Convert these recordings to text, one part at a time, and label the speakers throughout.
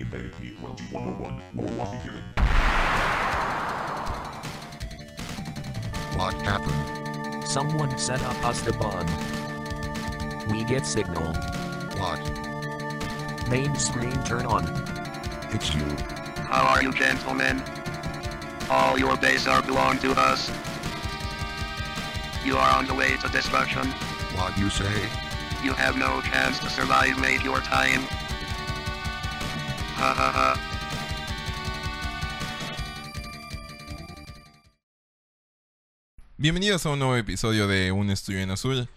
Speaker 1: Infinity 2101 will walk again.
Speaker 2: What happened?
Speaker 3: Someone set up us the bomb. We get signal.
Speaker 2: What?
Speaker 3: Main screen turn on.
Speaker 2: It's you.
Speaker 4: How are you, gentlemen? All your base are belong to us. You are on the way to destruction.
Speaker 2: What you say?
Speaker 4: You have no chance to survive, mate your time.
Speaker 5: Bienvenidos a un nuevo episodio de Un Estudio en Azul.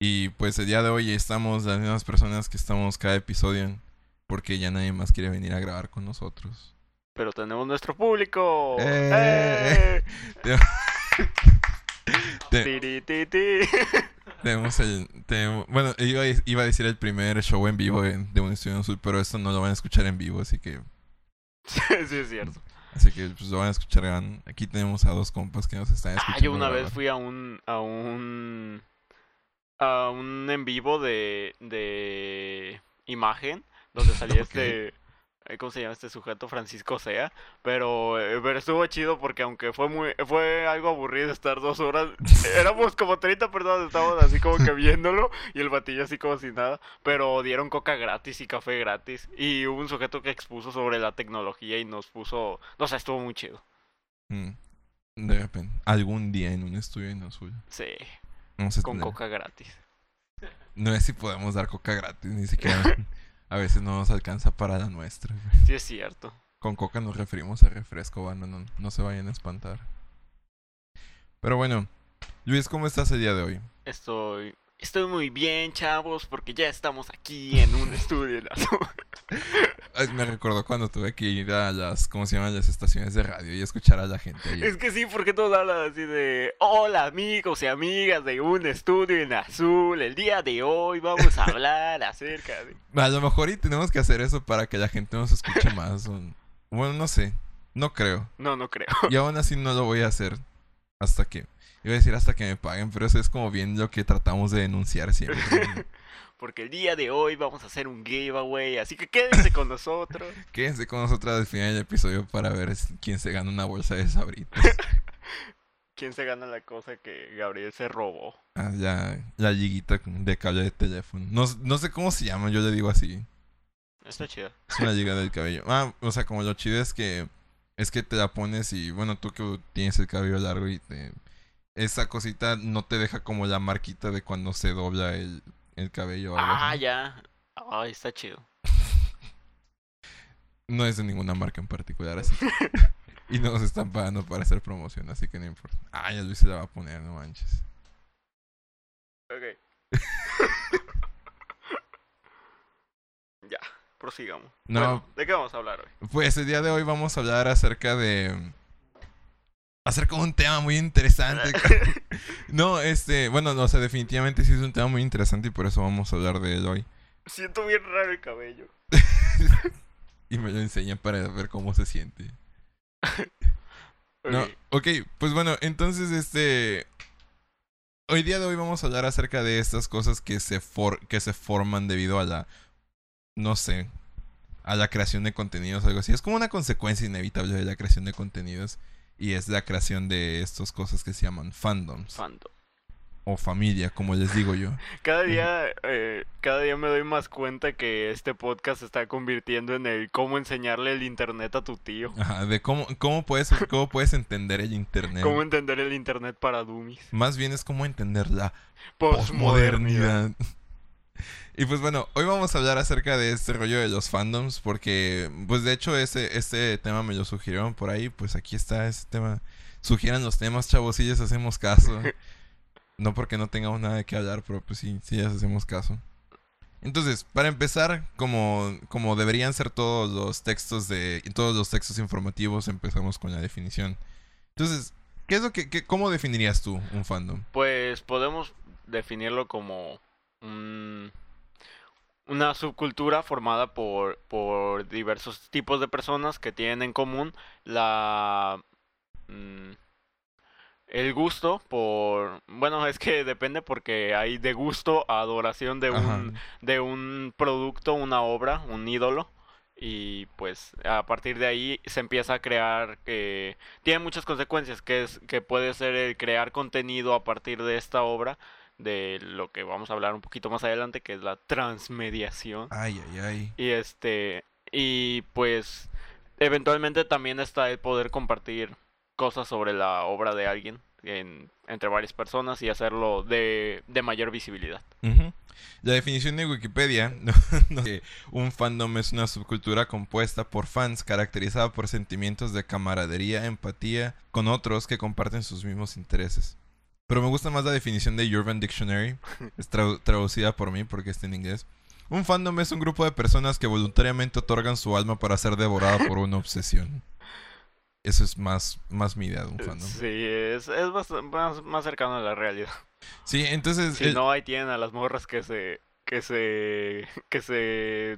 Speaker 5: Y pues el día de hoy estamos las mismas personas que estamos cada episodio porque ya nadie más quiere venir a grabar con nosotros.
Speaker 6: Pero tenemos nuestro público.
Speaker 5: ¡Eh!
Speaker 6: ¡Eh!
Speaker 5: Te-. Tenemos el... tenemos- bueno, iba a, iba a decir el primer show en vivo de, de Un Estudio Azul, pero esto no lo van a escuchar en vivo, así que...
Speaker 6: sí, es cierto.
Speaker 5: Así que pues lo van a escuchar. Aquí tenemos a dos compas que nos están
Speaker 6: Ah,
Speaker 5: escuchando.
Speaker 6: yo una vez fui a un a un a un en vivo de de imagen donde salía este ¿cómo se llama este sujeto? Francisco Sea, pero, eh, pero estuvo chido porque aunque fue muy fue algo aburrido estar dos horas, éramos como 30 personas, estábamos así como que viéndolo y el batillo así como si nada, pero dieron coca gratis y café gratis y hubo un sujeto que expuso sobre la tecnología y nos puso, no sé, estuvo muy chido.
Speaker 5: Mm. De repente. Algún día en Un Estudio en Azul.
Speaker 6: Sí,
Speaker 5: Vamos a
Speaker 6: con
Speaker 5: tener-
Speaker 6: coca gratis.
Speaker 5: No es si podemos dar coca gratis, ni siquiera. a veces no nos alcanza para la nuestra.
Speaker 6: Sí es cierto.
Speaker 5: Con coca nos referimos a refresco, banda, no, no se vayan a espantar. Pero bueno, Luis, ¿cómo estás el día de hoy?
Speaker 6: Estoy estoy muy bien, chavos, porque ya estamos aquí en un estudio en azul.
Speaker 5: Ay, me recordó cuando tuve que ir a las, ¿cómo se llaman? Las estaciones de radio y escuchar a la gente ahí.
Speaker 6: Es que sí, porque todos hablan así de Hola amigos y amigas de un estudio en azul. El día de hoy vamos a hablar acerca de.
Speaker 5: A lo mejor y tenemos que hacer eso para que la gente nos escuche más. Bueno, no sé, no creo.
Speaker 6: No, no creo.
Speaker 5: Y aún así no lo voy a hacer hasta que... Iba a decir hasta que me paguen, pero eso es como bien lo que tratamos de denunciar siempre.
Speaker 6: Porque el día de hoy vamos a hacer un giveaway. Así que quédense con nosotros.
Speaker 5: Quédense con nosotros al final del episodio para ver quién se gana una bolsa de sabritas.
Speaker 6: ¿Quién se gana la cosa que Gabriel se robó?
Speaker 5: Ah, ya, la liguita de cable de teléfono. No, no sé cómo se llama, yo le digo así.
Speaker 6: Está chido.
Speaker 5: Es una liga del cabello. Ah, o sea, como lo chido es que es que te la pones y bueno, tú que tienes el cabello largo y te esa cosita no te deja como la marquita de cuando se dobla el, el cabello.
Speaker 6: Ah,
Speaker 5: así.
Speaker 6: ya. Ay, está chido.
Speaker 5: No es de ninguna marca en particular, así. que- y no nos están pagando para hacer promoción, así que no importa. Ah, ya Luis se la va a poner, no manches.
Speaker 6: Ok. ya, prosigamos.
Speaker 5: No.
Speaker 6: Bueno, ¿De qué vamos a hablar hoy?
Speaker 5: Pues el día de hoy vamos a hablar acerca de. Acerca de un tema muy interesante. no, este. Bueno, no, o sea, definitivamente sí es un tema muy interesante y por eso vamos a hablar de él hoy.
Speaker 6: Siento bien raro el cabello.
Speaker 5: Y me lo enseñan para ver cómo se siente. No,
Speaker 6: Ok.
Speaker 5: pues bueno, entonces este. Hoy día de hoy vamos a hablar acerca de estas cosas que se, for que se forman debido a la. No sé. A la creación de contenidos o algo así. Es como una consecuencia inevitable de la creación de contenidos. Y es la creación de estas cosas que se llaman fandoms.
Speaker 6: Fandom.
Speaker 5: o familia, como les digo yo.
Speaker 6: Cada día, eh, cada día me doy más cuenta que este podcast se está convirtiendo en el cómo enseñarle el internet a tu tío.
Speaker 5: Ajá, de cómo, cómo, puedes, cómo puedes entender el internet.
Speaker 6: Cómo entender el internet para dummies.
Speaker 5: Más bien es cómo entender la
Speaker 6: Postmodernidad.
Speaker 5: Y pues bueno, hoy vamos a hablar acerca de este rollo de los fandoms, porque pues de hecho ese, este tema me lo sugirieron por ahí, pues aquí está ese tema. Sugieran los temas, chavos, si les hacemos caso. No porque no tengamos nada de qué hablar, pero pues sí, sí les hacemos caso. Entonces, para empezar, como, como deberían ser todos los textos de todos los textos informativos, empezamos con la definición. Entonces, ¿qué es lo que, qué- cómo definirías tú un fandom?
Speaker 6: Pues podemos definirlo como un- una subcultura formada por, por diversos tipos de personas que tienen en común la mm, el gusto por bueno es que depende porque hay de gusto a adoración de
Speaker 5: Ajá.
Speaker 6: un de un producto una obra un ídolo y pues a partir de ahí se empieza a crear que tiene muchas consecuencias que es que puede ser el crear contenido a partir de esta obra de lo que vamos a hablar un poquito más adelante que es la transmediación
Speaker 5: Ay, ay, ay.
Speaker 6: y este y pues eventualmente también está el poder compartir cosas sobre la obra de alguien en- entre varias personas y hacerlo de, de mayor visibilidad.
Speaker 5: La definición de Wikipedia, no, no, que un fandom es una subcultura compuesta por fans caracterizada por sentimientos de camaradería, empatía con otros que comparten sus mismos intereses. Pero me gusta más la definición de Urban Dictionary, es tradu- traducida por mí porque está en inglés. Un fandom es un grupo de personas que voluntariamente otorgan su alma para ser devorada por una obsesión. Eso es más, más mi idea de un fandom.
Speaker 6: Sí, es, es más, más cercano a la realidad.
Speaker 5: Sí, entonces...
Speaker 6: Si
Speaker 5: eh,
Speaker 6: no, ahí tienen a las morras que se que se que se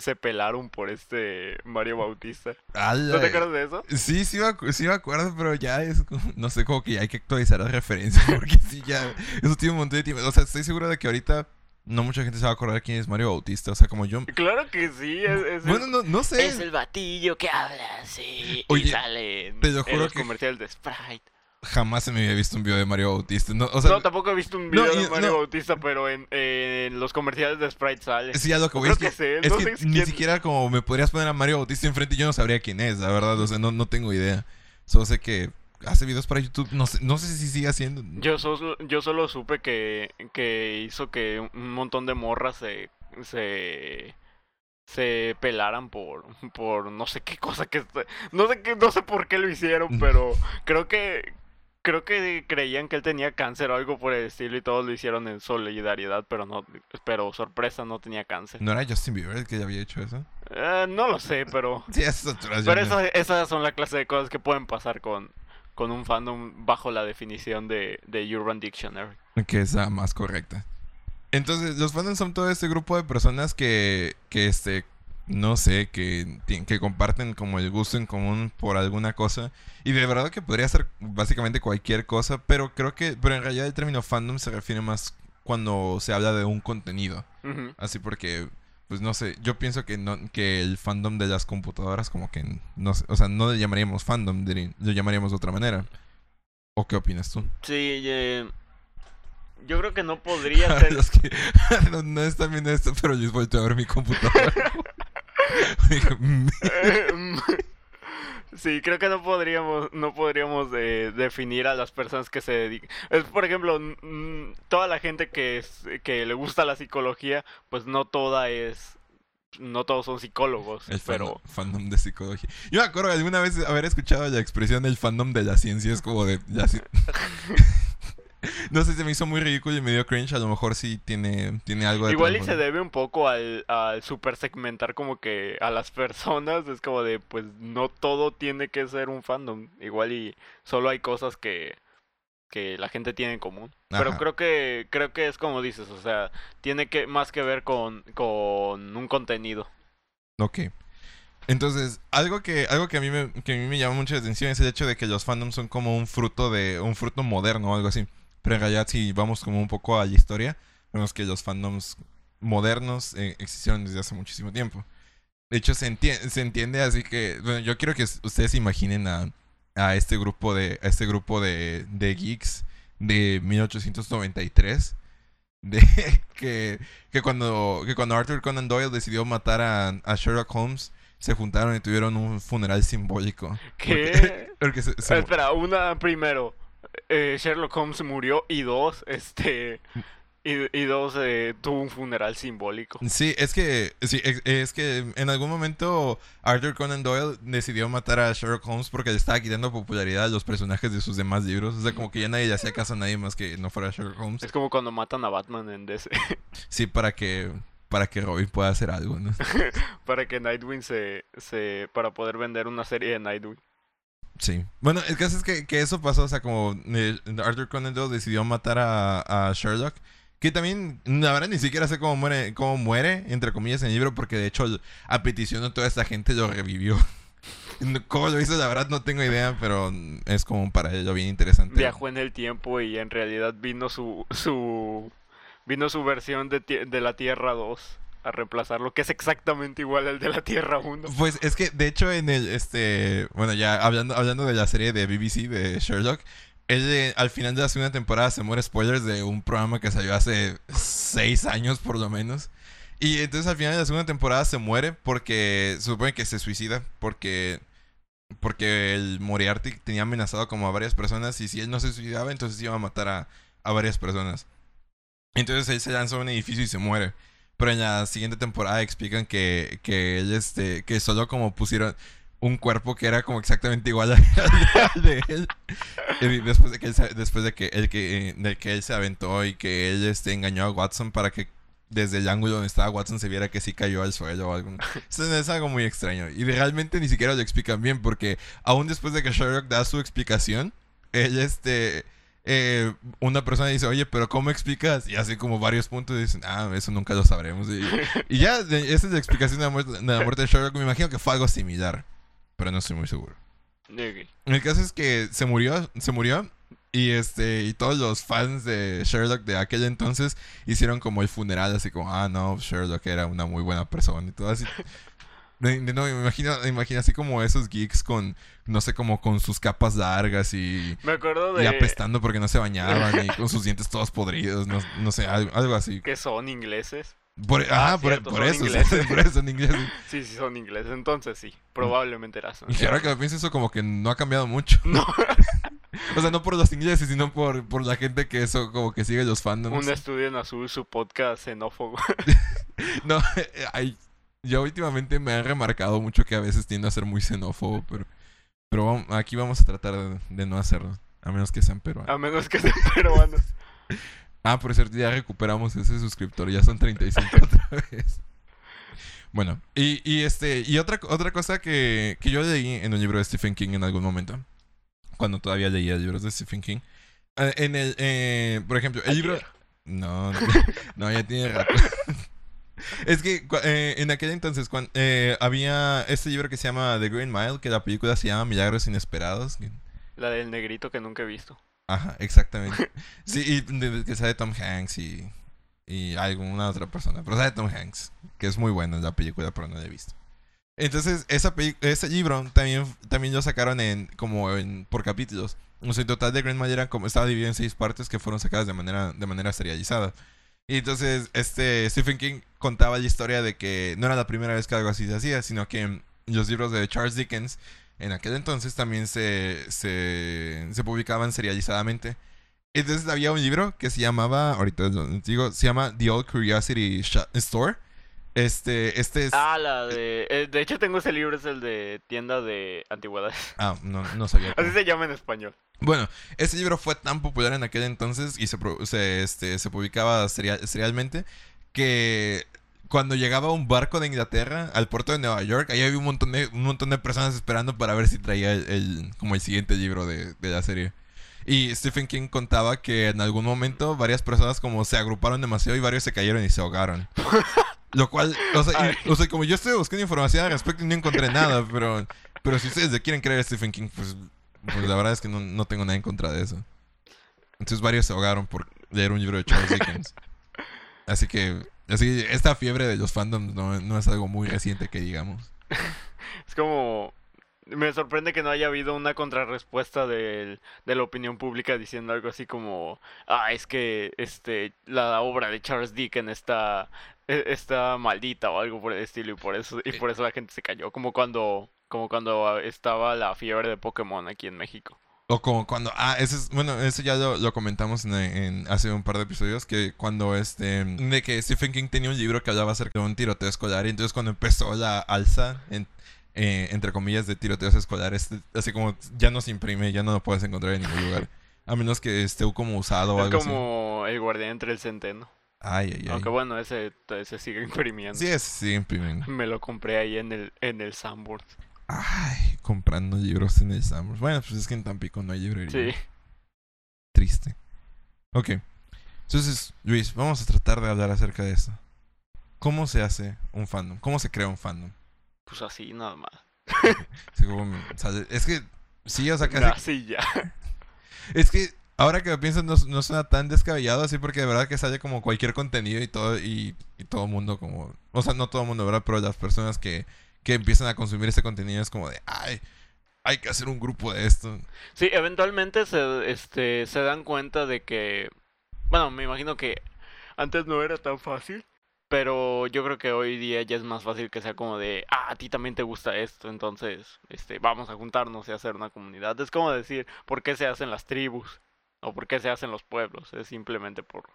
Speaker 6: se pelaron por este Mario Bautista.
Speaker 5: ala,
Speaker 6: ¿No te acuerdas de eso?
Speaker 5: Sí, sí me, sí me acuerdo, pero ya es como, no sé, como que ya hay que actualizar las referencias, porque sí, ya, eso tiene un montón de tiempo. O sea, estoy seguro de que ahorita no mucha gente se va a acordar quién es Mario Bautista, o sea, como yo...
Speaker 6: Claro que sí, es, es el-
Speaker 5: Bueno, no, no sé.
Speaker 6: Es el batillo que habla, sí.
Speaker 5: Oye,
Speaker 6: y sale en,
Speaker 5: te lo
Speaker 6: en los
Speaker 5: que-
Speaker 6: comerciales de Sprite.
Speaker 5: Jamás se me había visto un video de Mario Bautista. No, o sea,
Speaker 6: no, tampoco he visto un video de Mario
Speaker 5: no.
Speaker 6: Bautista, pero en, en los comerciales de Sprite sale.
Speaker 5: sí, a lo que voy es que, es que ni
Speaker 6: quién-
Speaker 5: siquiera como me podrías poner a Mario Bautista enfrente y yo no sabría quién es, la verdad. O sea, no, no tengo idea. Solo sé que hace videos para YouTube. No sé, no sé si sigue haciendo.
Speaker 6: Yo solo, yo solo supe que, que hizo que un montón de morras se, se, se pelaran por, por no sé qué cosa que no sé qué, no sé por qué lo hicieron, pero creo que creo que creían que él tenía cáncer o algo por el estilo y todos lo hicieron en solidaridad, pero no, pero sorpresa no tenía cáncer.
Speaker 5: ¿No era Justin Bieber el que ya había hecho eso?
Speaker 6: Eh, no lo sé, pero
Speaker 5: Sí, ya
Speaker 6: pero esas, esas son la clase de cosas que pueden pasar con con un fandom bajo la definición de, de Urban Dictionary.
Speaker 5: que es la más correcta. Entonces, los fandoms son todo este grupo de personas que, que este, no sé, que, que comparten como el gusto en común por alguna cosa. Y de verdad que podría ser básicamente cualquier cosa, pero creo que, pero en realidad el término fandom se refiere más cuando se habla de un contenido. Así porque, pues no sé, yo pienso que no, que el fandom de las computadoras como que, no sé, o sea, no le llamaríamos fandom, lo llamaríamos de otra manera. ¿O qué opinas tú?
Speaker 6: Sí, eh, yo creo que no podría ser.
Speaker 5: Los que no, no están viendo esto, pero yo volteo a ver mi computadora.
Speaker 6: Sí, creo que no podríamos, no podríamos eh, definir a las personas que se dedican. Es, por ejemplo, toda la gente que es, que le gusta la psicología, pues no toda es, no todos son psicólogos,
Speaker 5: el
Speaker 6: pero
Speaker 5: fandom, fandom de psicología. Yo me acuerdo alguna vez haber escuchado la expresión del fandom de la ciencia. Es como de. la ci- no sé, se me hizo muy ridículo y me dio cringe. A lo mejor sí tiene, tiene algo de.
Speaker 6: igual y se debe un poco al, al super segmentar como que a las personas, es como de, pues no todo tiene que ser un fandom, igual y solo hay cosas que que la gente tiene en común. Pero creo que creo que es como dices, o sea, tiene que más que ver con con un contenido.
Speaker 5: Ok. Entonces, algo que, algo que a mí me, que a mí me llama mucho la atención es el hecho de que los fandoms son como un fruto de, un fruto moderno o algo así. Pero en realidad si vamos como un poco a la historia, vemos que los fandoms modernos eh, existieron desde hace muchísimo tiempo. De hecho, se, entie- se entiende así que, bueno, yo quiero que ustedes se imaginen a, a este grupo de, a este grupo de, de geeks de 1893. De que, que cuando, que cuando Arthur Conan Doyle decidió matar a, a Sherlock Holmes, se juntaron y tuvieron un funeral simbólico.
Speaker 6: ¿Qué?
Speaker 5: Porque se- se-
Speaker 6: Espera, una primero. Eh, Sherlock Holmes murió y dos, este y, y dos eh, tuvo un funeral simbólico.
Speaker 5: Sí, es que sí, es, es que en algún momento Arthur Conan Doyle decidió matar a Sherlock Holmes porque le estaba quitando popularidad a los personajes de sus demás libros. O sea, como que ya nadie le hacía caso a nadie más que no fuera Sherlock Holmes.
Speaker 6: Es como cuando matan a Batman en DC
Speaker 5: Sí, para que para que Robin pueda hacer algo, ¿no?
Speaker 6: para que Nightwing se se para poder vender una serie de Nightwing.
Speaker 5: Sí. Bueno, el caso es que, que eso pasó, o sea, como eh, Arthur Conan Doyle decidió matar a, Sherlock. Que también, la verdad, ni siquiera sé cómo muere, cómo muere, entre comillas, en el libro, porque de hecho, a petición de toda esta gente lo revivió. ¿Cómo lo hizo? La verdad no tengo idea, pero es como para ello bien interesante.
Speaker 6: Viajó en el tiempo y en realidad vino su su vino su versión de, de la Tierra 2 a reemplazarlo, que es exactamente igual al de la Tierra 1.
Speaker 5: Pues es que, de hecho, en el, este, bueno, ya hablando, hablando de la serie de BBC de Sherlock, él eh, al final de la segunda temporada se muere spoilers de un programa que salió hace seis años por lo menos. Y entonces al final de la segunda temporada se muere porque se supone que se suicida porque porque el Moriarty tenía amenazado como a varias personas y si él no se suicidaba entonces iba a matar a, a varias personas. Entonces él se lanza a un edificio y se muere. Pero en la siguiente temporada explican que, que él, este, que solo como pusieron un cuerpo que era como exactamente igual al de él. Después de que él, después de que, el que, de que él se aventó y que él este, engañó a Watson para que desde el ángulo donde estaba Watson se viera que sí cayó al suelo o algo. Es algo muy extraño. Y realmente ni siquiera lo explican bien porque aún después de que Sherlock da su explicación, él este... eh, una persona dice, oye, pero ¿cómo explicas? Y así como varios puntos dicen, ah, eso nunca lo sabremos. Y, y ya, esa es la explicación de la, muerte, de la muerte de Sherlock. Me imagino que fue algo similar, pero no estoy muy seguro. El caso es que se murió, se murió. Y este, y todos los fans de Sherlock de aquel entonces hicieron como el funeral, así como, ah, no, Sherlock era una muy buena persona y todo así. No, me imagino, me imagino así como esos geeks con, no sé, como con sus capas largas y,
Speaker 6: Me acuerdo
Speaker 5: y apestando porque no se bañaban y con sus dientes todos podridos, no, no sé, algo, algo así.
Speaker 6: que son ingleses.
Speaker 5: Por,
Speaker 6: Ah,
Speaker 5: por,
Speaker 6: cierto,
Speaker 5: por
Speaker 6: son
Speaker 5: eso,
Speaker 6: ingleses.
Speaker 5: por eso en inglés.
Speaker 6: Sí, sí, son ingleses. Entonces sí, probablemente eras.
Speaker 5: Y ahora que pienso, eso como que no ha cambiado mucho.
Speaker 6: No,
Speaker 5: O sea, no por los ingleses, sino por, por la gente que eso como que sigue los fandoms.
Speaker 6: un estudio en azul, su podcast xenófobo.
Speaker 5: No, hay, yo últimamente me han remarcado mucho que a veces tiendo a ser muy xenófobo, pero, pero aquí vamos a tratar de, de no hacerlo. A menos que sean peruanos.
Speaker 6: A menos que sean peruanos.
Speaker 5: Ah, por cierto, ya recuperamos ese suscriptor, ya son 35 otra vez. Bueno, y, y este, y otra, otra cosa que, que yo leí en un libro de Stephen King en algún momento, cuando todavía leía libros de Stephen King, eh, en el, eh, por ejemplo, el libro... No, no, no, ya tiene rato. Es que eh, en aquel entonces cuan- eh, había este libro que se llama The Green Mile, que la película se llama Milagros Inesperados.
Speaker 6: La del negrito que nunca he visto.
Speaker 5: Ajá, exactamente. Sí, y de- que sale Tom Hanks y, y alguna otra persona. Pero sale Tom Hanks, que es muy buena la película, pero no la he visto. Entonces, esa ese libro también, también lo sacaron en como en, por capítulos. O sea, en total de Green Mile era como, estaba dividido en seis partes que fueron sacadas de manera, de manera serializada. Y entonces, este Stephen King contaba la historia de que no era la primera vez que algo así se hacía, sino que los libros de Charles Dickens en aquel entonces también se, se, se publicaban serializadamente. Entonces había un libro que se llamaba, ahorita digo, se llama The Old Curiosity Store. Este, este es...
Speaker 6: Ah, la de... eh, De hecho tengo ese libro, es el de tienda de antigüedades.
Speaker 5: Ah, no, no sabía.
Speaker 6: Así se llama en español.
Speaker 5: Bueno, ese libro fue tan popular en aquel entonces y se, este, se publicaba seria- serialmente que cuando llegaba un barco de Inglaterra al puerto de Nueva York, ahí había un montón de, un montón de personas esperando para ver si traía el, el- como el siguiente libro de, de la serie. Y Stephen King contaba que en algún momento varias personas como se agruparon demasiado y varios se cayeron y se ahogaron. Lo cual, o sea, y- o sea, como yo estoy buscando información al respecto y no encontré nada, pero, pero si ustedes le quieren creer a Stephen King, pues, pues la verdad es que no, no tengo nada en contra de eso. Entonces varios se ahogaron por leer un libro de Charles Dickens. Así que, así, esta fiebre de los fandoms no, no es algo muy reciente que digamos.
Speaker 6: Es como... Me sorprende que no haya habido una contrarrespuesta del- de la opinión pública diciendo algo así como, ah, es que este la obra de Charles Dickens está e- está maldita o algo por el estilo y por eso y por eso la gente se cayó, como cuando como cuando estaba la fiebre de Pokémon aquí en México.
Speaker 5: O como cuando, ah, eso es, bueno, eso ya lo, lo comentamos en, en- hace un par de episodios, que cuando este, de que Stephen King tenía un libro que hablaba acerca de un tiroteo escolar, y entonces cuando empezó la alza, en- eh, entre comillas, de tiroteos escolares, así como ya no se imprime, ya no lo puedes encontrar en ningún lugar, a menos que esté como usado o
Speaker 6: Es
Speaker 5: algo así.
Speaker 6: como el guardián entre el centeno.
Speaker 5: Ay, ay, ay.
Speaker 6: Aunque bueno, ese, ese sigue imprimiendo.
Speaker 5: Sí, ese sigue imprimiendo.
Speaker 6: Me lo compré ahí en el en el Sanborns.
Speaker 5: Ay, comprando libros en el Summers. Bueno, pues es que en Tampico no hay librería.
Speaker 6: Sí.
Speaker 5: Triste. Ok. Entonces, Luis, vamos a tratar de hablar acerca de esto. ¿Cómo se hace un fandom? ¿Cómo se crea un fandom?
Speaker 6: Pues así nada más.
Speaker 5: Así como, o sea, es que, sí, o sea, casi-
Speaker 6: Así ya.
Speaker 5: es que Ahora que lo pienso, no, no suena tan descabellado así porque de verdad que sale como cualquier contenido y todo, y, y todo mundo como... O sea, no todo mundo, ¿verdad? Pero las personas que, que empiezan a consumir ese contenido es como de, ay, hay que hacer un grupo de esto.
Speaker 6: Sí, eventualmente se, este, se dan cuenta de que, bueno, me imagino que antes no era tan fácil, pero yo creo que hoy día ya es más fácil que sea como de, ah, a ti también te gusta esto, entonces, este, vamos a juntarnos y hacer una comunidad. Es como decir, ¿por qué se hacen las tribus? O por qué se hacen los pueblos. Es simplemente por...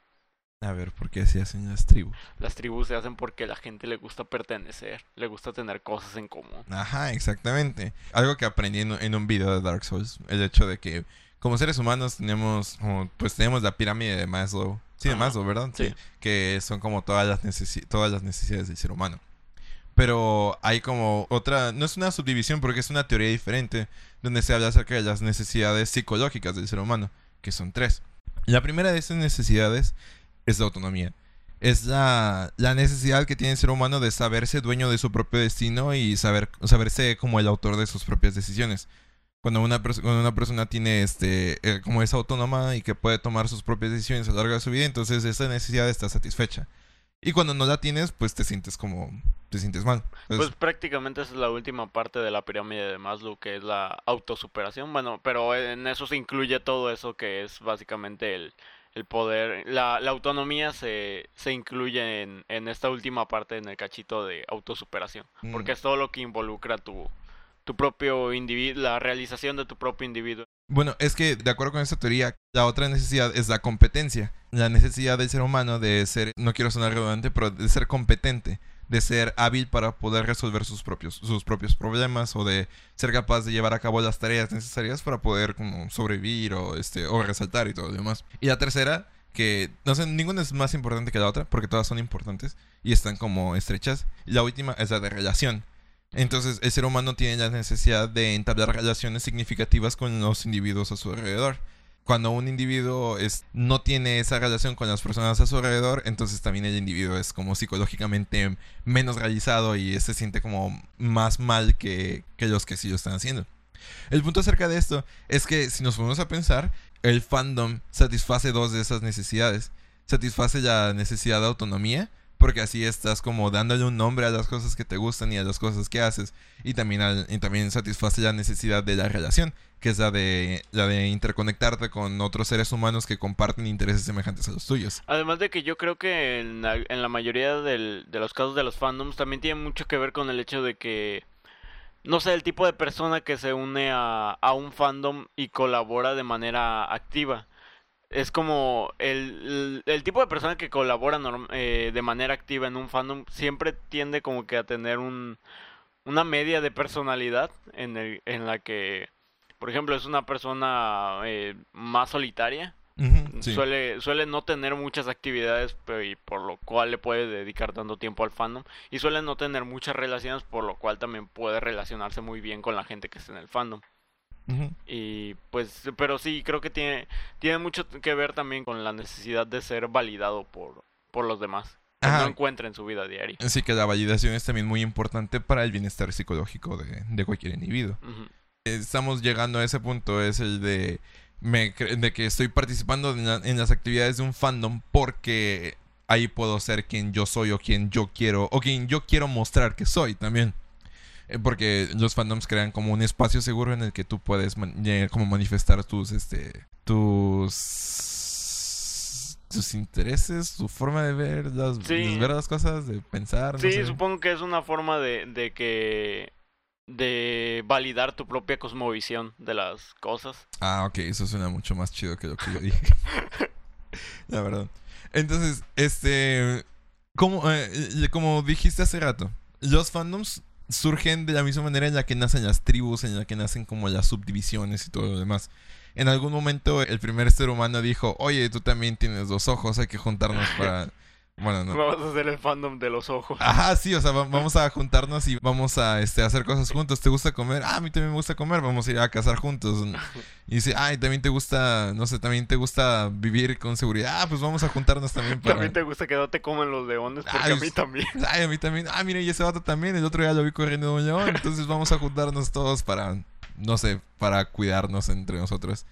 Speaker 5: A ver, ¿por qué se hacen las tribus?
Speaker 6: Las tribus se hacen porque la gente le gusta pertenecer, le gusta tener cosas en común.
Speaker 5: Ajá, exactamente. Algo que aprendí en, un video de Dark Souls, el hecho de que como seres humanos tenemos, pues tenemos la pirámide de Maslow. Sí, de Maslow, ¿verdad?
Speaker 6: sí.
Speaker 5: Que son como todas las, necesi- todas las necesidades del ser humano. Pero hay como otra, no es una subdivisión porque es una teoría diferente, donde se habla acerca de las necesidades psicológicas del ser humano, que son tres. La primera de esas necesidades es la autonomía. Es la, la necesidad que tiene el ser humano de saberse dueño de su propio destino y saber, saberse como el autor de sus propias decisiones. Cuando una, cuando una persona tiene este eh, como es autónoma y que puede tomar sus propias decisiones a lo largo de su vida, entonces esa necesidad está satisfecha. Y cuando no la tienes, pues te sientes como te sientes mal.
Speaker 6: Pues prácticamente esa es la última parte de la pirámide de Maslow, que es la autosuperación. Bueno, pero en eso se incluye todo eso que es básicamente el, el poder. La, la autonomía se, se incluye en, en esta última parte, en el cachito de autosuperación. Porque
Speaker 5: Mm.
Speaker 6: es todo lo que involucra tu, tu propio individuo, la realización de tu propio individuo.
Speaker 5: Bueno, es que de acuerdo con esta teoría, la otra necesidad es la competencia. La necesidad del ser humano de ser, no quiero sonar redundante, pero de ser competente, de ser hábil para poder resolver sus propios, sus propios problemas o de ser capaz de llevar a cabo las tareas necesarias para poder como sobrevivir o este o resaltar y todo lo demás. Y la tercera, que no sé, ninguna es más importante que la otra, porque todas son importantes y están como estrechas. Y la última es la de relación. Entonces, el ser humano tiene la necesidad de entablar relaciones significativas con los individuos a su alrededor. Cuando un individuo es, no tiene esa relación con las personas a su alrededor, entonces también el individuo es como psicológicamente menos realizado y se siente como más mal que, que los que sí lo están haciendo. El punto acerca de esto es que si nos ponemos a pensar, el fandom satisface dos de esas necesidades. Satisface la necesidad de autonomía, porque así estás como dándole un nombre a las cosas que te gustan y a las cosas que haces. Y también, al- y también satisface la necesidad de la relación, que es la de, la de interconectarte con otros seres humanos que comparten intereses semejantes a los tuyos.
Speaker 6: Además de que yo creo que en la, en la mayoría de los casos de los fandoms también tiene mucho que ver con el hecho de que, no sé, el tipo de persona que se une a, a un fandom y colabora de manera activa. Es como el, el, el tipo de persona que colabora norm- eh, de manera activa en un fandom siempre tiende como que a tener un, una media de personalidad en, el, en la que, por ejemplo, es una persona eh, más solitaria.
Speaker 5: Sí.
Speaker 6: Suele, suele no tener muchas actividades pero- y por lo cual le puede dedicar tanto tiempo al fandom. Y suele no tener muchas relaciones por lo cual también puede relacionarse muy bien con la gente que está en el fandom Y pues pero sí creo que tiene tiene mucho que ver también con la necesidad de ser validado por por los demás que
Speaker 5: Ajá.
Speaker 6: no encuentra en su vida diaria
Speaker 5: Así que la validación es también muy importante para el bienestar psicológico de, de cualquier individuo. Estamos llegando a ese punto es el de me de que estoy participando en, la- en las actividades de un fandom porque ahí puedo ser quien yo soy o quien yo quiero o quien yo quiero mostrar que soy también porque los fandoms crean como un espacio seguro en el que tú puedes man- eh, como manifestar tus este tus tus intereses tu forma de ver las,
Speaker 6: Sí.
Speaker 5: ver las cosas de pensar no
Speaker 6: sí
Speaker 5: sé.
Speaker 6: supongo que es una forma de, de que de validar tu propia cosmovisión de las cosas
Speaker 5: Ah, ok, eso suena mucho más chido que lo que yo dije. La verdad. Entonces, este. Como, eh, como dijiste hace rato, los fandoms surgen de la misma manera en la que nacen las tribus, en la que nacen como las subdivisiones y todo lo demás. En algún momento el primer ser humano dijo, oye, tú también tienes dos ojos, hay que juntarnos para... Bueno, no.
Speaker 6: Vamos a hacer el fandom de los ojos.
Speaker 5: Ajá, sí, o sea, va- vamos a juntarnos y vamos a este, hacer cosas juntos. ¿Te gusta comer? Ah, a mí también me gusta comer. Vamos a ir a cazar juntos. Y dice, ay, también te gusta, no sé, también te gusta vivir con seguridad. Ah, pues vamos a juntarnos también para...
Speaker 6: También te gusta que no te comen los leones, porque
Speaker 5: Ay,
Speaker 6: a mí también.
Speaker 5: Ay, a mí también. Ah, mira, y ese vato también. El otro día lo vi corriendo de un león. Entonces vamos a juntarnos todos para, no sé, para cuidarnos entre nosotros.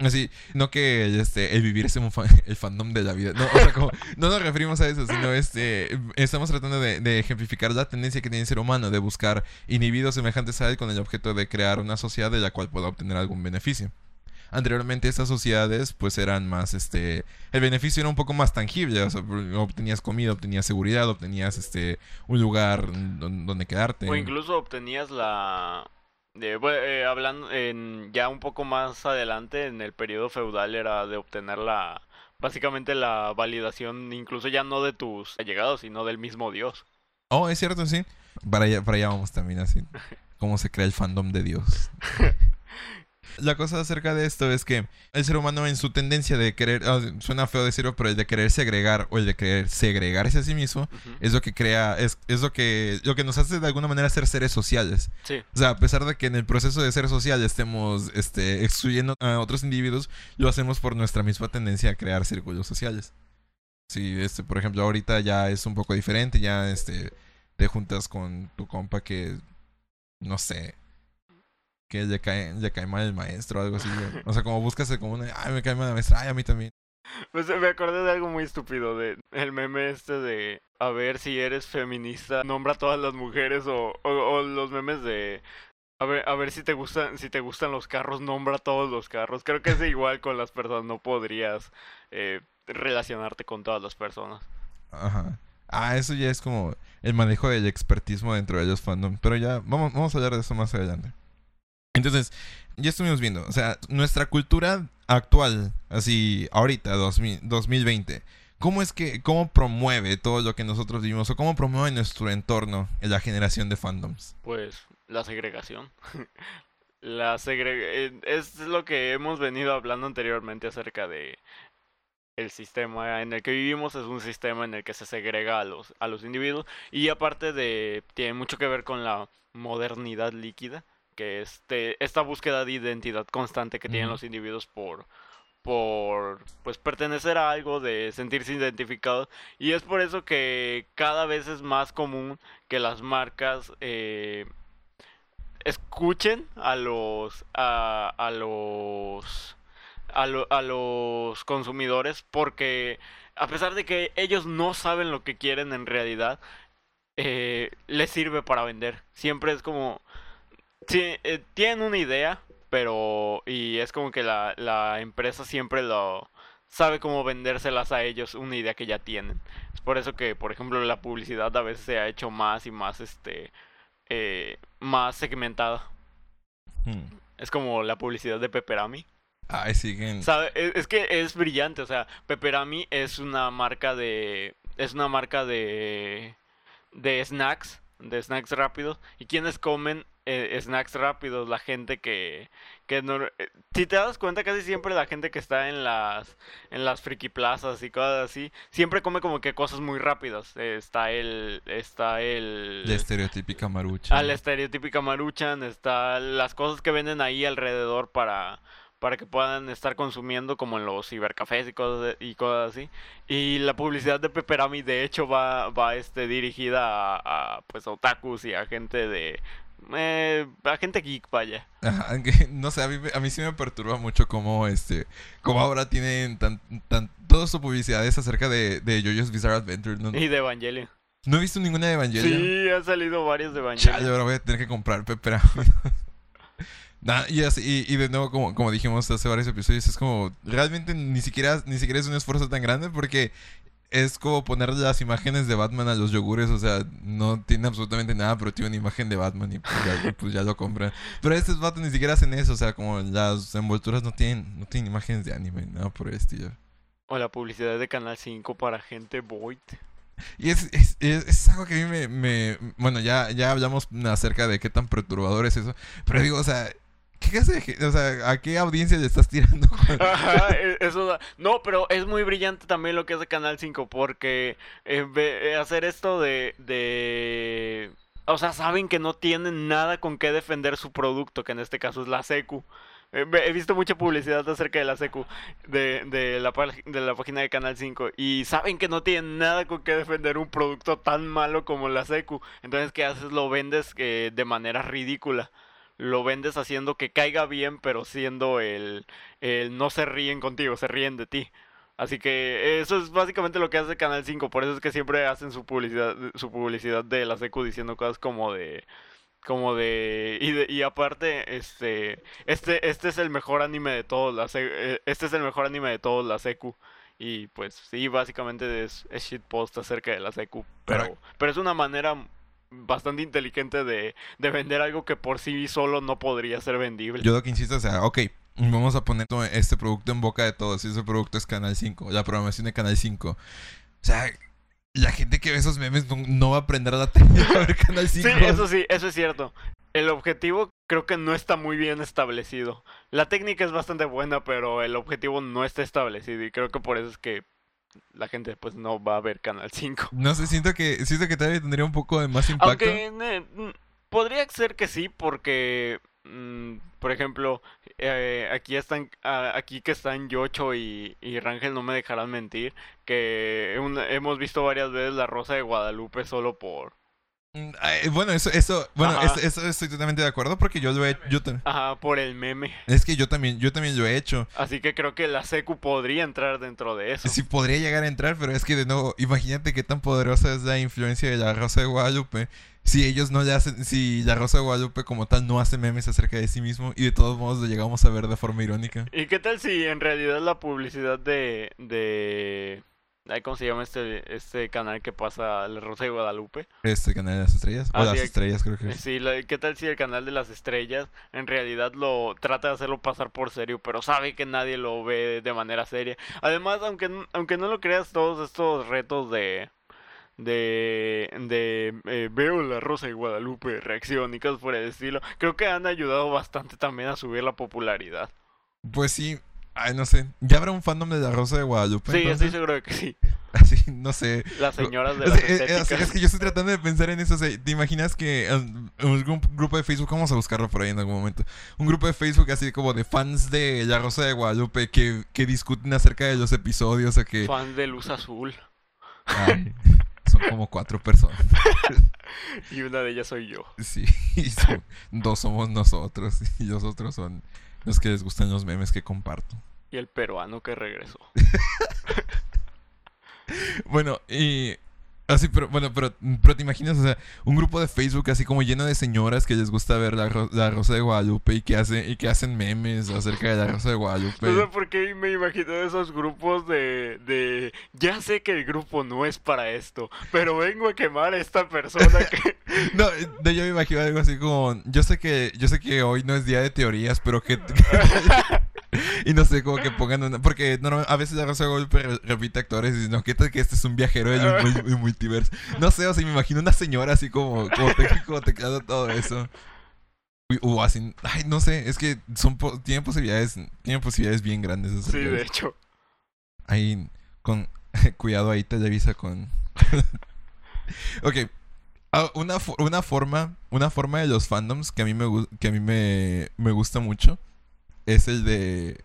Speaker 5: Así, no que este, el vivir es un fa- el fandom de la vida. No, no nos referimos a eso, sino este, estamos tratando de, ejemplificar la tendencia que tiene el ser humano de buscar individuos semejantes a él con el objeto de crear una sociedad de la cual pueda obtener algún beneficio. Anteriormente estas sociedades pues eran más, este, el beneficio era un poco más tangible, o sea, obtenías comida, obtenías seguridad, obtenías este, un lugar don- donde quedarte.
Speaker 6: O incluso obtenías la... bu- eh, hablando en, ya un poco más adelante, en el periodo feudal, era de obtener la... Básicamente la validación, incluso ya no de tus allegados, sino del mismo dios.
Speaker 5: Oh, es cierto, sí. Para allá, para allá vamos también, así. Cómo se crea el fandom de Dios. La cosa acerca de esto es que el ser humano en su tendencia de querer, ah, suena feo decirlo, pero el de querer segregar o el de querer segregarse a sí mismo es lo que crea, es, es lo que lo que nos hace de alguna manera ser seres sociales.
Speaker 6: Sí.
Speaker 5: O sea, a pesar de que en el proceso de ser social estemos este, excluyendo a otros individuos, lo hacemos por nuestra misma tendencia a crear círculos sociales. Sí, este, por ejemplo, ahorita ya es un poco diferente, ya este, te juntas con tu compa que, no sé, que le cae, le cae mal el maestro o algo así. güey. O sea, como buscas como una, ay, me cae mal la maestra, ay, a mí también.
Speaker 6: Pues me acordé de algo muy estúpido, de el meme este de a ver si eres feminista, nombra a todas las mujeres o, o, o los memes de a ver, a ver si te gustan, si te gustan los carros, nombra a todos los carros. Creo que es igual con las personas, no podrías eh, relacionarte con todas las personas.
Speaker 5: Ajá. Ah, eso ya es como el manejo del expertismo dentro de los fandom. Pero ya, vamos, vamos a hablar de eso más adelante. Entonces, ya estuvimos viendo. O sea, nuestra cultura actual, así, ahorita, 2000, 2020. ¿Cómo es que, cómo promueve todo lo que nosotros vivimos? O cómo promueve nuestro entorno en la generación de fandoms?
Speaker 6: Pues la segregación. La eh, es lo que hemos venido hablando anteriormente acerca de el sistema en el que vivimos es un sistema en el que se segrega a los a los individuos y aparte de tiene mucho que ver con la modernidad líquida, que es de esta búsqueda de identidad constante que tienen los individuos por por pues pertenecer a algo, de sentirse identificados y es por eso que cada vez es más común que las marcas eh, escuchen a los a, a los a, lo- a los consumidores porque a pesar de que ellos no saben lo que quieren en realidad eh, les sirve para vender. Siempre es como sí, eh, tienen una idea pero y es como que la, la empresa siempre lo sabe cómo vendérselas a ellos una idea que ya tienen es por eso que por ejemplo la publicidad a veces se ha hecho más y más este eh, más segmentada.
Speaker 5: Hmm.
Speaker 6: Es como la publicidad de Pepperami.
Speaker 5: Ay, siguen.
Speaker 6: ¿Sabe? Es, es que es brillante, o sea, Pepperami es una marca de es una marca de de snacks, de snacks rápidos y quienes comen eh, snacks rápidos, la gente que que no eh, si te das cuenta casi siempre la gente que está en las en las friki plazas y cosas así, siempre come como que cosas muy rápidas. Eh, está el está el
Speaker 5: La estereotípica marucha.
Speaker 6: a la estereotípica maruchan, está las cosas que venden ahí alrededor para, para que puedan estar consumiendo como en los cibercafés y cosas, de- y cosas así. Y la publicidad de Pepperami de hecho va, va este, dirigida a, a, pues a otakus y a gente de... Eh, a gente geek, vaya.
Speaker 5: Ajá, no sé, a mí, me- a mí sí me perturba mucho cómo, este, cómo ahora tienen tan, tan, toda su publicidad es acerca de, de JoJo's Bizarre Adventure. No,
Speaker 6: Y de Evangelion.
Speaker 5: no he visto ninguna de Evangelion.
Speaker 6: Sí, han salido varios de
Speaker 5: Chale,
Speaker 6: Evangelion.
Speaker 5: ahora voy a tener que comprar Pepperami. Nah, y, así- y, y de nuevo, como, como dijimos hace varios episodios, es como, realmente ni siquiera, ni siquiera es un esfuerzo tan grande porque es como poner las imágenes de Batman a los yogures, o sea, no tiene absolutamente nada, pero tiene una imagen de Batman y pues ya, pues ya lo compran. Pero estos vatos ni siquiera hacen eso, o sea, como las envolturas no tienen, no tienen imágenes de anime, nada por el estilo.
Speaker 6: O la publicidad de Canal 5 para gente Void.
Speaker 5: Y es, es, es, es algo que a mí me, me... Bueno, ya, ya hablamos acerca de qué tan perturbador es eso. Pero digo, o sea, ¿qué gen- O sea, ¿a qué audiencia le estás tirando?
Speaker 6: Ajá, e- eso No, pero es muy brillante también lo que hace Canal 5 porque eh, eh, hacer esto de, de... O sea, saben que no tienen nada con qué defender su producto, que en este caso es la secu. Eh, He visto mucha publicidad acerca de la secu, de, de, la, página de Canal 5, y saben que no tienen nada con qué defender un producto tan malo como la secu. Entonces, ¿qué haces? Lo vendes eh, de manera ridícula. Lo vendes haciendo que caiga bien, pero siendo el, el no se ríen contigo, se ríen de ti. Así que eso es básicamente lo que hace Canal 5, por eso es que siempre hacen su publicidad, su publicidad de la secu diciendo cosas como de como de y, de- y aparte este este este es el mejor anime de todos la eh, este es el mejor anime de todos la secu y pues sí básicamente es, es shitpost acerca de la secu pero pero es una manera bastante inteligente de, de vender algo que por sí solo no podría ser vendible
Speaker 5: Yo lo que insisto, o sea, ok, vamos a poner este producto en boca de todos. Y ese producto es Canal 5, la programación de Canal 5. O sea, la gente que ve esos memes no, no va a aprender a la tele a ver Canal 5.
Speaker 6: Sí, eso sí, eso es cierto. El objetivo creo que no está muy bien establecido. La técnica es bastante buena, pero el objetivo no está establecido y creo que por eso es que la gente pues no va a ver Canal 5.
Speaker 5: No sé, siento que, siento que todavía tendría un poco de más impacto.
Speaker 6: Aunque eh, mm, podría ser que sí, porque, mm, por ejemplo, eh, aquí están, ah, aquí que están Yocho y, y Rangel no me dejarán mentir, que un- hemos visto varias veces La Rosa de Guadalupe solo por,
Speaker 5: Bueno, eso, eso, bueno, eso, eso estoy totalmente de acuerdo porque yo lo he, yo
Speaker 6: ajá, por el meme.
Speaker 5: es que yo también, yo también lo he hecho.
Speaker 6: Así que creo que la secu podría entrar dentro de eso.
Speaker 5: Sí podría llegar a entrar, pero es que de nuevo, imagínate qué tan poderosa es la influencia de la Rosa de Guadalupe. Si ellos no le hacen, si la Rosa de Guadalupe como tal no hace memes acerca de sí mismo y de todos modos lo llegamos a ver de forma irónica.
Speaker 6: ¿Y qué tal si en realidad la publicidad de, de, ¿cómo se llama este, este canal que pasa La Rosa de Guadalupe?
Speaker 5: Este canal de las estrellas.
Speaker 6: Ah,
Speaker 5: o las
Speaker 6: sí,
Speaker 5: estrellas creo que.
Speaker 6: Sí, la- ¿qué tal si el canal de las estrellas en realidad lo trata de hacerlo pasar por serio, pero sabe que nadie lo ve de manera seria? Además, aunque, aunque no lo creas, todos estos retos de de de eh, veo la rosa de Guadalupe reacción y cosas por el estilo, creo que han ayudado bastante también a subir la popularidad.
Speaker 5: Pues sí, ay, no sé. ¿Ya habrá un fandom de la Rosa de Guadalupe?
Speaker 6: Sí, estoy
Speaker 5: entonces?
Speaker 6: seguro de que sí.
Speaker 5: Así, no sé.
Speaker 6: Las señoras de
Speaker 5: O
Speaker 6: las
Speaker 5: sea, es, es-
Speaker 6: estéticas.
Speaker 5: es que yo estoy tratando de pensar en eso. o sea, ¿Te imaginas que um, un grupo- de Facebook, vamos a buscarlo por ahí en algún momento, un grupo de Facebook así como de fans de La Rosa de Guadalupe que, que discuten acerca de los episodios o que...
Speaker 6: Fan de luz azul.
Speaker 5: Ay, son como cuatro personas.
Speaker 6: Y una de ellas soy yo.
Speaker 5: Sí, y son- dos somos nosotros y los otros son los que les gustan los memes que comparto.
Speaker 6: Y el peruano que regresó.
Speaker 5: Bueno, y así, pero bueno, pero, pero te imaginas, o sea, un grupo de Facebook así como lleno de señoras que les gusta ver la, Ro- la Rosa de Guadalupe y que hace, y que hacen memes acerca de la Rosa de Guadalupe.
Speaker 6: No sé por qué me imagino esos grupos de, de... Ya sé que el grupo no es para esto, pero vengo a quemar a esta persona que...
Speaker 5: No, de yo me imagino algo así como, yo sé que, yo sé que hoy no es día de teorías, pero que y no sé, como que pongan una, porque no, a veces la Rosa de Guadalupe re- repite actores y no, ¿qué tal que este es un viajero del mul- del multiverso? No sé, o sea, me imagino una señora así como, como, te- teclado todo eso. O así, ay, no sé, es que son po- tienen posibilidades, tienen posibilidades bien grandes.
Speaker 6: Sí,
Speaker 5: de
Speaker 6: hecho.
Speaker 5: Ahí, con cuidado ahí Televisa con... ok. Ah, una, una forma, una forma de los fandoms que a mí me, que a mí me, me gusta mucho es el de,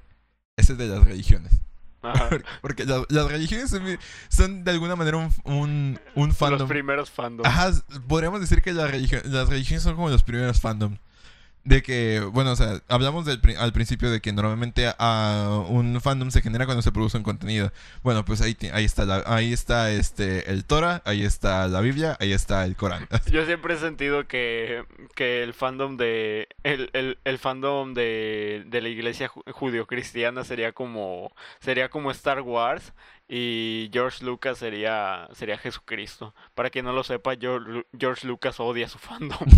Speaker 5: es el de las religiones. Porque las, las religiones son, de alguna manera un, un, un
Speaker 6: Los
Speaker 5: fandom.
Speaker 6: primeros fandoms.
Speaker 5: Ajá, podríamos decir que las, religio- las religiones son como los primeros fandoms. De que, bueno, o sea, hablamos del, al principio de que normalmente a, un fandom se genera cuando se produce un contenido. Bueno, pues ahí, ahí está, la, ahí está este, el Torah, ahí está la Biblia, ahí está el Corán.
Speaker 6: Yo siempre he sentido que, que el fandom de el, el, el fandom de, de la iglesia ju- judio-cristiana sería como sería como Star Wars y George Lucas sería sería Jesucristo. Para quien no lo sepa, George, George Lucas odia su fandom.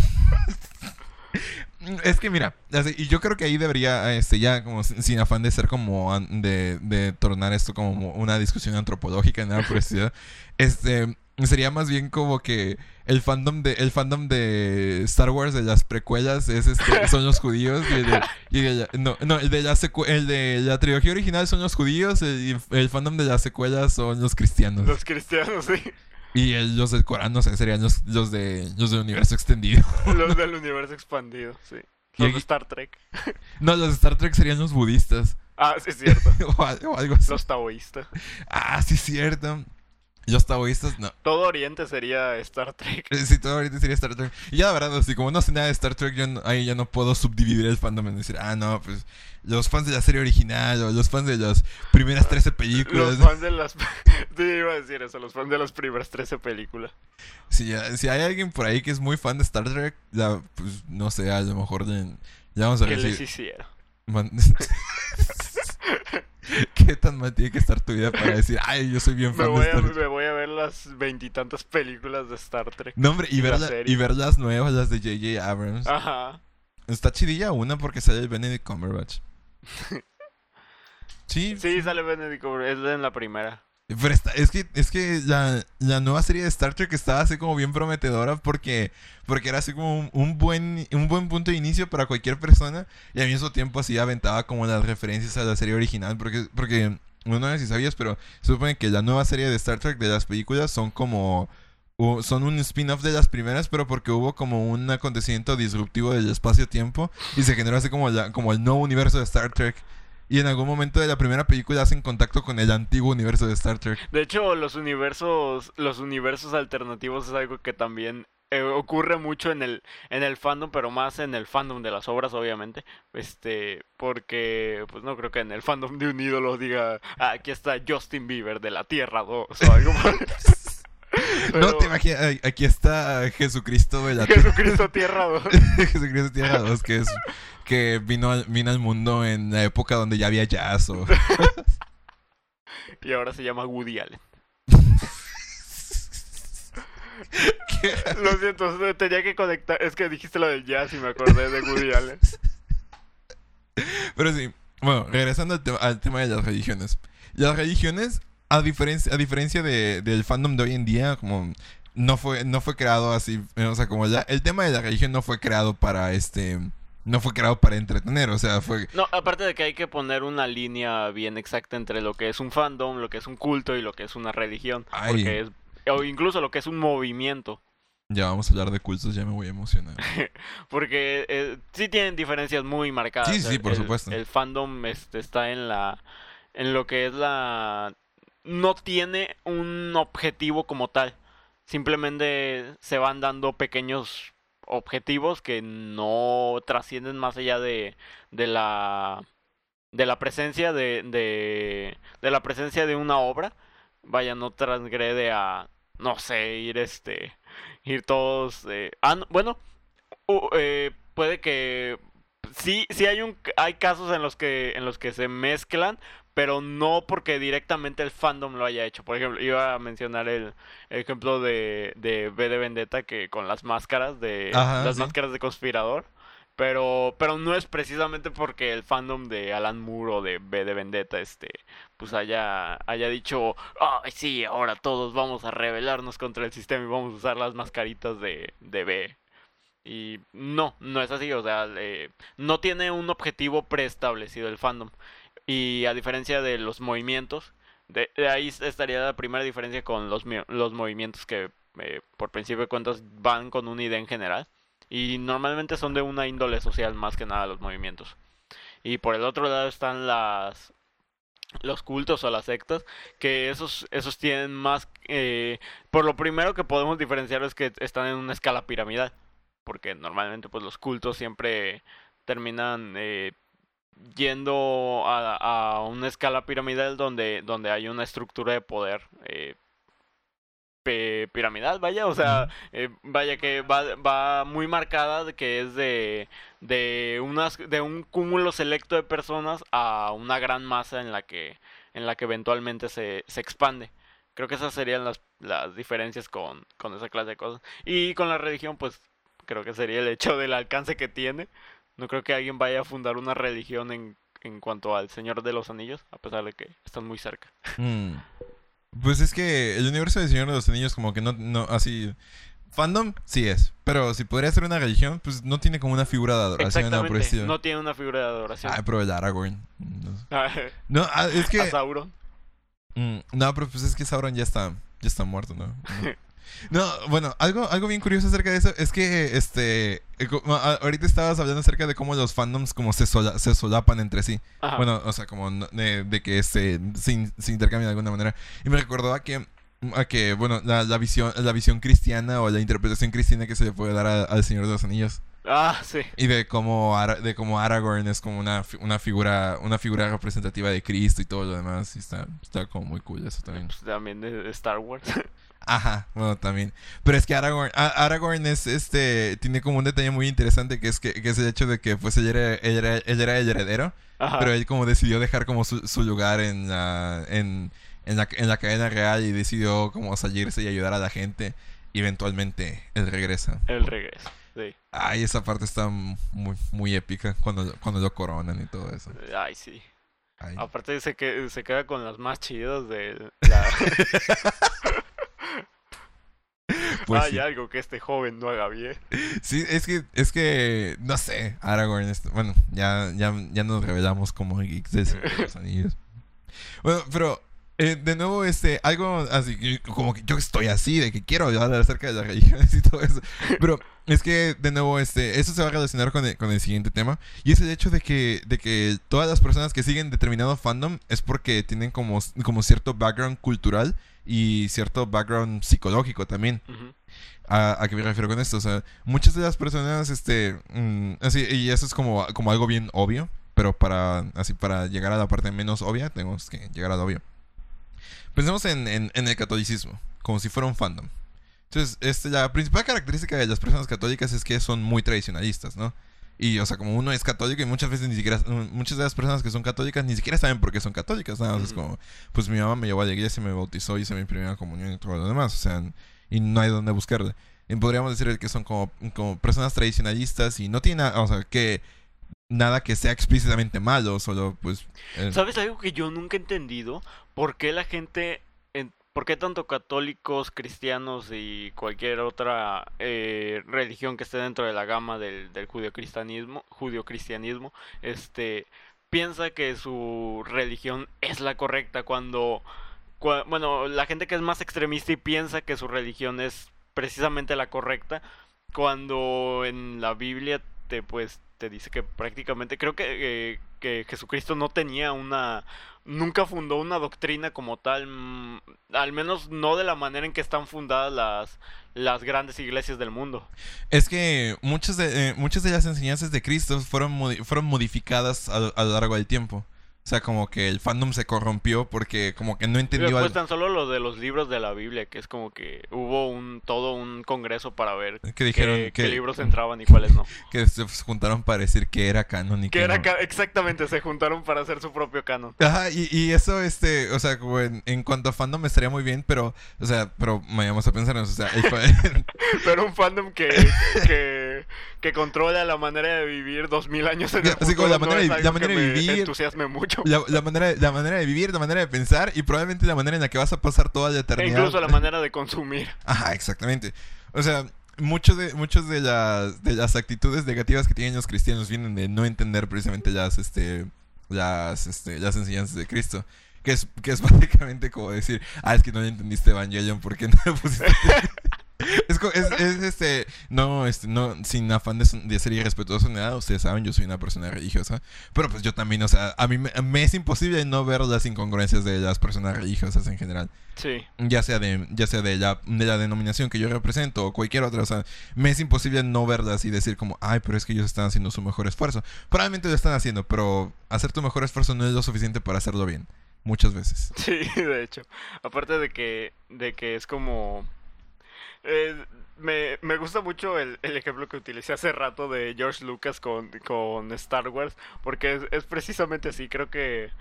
Speaker 5: Es que mira, así- y yo creo que ahí debería, este, ya como sin, afán de ser como, de, de tornar esto como una discusión antropológica nada por este, sería más bien como que el fandom de, el fandom de Star Wars de las precuelas es este, son los judíos y el de, y no, no, el de la el de la trilogía original son los judíos el, el fandom de las secuelas son los cristianos
Speaker 6: Los cristianos, sí.
Speaker 5: Y los del Corán, no sé, serían los, los de los del universo extendido.
Speaker 6: Los del universo expandido, sí. Los de Star Trek.
Speaker 5: No, los de Star Trek serían los budistas
Speaker 6: Ah, sí es cierto.
Speaker 5: o algo así.
Speaker 6: Los taoístas.
Speaker 5: Ah, sí, es cierto. Los taoístas, no.
Speaker 6: Todo Oriente sería Star Trek.
Speaker 5: Eh, Sí, todo ahorita sería Star Trek. Y ya, la verdad, así como no sé nada de Star Trek, yo no- ahí ya no puedo subdividir el fandom en decir, ah, no, pues los fans de la serie original o los fans de las primeras 13 películas.
Speaker 6: Los fans de las... Sí, iba a decir eso, los fans de las primeras 13 películas.
Speaker 5: Si, si hay alguien por ahí que es muy fan de Star Trek, ya, pues no sé, a lo mejor ya, ya vamos a
Speaker 6: ¿Qué les hiciera?
Speaker 5: Man- ¿Qué tan mal tiene que estar tu vida para decir, ay, yo soy bien
Speaker 6: Me
Speaker 5: fan de
Speaker 6: voy, a,
Speaker 5: Star Trek?
Speaker 6: me voy a ver las veintitantas películas de Star Trek.
Speaker 5: No, hombre, y
Speaker 6: y
Speaker 5: ver, la- y ver las nuevas, las de J.J. Abrams.
Speaker 6: Ajá.
Speaker 5: Está chidilla una porque sale el Benedict Cumberbatch. Sí,
Speaker 6: Sí, sale Benedict Cumberbatch, es en la primera.
Speaker 5: Pero está- es que, es que la, la nueva serie de Star Trek estaba así como bien prometedora porque, porque era así como un, buen, un buen punto de inicio para cualquier persona y al mismo tiempo así aventaba como las referencias a la serie original porque, porque no sé si sabías, pero se supone que la nueva serie de Star Trek de las películas son como... Son un spin-off de las primeras, pero porque hubo como un acontecimiento disruptivo del espacio-tiempo y se generó así como, la- como el nuevo universo de Star Trek. Y en algún momento de la primera película hacen contacto con el antiguo universo de Star Trek.
Speaker 6: De hecho, los universos, los universos alternativos es algo que también eh, ocurre mucho en el, en el fandom, pero más en el fandom de las obras, obviamente. Este, porque, pues no creo que en el fandom de un ídolo diga, "Ah, aquí está Justin Bieber de la Tierra 2 o algo por-
Speaker 5: No te imaginas, aquí está Jesucristo de la
Speaker 6: Jesucristo Tierra 2.
Speaker 5: Jesucristo Tierra 2, que es que vino al, vino al mundo en la época donde ya había jazz o
Speaker 6: Y ahora se llama Woody Allen. Lo siento, tenía que conectar. Es que dijiste lo del jazz y me acordé de Woody Allen.
Speaker 5: Pero sí, bueno, regresando al, tema- al tema de las religiones. Las religiones, a diferencia, a diferencia de- del fandom de hoy en día, como no fue, no fue creado así, o sea, como ya, el tema de la religión no fue creado para este, no fue creado para entretener, o sea, fue,
Speaker 6: No, aparte de que hay que poner una línea bien exacta entre lo que es un fandom, lo que es un culto y lo que es una religión.
Speaker 5: Ay.
Speaker 6: Porque es. O incluso lo que es un movimiento.
Speaker 5: ya vamos a hablar de cultos, ya me voy a emocionar.
Speaker 6: Porque eh, sí tienen diferencias muy marcadas.
Speaker 5: Sí, sí, por
Speaker 6: el-
Speaker 5: supuesto.
Speaker 6: El fandom este, está en la. En lo que es la. No tiene un objetivo como tal. Simplemente se van dando pequeños objetivos que no trascienden más allá de, de la. De la presencia de, de. De la presencia de una obra. Vaya, no transgrede a. No sé, ir este ir todos eh, ah, no, bueno eh, puede que sí sí hay un hay casos en los que en los que se mezclan pero no porque directamente el fandom lo haya hecho por ejemplo iba a mencionar el, el ejemplo de de V de Vendetta que con las máscaras de
Speaker 5: Ajá,
Speaker 6: las
Speaker 5: sí.
Speaker 6: máscaras de conspirador pero pero no es precisamente porque el fandom de Alan Moore o de V de Vendetta este pues haya, haya dicho, ay sí, ahora todos vamos a rebelarnos contra el sistema y vamos a usar las mascaritas de, de B. Y no, no es así, o sea, eh, no tiene un objetivo preestablecido el fandom. Y a diferencia de los movimientos, de, ahí estaría la primera diferencia con los, los movimientos que eh, por principio de cuentas van con una idea en general. Y normalmente son de una índole social más que nada los movimientos. Y por el otro lado están las, los cultos o las sectas, que esos, esos tienen más... eh, por lo primero que podemos diferenciar es que están en una escala piramidal, porque normalmente pues los cultos siempre terminan eh, yendo a, a una escala piramidal donde, donde hay una estructura de poder eh, piramidal, vaya, o sea, eh, vaya que va, va muy marcada de que es de, de unas de un cúmulo selecto de personas a una gran masa en la que en la que eventualmente se, se expande. Creo que esas serían las, las diferencias con, con esa clase de cosas. Y con la religión, pues creo que sería el hecho del alcance que tiene. No creo que alguien vaya a fundar una religión en, en cuanto al Señor de los Anillos, a pesar de que están muy cerca.
Speaker 5: Mm. Pues es que el universo del Señor de los Anillos como que no, no, así... Fandom sí es, pero si podría ser una religión, pues no tiene como una figura de adoración
Speaker 6: Exactamente, no tiene una figura de adoración.
Speaker 5: Ay, pero el Aragorn. No,
Speaker 6: a
Speaker 5: No, ah, es que...
Speaker 6: Sauron.
Speaker 5: Mm, no, pero pues es que Sauron ya está, ya está muerto, ¿no? No, No, bueno, algo, algo bien curioso acerca de eso es que, este, ahorita estabas hablando acerca de cómo los fandoms como se, sola- se solapan entre sí.
Speaker 6: Ajá.
Speaker 5: Bueno, o sea, como de, de que se, se, in- se intercambian de alguna manera. Y me recordaba que a que, bueno, la, la visión, la visión cristiana o la interpretación cristiana que se le puede dar a- al Señor de los Anillos.
Speaker 6: Ah, sí.
Speaker 5: Y de cómo, Ara- de cómo Aragorn es como una, fi- una figura una figura representativa de Cristo y todo lo demás. Y está, está como muy cool eso también.
Speaker 6: Pues también de Star Wars.
Speaker 5: Ajá, bueno, también. Pero es que Aragorn, Aragorn es este, tiene como un detalle muy interesante que es que, que es el hecho de que pues él era, él era, él era el heredero,
Speaker 6: Ajá.
Speaker 5: pero él como decidió dejar como su, su lugar en la, en, en la, en la cadena real y decidió como salirse y ayudar a la gente. Y eventualmente él regresa.
Speaker 6: El regreso. Sí.
Speaker 5: Ay, esa parte está muy, muy épica cuando, cuando lo coronan y todo eso.
Speaker 6: Ay, sí.
Speaker 5: Ay.
Speaker 6: Aparte se, que, se queda con las más chidas de la...
Speaker 5: Pues
Speaker 6: Hay
Speaker 5: sí.
Speaker 6: algo que este joven no haga bien.
Speaker 5: Sí, es que, es que, no sé, Aragorn, es- bueno, ya, ya, ya nos revelamos como geeks de los Anillos. Bueno, pero, eh, de nuevo, este, algo así, como que yo estoy así, de que quiero hablar acerca de las religiones y todo eso. Pero, es que, de nuevo, este, eso se va a relacionar con el, con el siguiente tema. Y es el hecho de que, de que todas las personas que siguen determinado fandom es porque tienen como, como cierto background cultural y cierto background psicológico también.
Speaker 6: Ujú.
Speaker 5: ¿A, a qué me refiero con esto? O sea, muchas de las personas, este, mm, así, y eso es como, como algo bien obvio, pero para, así, para llegar a la parte menos obvia, tenemos que llegar a lo obvio. Pensemos en, en, en el catolicismo, como si fuera un fandom. Entonces, este, la principal característica de las personas católicas es que son muy tradicionalistas, ¿no? Y, o sea, como uno es católico y muchas veces ni siquiera, muchas de las personas que son católicas ni siquiera saben por qué son católicas, nada más es
Speaker 6: Ujú.
Speaker 5: como, pues mi mamá me llevó a la iglesia, me bautizó, hice mi primera comunión y todo lo demás, o sea, y no hay donde buscarle. Y podríamos decir que son como, como personas tradicionalistas y no tiene nada, o sea, que nada que sea explícitamente malo, solo pues... eh,
Speaker 6: ¿Sabes algo que yo nunca he entendido? ¿Por qué la gente, en- por qué tanto católicos, cristianos y cualquier otra eh, religión que esté dentro de la gama del, del judio-cristianismo, judio-cristianismo, este, piensa que su religión es la correcta cuando, cua- bueno, la gente que es más extremista y piensa que su religión es precisamente la correcta, cuando en la Biblia te pues te dice que prácticamente creo que, eh, que Jesucristo no tenía una nunca fundó una doctrina como tal mm, al menos no de la manera en que están fundadas las las grandes iglesias del mundo
Speaker 5: Es que muchas de, eh, muchas de las enseñanzas de Cristo fueron, fueron modificadas a, a lo largo del tiempo. O sea, como que el fandom se corrompió porque como que no entendió
Speaker 6: Después
Speaker 5: algo.
Speaker 6: tan solo lo de los libros de la Biblia que es como que hubo un todo un congreso para ver
Speaker 5: Que dijeron
Speaker 6: qué,
Speaker 5: que,
Speaker 6: qué libros entraban y cuáles no
Speaker 5: que se juntaron para decir que era canon y que,
Speaker 6: que era
Speaker 5: no.
Speaker 6: ca- exactamente se juntaron para hacer su propio canon
Speaker 5: Ajá, y, y eso, este, o sea, como en, en cuanto a fandom estaría muy bien, pero, o sea, pero vayamos a pensar, o sea, el
Speaker 6: Pero un fandom que, que, que controla la manera de vivir dos mil años en el
Speaker 5: Así como
Speaker 6: futuro
Speaker 5: la
Speaker 6: no
Speaker 5: manera
Speaker 6: es
Speaker 5: de- la manera de vivir.
Speaker 6: entusiasme mucho.
Speaker 5: la, la manera, la manera de vivir, la manera de pensar y probablemente la manera en la que vas a pasar toda la
Speaker 6: E
Speaker 5: eternidad.
Speaker 6: incluso la manera de consumir.
Speaker 5: Ajá, exactamente. O sea, muchos de, muchos de las, de las actitudes negativas que tienen los cristianos vienen de no entender precisamente las, este, las, este, las enseñanzas de Cristo. Que es, que es básicamente como decir, ah, es que no le entendiste Evangelion, ¿por qué no le pusiste? es, es, es, este, no, este, no, sin afán de, de ser irrespetuoso ni nada, ustedes saben, yo soy una persona religiosa, pero pues yo también, o sea, a mí me, me es imposible no ver las incongruencias de las personas religiosas en general
Speaker 6: Sí.
Speaker 5: ya sea de ya sea de la, de la denominación que yo represento o cualquier otra, o sea, me es imposible no verlas y decir como, ay, pero es que ellos están haciendo su mejor esfuerzo. Probablemente lo están haciendo, pero hacer tu mejor esfuerzo no es lo suficiente para hacerlo bien, muchas veces.
Speaker 6: Sí, de hecho. Aparte de que, de que es como... eh, me, me gusta mucho el, el ejemplo que utilicé hace rato de George Lucas con, con Star Wars, porque es, es precisamente así. Creo que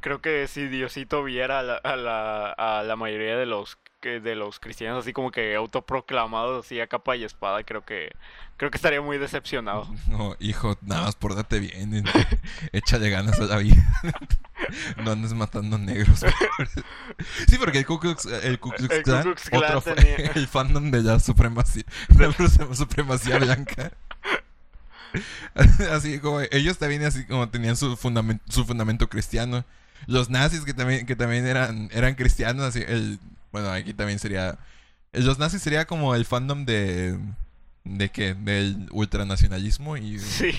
Speaker 6: creo que si Diosito viera a la, a la, a la mayoría de los que- de los cristianos así como que autoproclamados así a capa y espada, creo que creo que estaría muy decepcionado.
Speaker 5: No, hijo, nada más pórtate bien, échale ganas a la vida. no andes matando negros. sí, porque el Ku Klux, el Ku Klux
Speaker 6: El Ku
Speaker 5: Klan,
Speaker 6: Klux Klan
Speaker 5: otro fue
Speaker 6: tenía-
Speaker 5: el fandom de la supremacía, de la supremacía blanca. así como ellos también así como tenían su fundamento, su fundamento cristiano. Los nazis que también que también eran eran cristianos, así el bueno, aquí también sería los nazis sería como el fandom de de qué, del ultranacionalismo y
Speaker 6: Sí.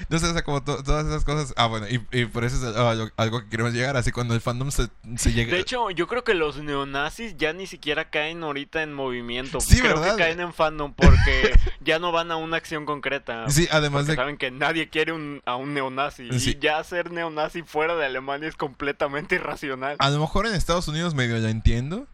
Speaker 5: Entonces, o sea, como to- todas esas cosas. Ah, bueno, y, y por eso es algo, algo que queremos llegar. Así cuando el fandom se, se llega.
Speaker 6: De hecho, yo creo que los neonazis ya ni siquiera caen ahorita en movimiento.
Speaker 5: Sí,
Speaker 6: creo
Speaker 5: ¿verdad?
Speaker 6: que caen en fandom porque ya no van a una acción concreta.
Speaker 5: sí, además de.
Speaker 6: saben que nadie quiere un- a un neonazi.
Speaker 5: Sí.
Speaker 6: Y ya ser neonazi fuera de Alemania es completamente irracional.
Speaker 5: A lo mejor en Estados Unidos medio la entiendo.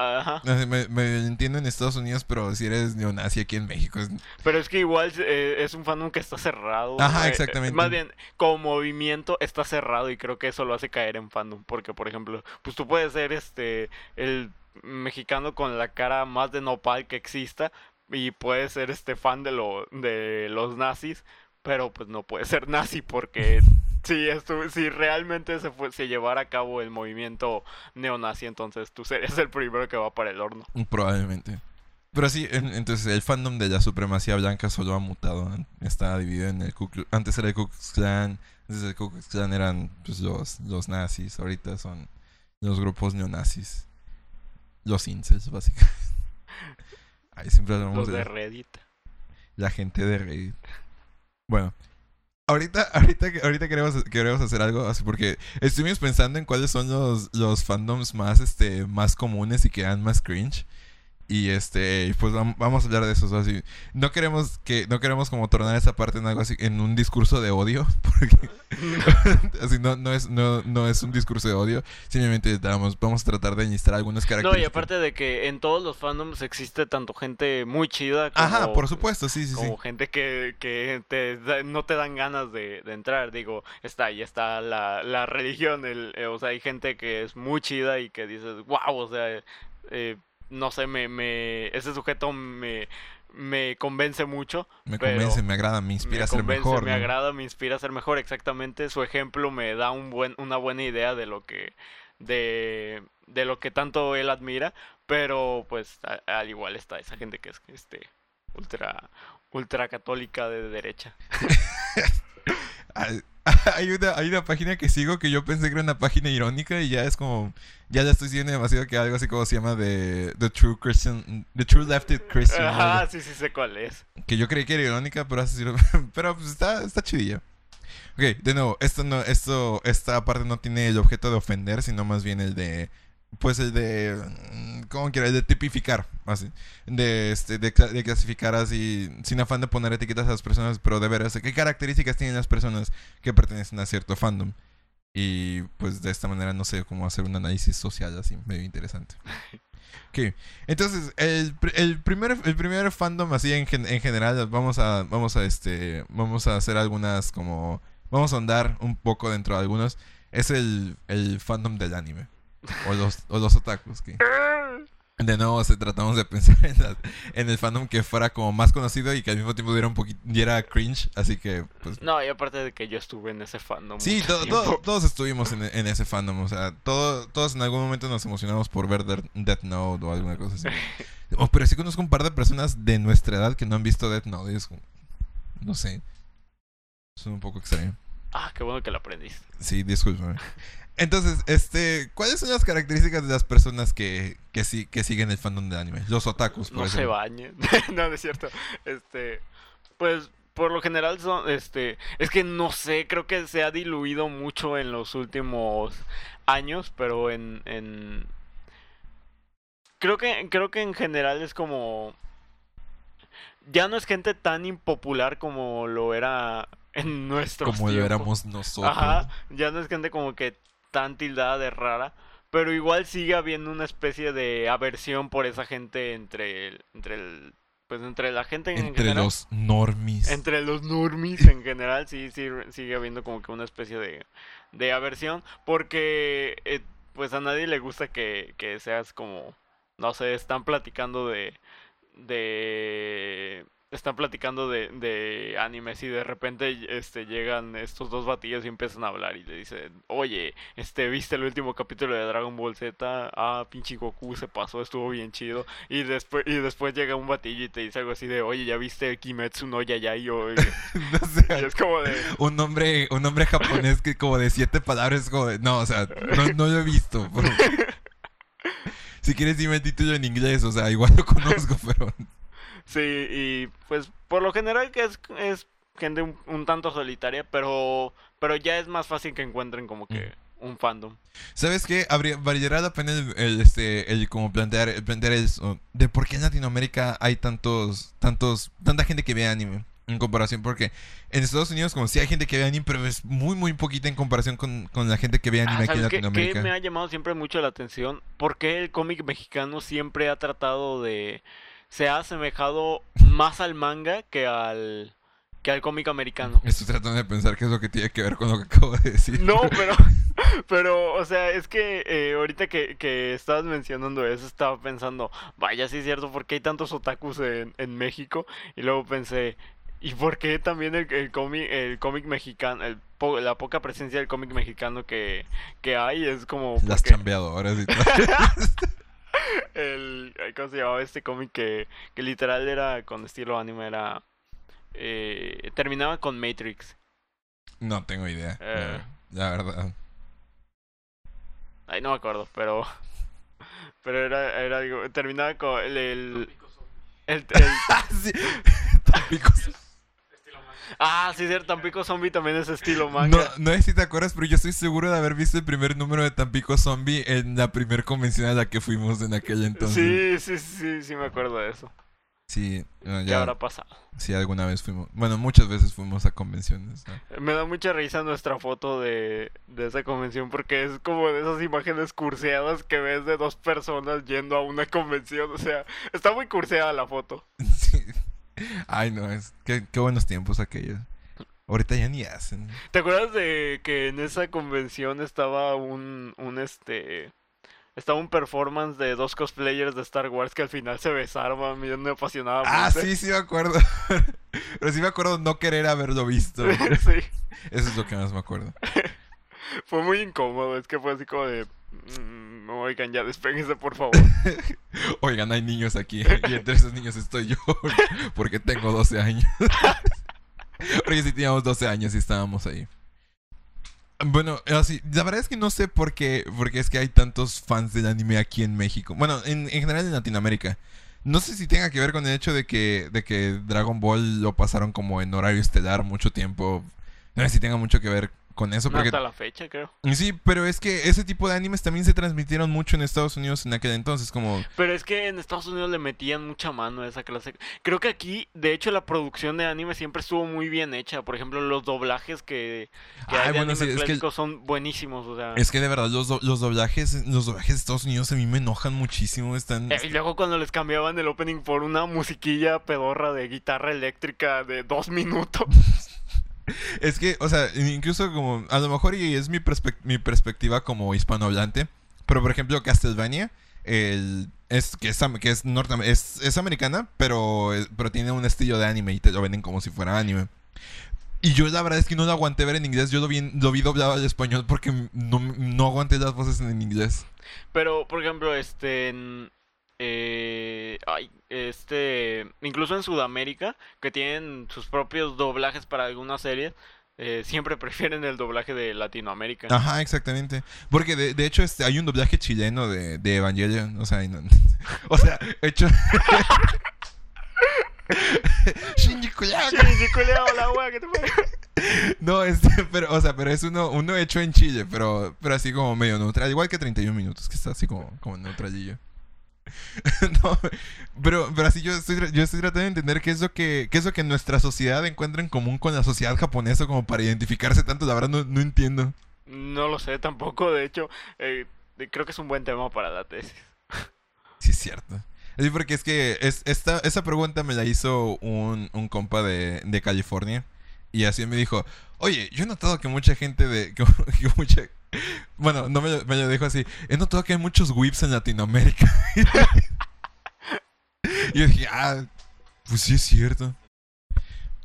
Speaker 6: Ajá.
Speaker 5: Me, entiendo en Estados Unidos, pero si eres neonazi aquí en México. es-
Speaker 6: Pero es que igual eh, es un fandom que está cerrado.
Speaker 5: Ajá,
Speaker 6: eh,
Speaker 5: exactamente.
Speaker 6: más bien, como movimiento está cerrado y creo que eso lo hace caer en fandom. Porque, por ejemplo, pues tú puedes ser este el mexicano con la cara más de nopal que exista y puedes ser este fan de, lo, de los nazis, pero pues no puedes ser nazi porque si, si realmente se, fue, se llevara a cabo el movimiento neonazi, entonces tú serías el primero que va para el horno.
Speaker 5: Probablemente. Pero sí, en- entonces el fandom de la supremacía blanca solo ha mutado. Está dividido en el Ku Klux- Antes era el Ku Klux Klan. Antes del Ku Klux Klan eran pues, los, los nazis. Ahorita son los grupos neonazis. Los incels, básicamente. Ahí siempre hablamos
Speaker 6: Los
Speaker 5: de
Speaker 6: de Reddit.
Speaker 5: la gente de Reddit. Bueno. Ahorita, ahorita, ahorita queremos, queremos hacer algo así porque estuvimos pensando en cuáles son los, los fandoms más, este, más comunes y que dan más cringe. Y este, pues vam- vamos a hablar de eso. Así. No queremos que, no queremos como tornar esa parte en algo así, en un discurso de odio. Porque así no, no es, no, no es un discurso de odio. Simplemente vamos, vamos a tratar de enlistar algunas
Speaker 6: No,
Speaker 5: características.
Speaker 6: y aparte de que en todos los fandoms existe tanto gente muy chida como,
Speaker 5: Ajá, por supuesto, sí, sí, sí.
Speaker 6: como gente que, que te no te dan ganas de, de entrar. Digo, está ahí está la, la religión. El, eh, o sea, hay gente que es muy chida y que dices, wow, o sea, eh, no sé, me, me, ese sujeto me, me convence mucho.
Speaker 5: Me convence, me agrada, me inspira
Speaker 6: me
Speaker 5: a ser
Speaker 6: convence,
Speaker 5: mejor.
Speaker 6: me
Speaker 5: ¿no?
Speaker 6: agrada, me inspira a ser mejor. Exactamente, su ejemplo me da un buen, una buena idea de lo que, de, de lo que tanto él admira. Pero, pues, a- al igual está esa gente que es, este, ultra, ultra católica de derecha.
Speaker 5: Hay, una, hay una página que sigo que yo pensé que era una página irónica y ya es como. Ya la estoy siguiendo demasiado que algo así como se llama de The True Christian. The True Lefted Christian.
Speaker 6: Ajá, sí, sí sé cuál es.
Speaker 5: Que yo creí que era irónica, pero así Pero pues está, está chidilla. Ok, de nuevo, esto no, esto, esta parte no tiene el objeto de ofender, sino más bien el de. Pues el de. mm, ¿Cómo quiera? El de tipificar. Así. De, este, de, cla- de clasificar así. Sin afán de poner etiquetas a las personas, pero de ver o sea, qué características tienen las personas que pertenecen a cierto fandom. Y pues de esta manera, no sé, cómo hacer un análisis social así, medio interesante. Ok, entonces, el, el primer, el primer fandom así en, en general, vamos a, vamos a este, vamos a hacer algunas como, vamos a andar un poco dentro de algunos, es el, el fandom del anime. O los, o los otakus, que de nuevo tratamos de pensar en, la- en el fandom que fuera como más conocido y que al mismo tiempo diera un poquito, diera cringe, así que pues
Speaker 6: No, y aparte de que yo estuve en ese fandom.
Speaker 5: Sí, to- todos estuvimos en, en ese fandom, o sea, todo- todos en algún momento nos emocionamos por ver Death Note o alguna cosa así. Oh, pero sí conozco un par de personas de nuestra edad que no han visto Death Note y es como, no sé, es un poco extraño.
Speaker 6: Ah, qué bueno que lo aprendiste.
Speaker 5: Sí, discúlpame. Entonces, este, ¿cuáles son las características de las personas que, que, sí, que siguen el fandom de anime? Los otakus, por
Speaker 6: no se
Speaker 5: ejemplo.
Speaker 6: bañen. no, no es cierto. Este, pues por lo general son, este, es que no sé, creo que se ha diluido mucho en los últimos años, pero en, en, creo que, creo que en general es como, ya no es gente tan impopular como lo era en nuestros
Speaker 5: Como lo éramos nosotros.
Speaker 6: Ajá, ya no es gente como que tan tildada de rara, pero igual sigue habiendo una especie de aversión por esa gente entre el, entre el, pues entre la gente en
Speaker 5: Entre
Speaker 6: general.
Speaker 5: los normies.
Speaker 6: Entre los normies en general, sí, sí, sigue habiendo como que una especie de, de aversión, porque eh, pues a nadie le gusta que, que seas como, no sé, están platicando de, de, están platicando de, de animes y de repente este, llegan estos dos batillos y empiezan a hablar y le dicen, oye, este, ¿viste el último capítulo de Dragon Ball Z? Ah, pinche Goku se pasó, estuvo bien chido. Y después, y después llega un batillo y te dice algo así de, oye, ¿ya viste Kimetsu no Yayai? Y,
Speaker 5: no sé,
Speaker 6: y es como de,
Speaker 5: un nombre, un nombre japonés que como de siete palabras, como de, no, o sea, no, no lo he visto. pero- si quieres dime el título en inglés, o sea, igual lo conozco, pero
Speaker 6: sí, y pues por lo general que es, es gente un, un tanto solitaria, pero pero ya es más fácil que encuentren como que un fandom.
Speaker 5: ¿Sabes qué? Habría, valdría la pena el, el, este, el como plantear, el plantear eso, de por qué en Latinoamérica hay tantos, tantos, tanta gente que ve anime. En comparación, porque en Estados Unidos como sí hay gente que ve anime, pero es muy, muy poquita en comparación con, con la gente que ve anime
Speaker 6: Ah,
Speaker 5: aquí en
Speaker 6: ¿sabes qué, qué
Speaker 5: Latinoamérica.
Speaker 6: me ha llamado siempre mucho la atención? ¿Por qué el cómic mexicano siempre ha tratado de... se ha asemejado más al manga que al... que al cómic americano?
Speaker 5: Estoy tratando de pensar qué es lo que tiene que ver con lo que acabo de decir.
Speaker 6: No, pero, pero, o sea, es que eh, ahorita que, que estabas mencionando eso, estaba pensando, vaya, sí es cierto, ¿por qué hay tantos otakus en, en México? Y luego pensé, ¿y por qué también el, el cómic, el cómic mexicano, el la poca presencia del cómic mexicano que, que hay es como...
Speaker 5: Las
Speaker 6: porque
Speaker 5: chambeadoras y tal.
Speaker 6: el, ¿Cómo se llamaba este cómic que, que literal era con estilo anime? Era... eh, terminaba con Matrix.
Speaker 5: No tengo idea.
Speaker 6: Eh.
Speaker 5: La, verdad.
Speaker 6: Ay, no me acuerdo, pero. Pero era, era algo. Terminaba con el. el, el- el-
Speaker 5: Ah, sí.
Speaker 6: Ah, sí, cierto. Tampico Zombie también es estilo
Speaker 5: No,
Speaker 6: manga.
Speaker 5: no sé si te acuerdas, pero yo estoy seguro de haber visto el primer número de Tampico Zombie en la primera convención a la que fuimos en aquel entonces.
Speaker 6: Sí, sí, sí, sí, me acuerdo de eso.
Speaker 5: Sí, no,
Speaker 6: ¿Qué
Speaker 5: ya,
Speaker 6: habrá pasado?
Speaker 5: sí, alguna vez fuimos. Bueno, muchas veces fuimos a convenciones. ¿no?
Speaker 6: Me da mucha risa nuestra foto de, de esa convención porque es como de esas imágenes curseadas que ves de dos personas yendo a una convención. O sea, está muy curseada la foto.
Speaker 5: Sí. Ay, no, es qué, qué buenos tiempos aquellos. Ahorita ya ni hacen.
Speaker 6: ¿Te acuerdas de que en esa convención estaba un, un este... Estaba un performance de dos cosplayers de Star Wars que al final se besaron, mí me apasionaba
Speaker 5: Ah, sí, sí me acuerdo. Pero sí me acuerdo no querer haberlo visto.
Speaker 6: sí,
Speaker 5: Eso es lo que más me acuerdo.
Speaker 6: fue muy incómodo, es que fue así como de... "Mm, oigan, ya despéguense por favor.
Speaker 5: Oigan, hay niños aquí. Y entre esos niños estoy yo. Porque tengo 12 años. Porque sí teníamos 12 años y estábamos ahí. Bueno, así, la verdad es que no sé por qué, porque es que hay tantos fans del anime aquí en México. Bueno, en, en general en Latinoamérica. No sé si tenga que ver con el hecho de que, de que Dragon Ball lo pasaron como en horario estelar mucho tiempo. No sé si tenga mucho que ver con eso,
Speaker 6: No
Speaker 5: porque
Speaker 6: hasta la fecha, creo.
Speaker 5: Sí, pero es que ese tipo de animes también se transmitieron mucho en Estados Unidos en aquel entonces, como...
Speaker 6: Pero es que en Estados Unidos le metían mucha mano a esa clase. Creo que aquí, de hecho, la producción de anime siempre estuvo muy bien hecha. Por ejemplo, los doblajes que, que hay
Speaker 5: Ay,
Speaker 6: de
Speaker 5: bueno, sí, es que,
Speaker 6: son buenísimos. O sea,
Speaker 5: es que de verdad los, do- los doblajes los doblajes de Estados Unidos a mí me enojan muchísimo, están...
Speaker 6: Eh, y luego cuando les cambiaban el opening por una musiquilla pedorra de guitarra eléctrica de dos minutos.
Speaker 5: Es que, o sea, incluso como... A lo mejor y es mi, perspec- mi perspectiva como hispanohablante, pero por ejemplo Castlevania... El, es que es, que es, norteam- es, es americana, pero, pero tiene un estilo de anime y te lo venden como si fuera anime. Y yo la verdad es que no lo aguanté ver en inglés, yo lo vi, lo vi doblado al español porque no, no aguanté las voces en inglés.
Speaker 6: Pero, por ejemplo, este... en- eh, ay, este... Incluso en Sudamérica, que tienen sus propios doblajes para algunas series, eh, siempre prefieren el doblaje de Latinoamérica.
Speaker 5: Ajá, exactamente. Porque de, de hecho este, hay un doblaje chileno de, de Evangelion. O sea, no- o sea, hecho. Shinji
Speaker 6: la wea que te parió.
Speaker 5: No, este, pero, o sea, pero es uno, uno hecho en Chile, pero, pero así como medio neutral. Igual que 31 minutos, que está así como, como neutralillo. no, pero, pero así yo estoy, yo estoy tratando de entender qué es lo que, qué es lo que nuestra sociedad encuentra en común con la sociedad japonesa como para identificarse tanto. La verdad no, no entiendo.
Speaker 6: No lo sé tampoco, de hecho, eh, creo que es un buen tema para la tesis.
Speaker 5: Sí, es cierto. Sí, porque es que es, esta, esa pregunta me la hizo un, un compa de, de California. Y así me dijo, oye, yo he notado que mucha gente de... Que, que mucha... Bueno, no me, lo- me lo dijo así. He notado que hay muchos whips en Latinoamérica. y yo dije, ah, pues sí es cierto.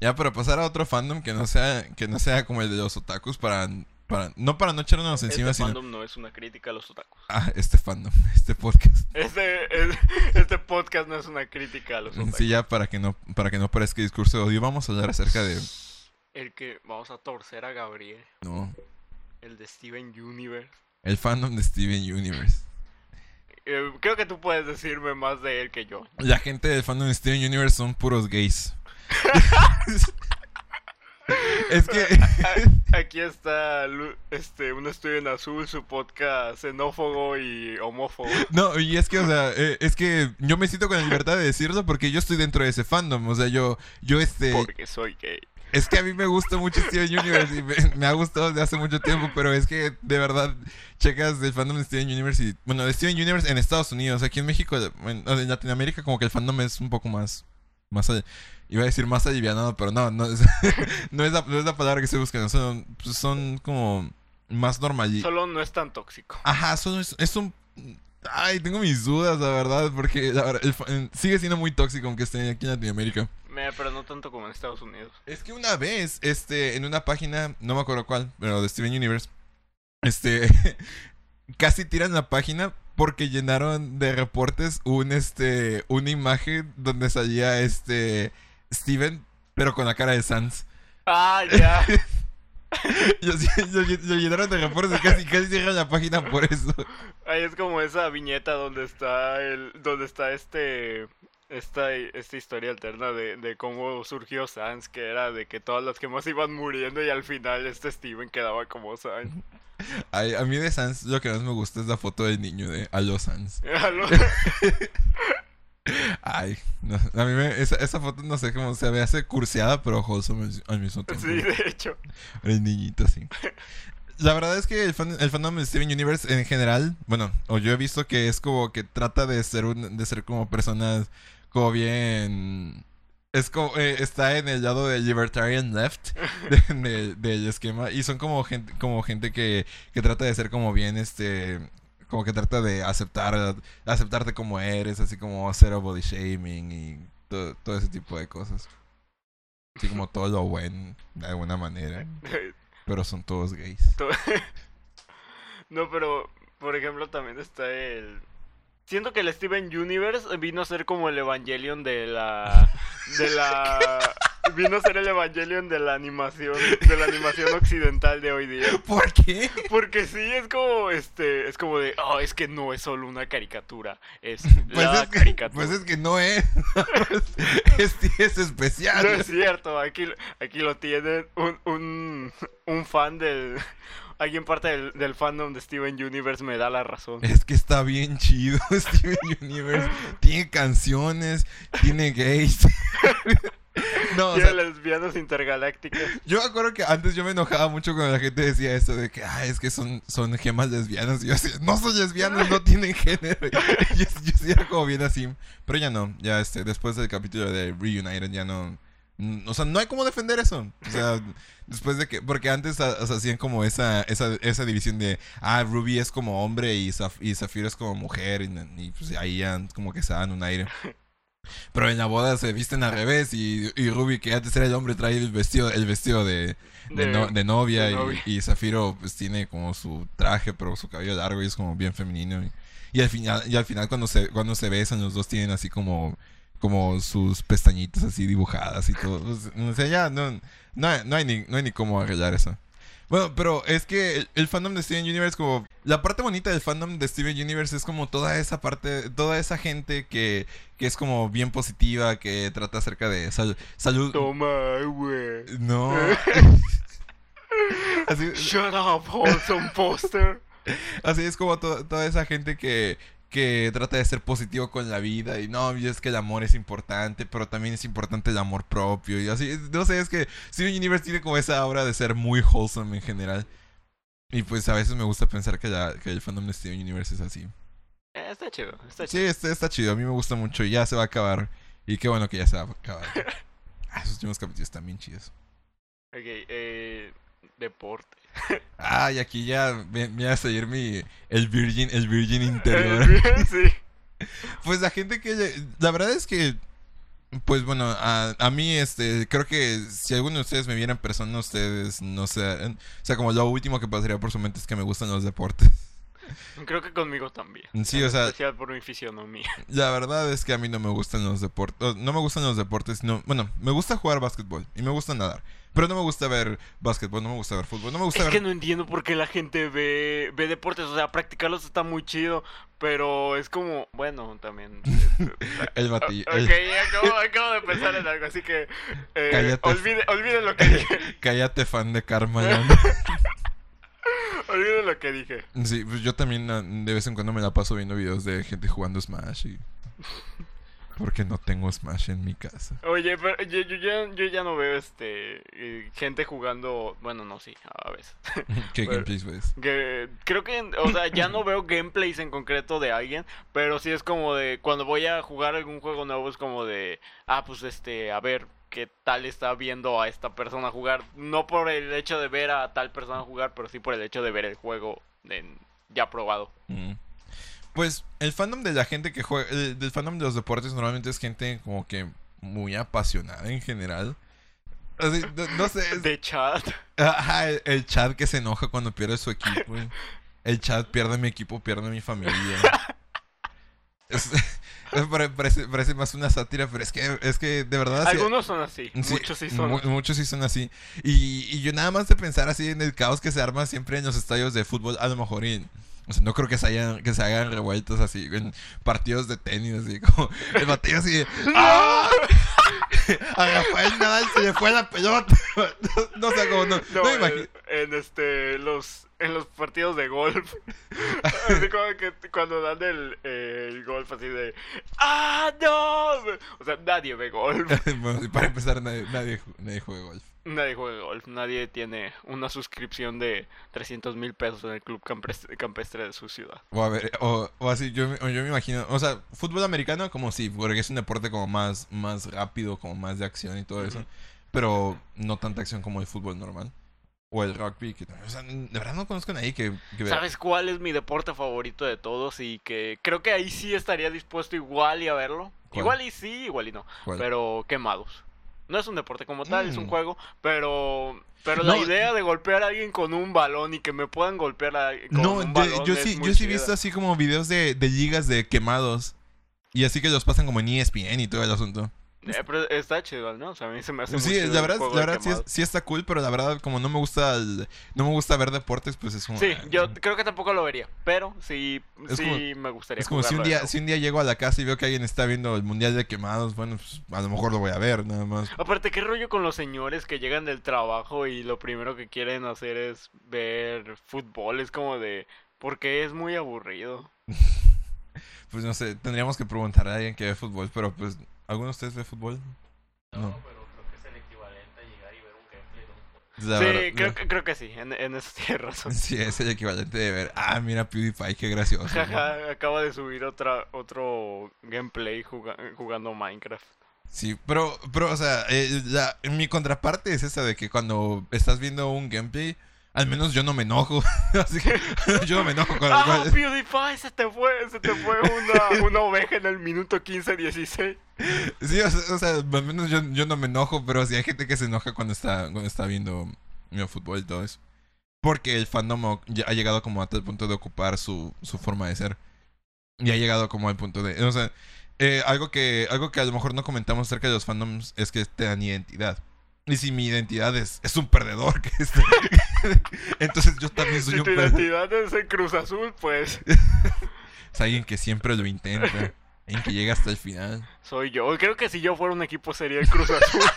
Speaker 5: Ya, para pasar a otro fandom que no sea, que no sea como el de los otakus para... para no para no echarnos encima,
Speaker 6: Este
Speaker 5: sino...
Speaker 6: fandom no es una crítica a los otakus.
Speaker 5: Ah, este fandom, este podcast.
Speaker 6: Este, es- este podcast no es una crítica a los otakus.
Speaker 5: Sí, ya para que no para que no parezca discurso de odio, vamos a hablar acerca de
Speaker 6: El que vamos a torcer a Gabriel,
Speaker 5: no,
Speaker 6: el de Steven Universe.
Speaker 5: el fandom de Steven Universe.
Speaker 6: Eh, creo que tú puedes decirme más de él que yo.
Speaker 5: La gente del fandom de Steven Universe son puros gays. Es que.
Speaker 6: Aquí está este un estudio en azul, su podcast xenófobo y homófobo.
Speaker 5: No, y es que, o sea, eh, es que yo me siento con la libertad de decirlo porque yo estoy dentro de ese fandom. O sea, yo, yo este.
Speaker 6: Porque soy gay.
Speaker 5: Es que a mí me gusta mucho Steven Universe y me, me ha gustado desde hace mucho tiempo, pero es que de verdad checas el fandom de Steven Universe y, bueno, de Steven Universe en Estados Unidos, aquí en México, en, en Latinoamérica como que el fandom es un poco más, más, iba a decir más alivianado, pero no, no es, no es, la, no es la palabra que estoy buscando, son, pues, son como más normal.
Speaker 6: Solo no es tan tóxico.
Speaker 5: Ajá, son, es, es un... Ay, tengo mis dudas, la verdad, porque la verdad, el sigue siendo muy tóxico aunque esté aquí en Latinoamérica.
Speaker 6: Me- Pero no tanto como en Estados Unidos.
Speaker 5: Es que una vez, este, en una página, no me acuerdo cuál, pero de Steven Universe, este, casi tiran la página porque llenaron de reportes un, este, una imagen donde salía, este, Steven, pero con la cara de Sans.
Speaker 6: Ah, ya.
Speaker 5: Y así, lo, lo llenaron de reportes casi, casi cierran la página por eso.
Speaker 6: Ahí es como esa viñeta donde está el, donde está este, esta, esta historia alterna de, de cómo surgió Sans, que era de que todas las gemas iban muriendo y al final este Steven quedaba como Sans.
Speaker 5: Ay, a mí de Sans lo que más me gusta es la foto del niño de Aló Sans.
Speaker 6: Aló.
Speaker 5: Ay, no, a mí me, esa, esa foto no sé cómo se ve, hace curseada, pero wholesome al mismo tiempo.
Speaker 6: Sí, de hecho.
Speaker 5: El niñito, sí. La verdad es que el, fan, el fandom de Steven Universe en general, bueno, o yo he visto que es como que trata de ser un, de ser como personas como bien es como eh, está en el lado del libertarian left de- de- del esquema y son como gente como gente que, que trata de ser como bien este como que trata de aceptar aceptarte como eres, así como cero body shaming y todo, todo ese tipo de cosas. Así como todo lo bueno de alguna manera. Pero son todos gays.
Speaker 6: No, pero, por ejemplo, también está el... Siento que el Steven Universe vino a ser como el Evangelion de la... De la... Vino a ser el Evangelion de la animación, de la animación occidental de hoy día.
Speaker 5: ¿Por qué?
Speaker 6: Porque sí, es como, este, es como de, oh, es que no es solo una caricatura, es
Speaker 5: Pues
Speaker 6: la
Speaker 5: es, que,
Speaker 6: caricatura.
Speaker 5: pues es que no es. es, es especial.
Speaker 6: No es cierto, aquí, aquí lo tienen un, un, un fan del... Alguien parte del, del fandom de Steven Universe me da la razón.
Speaker 5: Es que está bien chido Steven Universe. Tiene canciones, tiene gays. no, o
Speaker 6: Tiene
Speaker 5: sea,
Speaker 6: lesbianas intergalácticas.
Speaker 5: yo me acuerdo que antes yo me enojaba mucho cuando la gente decía esto de que, ah, es que son, son gemas lesbianas. Y yo así, no son lesbianas, no tienen género. Y yo, yo sí era como bien así. Pero ya no, ya este, después del capítulo de Reunited ya no... mm, O sea, no hay cómo defender eso. O sea, después de que... Porque antes ah, o sea, hacían como esa, esa, esa división de... Ah, Ruby es como hombre y, Zaf- y Zafiro es como mujer. Y, y, pues ahí ya como que se dan un aire. Pero en la boda se visten al revés y, y Ruby, que antes era el hombre, trae el vestido, el vestido de, de,
Speaker 6: De-
Speaker 5: no- de novia, y-. Y, Zafiro pues tiene como su traje, pero su cabello largo y es como bien femenino. Y, y al final, y al final cuando se, cuando se besan los dos tienen así como, como sus pestañitas así dibujadas y todo. O sea, ya no, no, hay- no hay ni, no hay ni cómo arreglar eso. Bueno, pero es que el, el fandom de Steven Universe como... La parte bonita del fandom de Steven Universe es como toda esa parte, toda esa gente que, que es como bien positiva, que trata acerca de sal- salud...
Speaker 6: Toma, güey.
Speaker 5: No. así,
Speaker 6: Shut up, wholesome poster.
Speaker 5: así es como to- toda esa gente que, que trata de ser positivo con la vida y no, y es que el amor es importante, pero también es importante el amor propio y así, no sé, es que Steven Universe tiene como esa aura de ser muy wholesome en general. Y pues a veces me gusta pensar que, la- que el fandom de Steven Universe es así.
Speaker 6: Eh, está chido, está
Speaker 5: Sí,
Speaker 6: chido.
Speaker 5: está, está chido, a mí me gusta mucho y ya se va a acabar. Y qué bueno que ya se va a acabar. Ah, esos últimos capítulos están bien chidos.
Speaker 6: Ok, eh, deporte.
Speaker 5: Ah, y aquí ya me, me va a salir mi el virgin, el virgin interior.
Speaker 6: sí.
Speaker 5: Pues la gente que la verdad es que pues bueno, a, a mí este creo que si alguno de ustedes me viera en persona, ustedes no sé, o sea, como lo último que pasaría por su mente es que me gustan los deportes.
Speaker 6: Creo que conmigo también.
Speaker 5: Sí, o sea,
Speaker 6: Especial por mi fisionomía.
Speaker 5: la verdad es que a mí no me gustan los deportes. No me gustan los deportes, no. Bueno, me gusta jugar básquetbol y me gusta nadar. Pero no me gusta ver básquetbol, no me gusta ver fútbol, no me gusta
Speaker 6: Es
Speaker 5: ver.
Speaker 6: que no entiendo por qué la gente ve, ve deportes. O sea, practicarlos está muy chido. Pero es como, bueno, también.
Speaker 5: El batillo.
Speaker 6: Ok, acabo, acabo de pensar en algo, así que. Eh,
Speaker 5: Cállate.
Speaker 6: olvide, olvide lo que dije.
Speaker 5: Cállate, fan de Karma. Land.
Speaker 6: Olvide lo que dije.
Speaker 5: Sí, pues yo también ah, de vez en cuando me la paso viendo videos de gente jugando Smash y... Porque no tengo Smash en mi casa.
Speaker 6: Oye, pero yo, yo ya, yo ya no veo este eh, gente jugando. Bueno, no, sí, a veces.
Speaker 5: ¿Qué
Speaker 6: Pero-
Speaker 5: gameplays ves?
Speaker 6: Que creo que, o sea, ya no veo gameplays en concreto de alguien, pero sí es como de cuando voy a jugar algún juego nuevo es como de, ah, pues este, a ver qué tal está viendo a esta persona jugar, no por el hecho de ver a tal persona jugar, pero sí por el hecho de ver el juego en- ya probado.
Speaker 5: Mm. Pues el fandom de la gente que juega, el, del fandom de los deportes normalmente es gente como que muy apasionada en general. Así, no, no sé, es-
Speaker 6: De chat.
Speaker 5: Ajá, el, el chat que se enoja cuando pierde su equipo. El chat pierde mi equipo, pierde mi familia. Es- parece, parece más una sátira, pero es que, es que de verdad... sí-
Speaker 6: Algunos son así,
Speaker 5: sí,
Speaker 6: muchos sí son.
Speaker 5: mu- muchos sí son así. Y, y yo nada más de pensar así en el caos que se arma siempre en los estadios de fútbol, a lo mejor y- o sea, no creo que se, hayan, que se hagan revueltas así en partidos de tenis, así como el batillo así de, ¡Ah! A Rafael Nadal se le fue la pelota. No, no sé cómo, no,
Speaker 6: No,
Speaker 5: no
Speaker 6: en-
Speaker 5: imagino.
Speaker 6: en, este los en los partidos de golf. así como que cuando dan el, eh, el golf así de ¡Ah, no! O sea, nadie ve golf.
Speaker 5: Para empezar, nadie, nadie, nadie juega golf.
Speaker 6: Nadie juega golf. Nadie tiene una suscripción de 300 mil pesos en el club campestre, campestre de su ciudad.
Speaker 5: O a ver, o, o así, yo, me- o yo me imagino, o sea, fútbol americano como sí, porque es un deporte como más, más rápido, como más de acción y todo eso. Pero no tanta acción como el fútbol normal. O el rugby, que o sea, de verdad no conozco a nadie que, que
Speaker 6: ¿Sabes cuál es mi deporte favorito de todos? Y que creo que ahí sí estaría dispuesto igual y a verlo.
Speaker 5: ¿Cuál?
Speaker 6: Igual y sí, igual y no.
Speaker 5: ¿Cuál?
Speaker 6: Pero quemados. No es un deporte como tal, es un juego, pero pero
Speaker 5: No,
Speaker 6: la idea de golpear a alguien con un balón y que me puedan golpear a, con
Speaker 5: No,
Speaker 6: un
Speaker 5: de-
Speaker 6: balón
Speaker 5: yo
Speaker 6: es
Speaker 5: sí,
Speaker 6: muy
Speaker 5: yo sí he visto así como videos de, de ligas de quemados. Y así que los pasan como en ESPN y todo el asunto.
Speaker 6: Eh, pero está chido, ¿no? O sea, a mí se me hace muy
Speaker 5: Sí,
Speaker 6: chido
Speaker 5: la verdad, la verdad sí, está cool, pero la verdad como no me gusta el- no me gusta ver deportes, pues es como
Speaker 6: Sí, yo creo que tampoco lo vería, pero sí, sí
Speaker 5: como-
Speaker 6: me gustaría
Speaker 5: Es como si un día, si un día llego a la casa y veo que alguien está viendo el mundial de quemados, bueno, pues a lo mejor lo voy a ver, nada más.
Speaker 6: Aparte, ¿qué rollo con los señores que llegan del trabajo y lo primero que quieren hacer es ver fútbol? Es como de... Porque es muy aburrido.
Speaker 5: Pues no sé, tendríamos que preguntarle a alguien que ve fútbol, pero pues, ¿alguno de ustedes ve fútbol? No.
Speaker 7: pero creo que es el equivalente a llegar y ver un gameplay de un juego.
Speaker 5: La
Speaker 6: sí,
Speaker 5: verdad-
Speaker 6: creo, que, creo que sí, en, en eso tienes razón.
Speaker 5: Sí, es el equivalente de ver, ah, mira PewDiePie, qué gracioso. ¿no?
Speaker 6: Acaba de subir otra, otro gameplay juga- jugando Minecraft.
Speaker 5: Sí, pero, pero, o sea, eh, la- mi contraparte es esa de que cuando estás viendo un gameplay, al menos yo no me enojo. Así que yo no me enojo con
Speaker 6: ¡Ah, PewDiePie! Se te fue, se te fue una, una oveja en el minuto 15-16.
Speaker 5: Sí, o sea, o sea, al menos yo, yo no me enojo, pero sí hay gente que se enoja cuando está, cuando está viendo el fútbol y todo eso. Porque el fandom ya ha llegado como a tal punto de ocupar su, su forma de ser. Y ha llegado como al punto de... O sea, eh, algo, que, algo que a lo mejor no comentamos acerca de los fandoms es que te dan identidad. Y si mi identidad es, es un perdedor, que es- entonces yo también soy
Speaker 6: Si
Speaker 5: un
Speaker 6: tu
Speaker 5: perdedor.
Speaker 6: identidad es el Cruz Azul, pues
Speaker 5: Es alguien que siempre lo intenta. Alguien que llega hasta el final.
Speaker 6: soy yo. Creo que si yo fuera un equipo sería el Cruz Azul.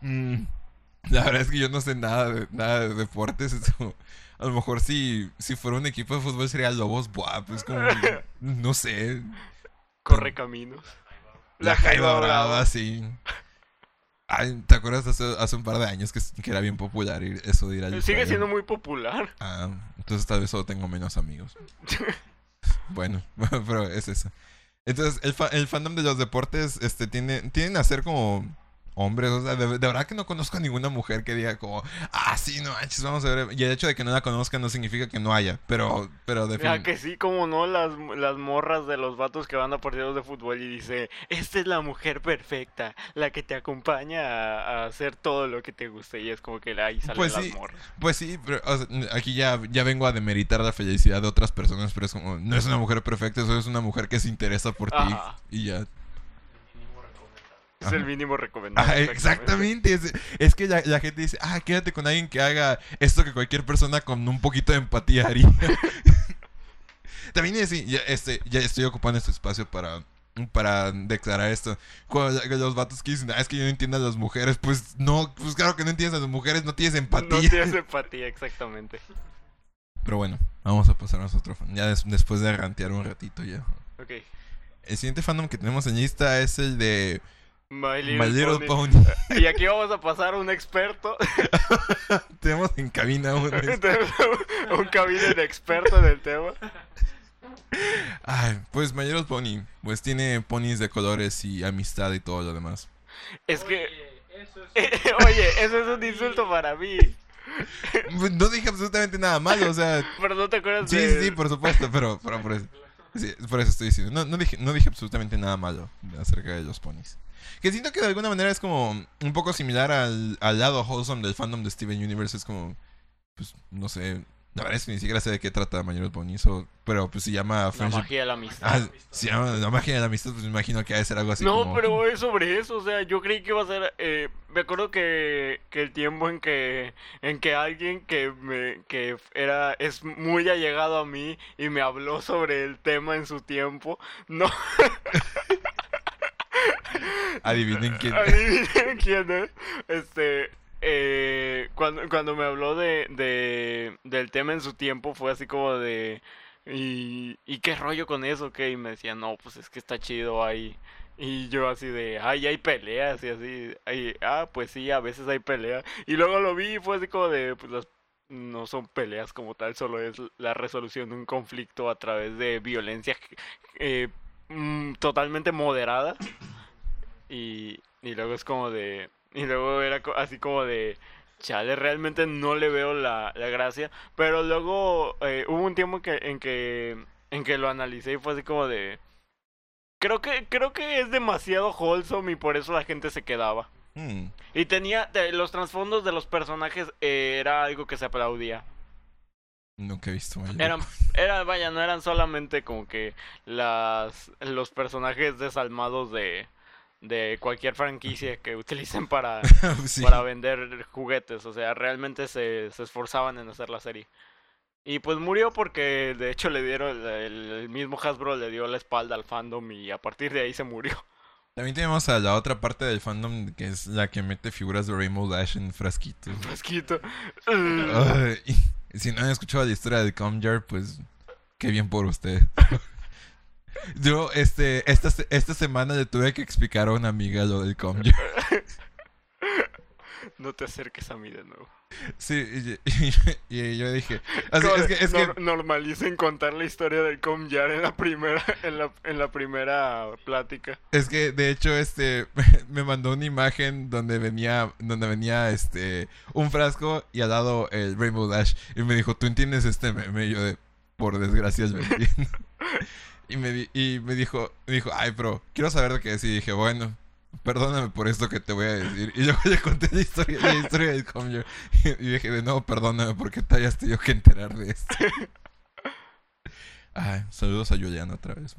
Speaker 5: Mm, La verdad es que yo no sé nada de, nada de deportes. a lo mejor si, si fuera un equipo de fútbol sería Lobos Buap. Es como, no sé.
Speaker 6: Corre caminos.
Speaker 5: La Jaiba Brava, sí. Ay, ¿Te acuerdas hace, hace un par de años que, que era bien popular eso de ir al
Speaker 6: Sigue siendo muy popular.
Speaker 5: Ah, entonces tal vez solo tengo menos amigos. bueno, pero es eso. Entonces, el, fa- el fandom de los deportes este, tiene, tienden a ser como hombres. O sea, de, de verdad que no conozco a ninguna mujer que diga como, ah, sí, no manches, vamos a ver. Y el hecho de que no la conozca no significa que no haya. Pero, pero definitivamente.
Speaker 6: que sí, como no, las, las morras de los vatos que van a partidos de fútbol y dice, esta es la mujer perfecta, la que te acompaña a, a hacer todo lo que te guste. Y es como que ahí salen
Speaker 5: Pues
Speaker 6: las
Speaker 5: sí.
Speaker 6: morras.
Speaker 5: Pues sí, pero o sea, aquí ya, ya vengo a demeritar la felicidad de otras personas, pero es como, no es una mujer perfecta, eso es una mujer que se interesa por ti. Y ya.
Speaker 6: Es el mínimo recomendado.
Speaker 5: Ah, exactamente. Es, es que la, la gente dice, ah, quédate con alguien que haga esto que cualquier persona con un poquito de empatía haría. También es, ya, este, ya estoy ocupando este espacio para, para declarar esto. Cuando los vatos que dicen, ah, es que yo no entiendo a las mujeres, pues no, pues claro que no entiendes a las mujeres, no tienes empatía.
Speaker 6: No tienes empatía, exactamente.
Speaker 5: Pero bueno, vamos a pasar a otro fan. Ya des- después de rantear un ratito ya.
Speaker 6: Ok.
Speaker 5: El siguiente fandom que tenemos en lista es el de
Speaker 6: My Little,
Speaker 5: My Little
Speaker 6: Pony.
Speaker 5: Pony.
Speaker 6: Y aquí vamos a pasar a un experto.
Speaker 5: tenemos en cabina un...
Speaker 6: Un cabine de experto en el tema.
Speaker 5: Ay, pues My Little Pony, pues tiene ponis de colores y amistad y todo lo demás.
Speaker 6: Es que,
Speaker 7: Oye, eso es
Speaker 6: oye, eso es un insulto para mí.
Speaker 5: Pues, No dije absolutamente nada malo, o sea,
Speaker 6: Pero no te acuerdas
Speaker 5: sí,
Speaker 6: de...
Speaker 5: sí, sí, por supuesto, pero, pero por, eso, sí, por eso estoy diciendo. No, no, dije, no dije absolutamente nada malo acerca de los ponis. Que siento que de alguna manera es como un poco similar al, al lado wholesome del fandom de Steven Universe. Es como, pues, no sé, la verdad es que ni siquiera sé de qué trata Pony, so- pero pues se llama
Speaker 6: La
Speaker 5: Friendship.
Speaker 6: magia de la amistad.
Speaker 5: Ah, se llama la magia de la amistad, pues me imagino que ha de ser algo así
Speaker 6: No,
Speaker 5: como...
Speaker 6: pero es sobre eso, o sea, yo creí que iba a ser, eh, me acuerdo que, que el tiempo en que, en que alguien que me, que era, es muy allegado a mí y me habló sobre el tema en su tiempo, no,
Speaker 5: Adivinen quién.
Speaker 6: adivinen quién es, este, eh, cuando, cuando me habló de, de, del tema en su tiempo fue así como de, y, y qué rollo con eso, que y me decía, no, pues es que está chido ahí. Y yo así de, ay, hay peleas y así, ah, pues sí, a veces hay peleas. Y luego lo vi y fue así como de, pues las no son peleas como tal, solo es la resolución de un conflicto a través de violencia eh, mm, totalmente moderada. Y, y luego es como de, y luego era así como de, chale, realmente no le veo la, la gracia. Pero luego eh, hubo un tiempo que, en que, en que lo analicé y fue así como de... Creo que, creo que es demasiado wholesome y por eso la gente se quedaba.
Speaker 5: Hmm,
Speaker 6: Y tenía los trasfondos de los personajes eh, era algo que se aplaudía.
Speaker 5: nunca he visto Little
Speaker 6: Eran, era, vaya, no eran solamente como que las los personajes desalmados de, de cualquier franquicia que utilicen para.
Speaker 5: Sí.
Speaker 6: para vender juguetes. O sea, realmente se, se esforzaban en hacer la serie. Y pues murió porque de hecho le dieron, el, el mismo Hasbro le dio la espalda al fandom y a partir de ahí se murió.
Speaker 5: También tenemos a la otra parte del fandom que es la que mete figuras de Rainbow Dash en frasquitos.
Speaker 6: Frasquito.
Speaker 5: Y si no han escuchado la historia del Comjar, pues qué bien por usted. Yo, este, esta, esta semana le tuve que explicar a una amiga lo del Comjar.
Speaker 6: No te acerques a mí de nuevo.
Speaker 5: Sí, y, y- y yo dije, así, es que, es que
Speaker 6: nor- normalicen contar la historia del Comjar en la primera, en la, en la primera plática.
Speaker 5: Es que de hecho este me mandó una imagen donde venía donde venía este un frasco y al lado el Rainbow Dash y me dijo, "¿Tú entiendes este meme?" Y yo de por desgracia entiendo. Y me di- y me dijo, me dijo, "Ay, pero quiero saber de qué es." Y dije, "Bueno, perdóname por esto que te voy a decir." Y luego le conté la historia, la historia del Conjure y dije, "De nuevo, perdóname porque te hayas tenido que enterar de esto." Ay, saludos a Juliana otra vez.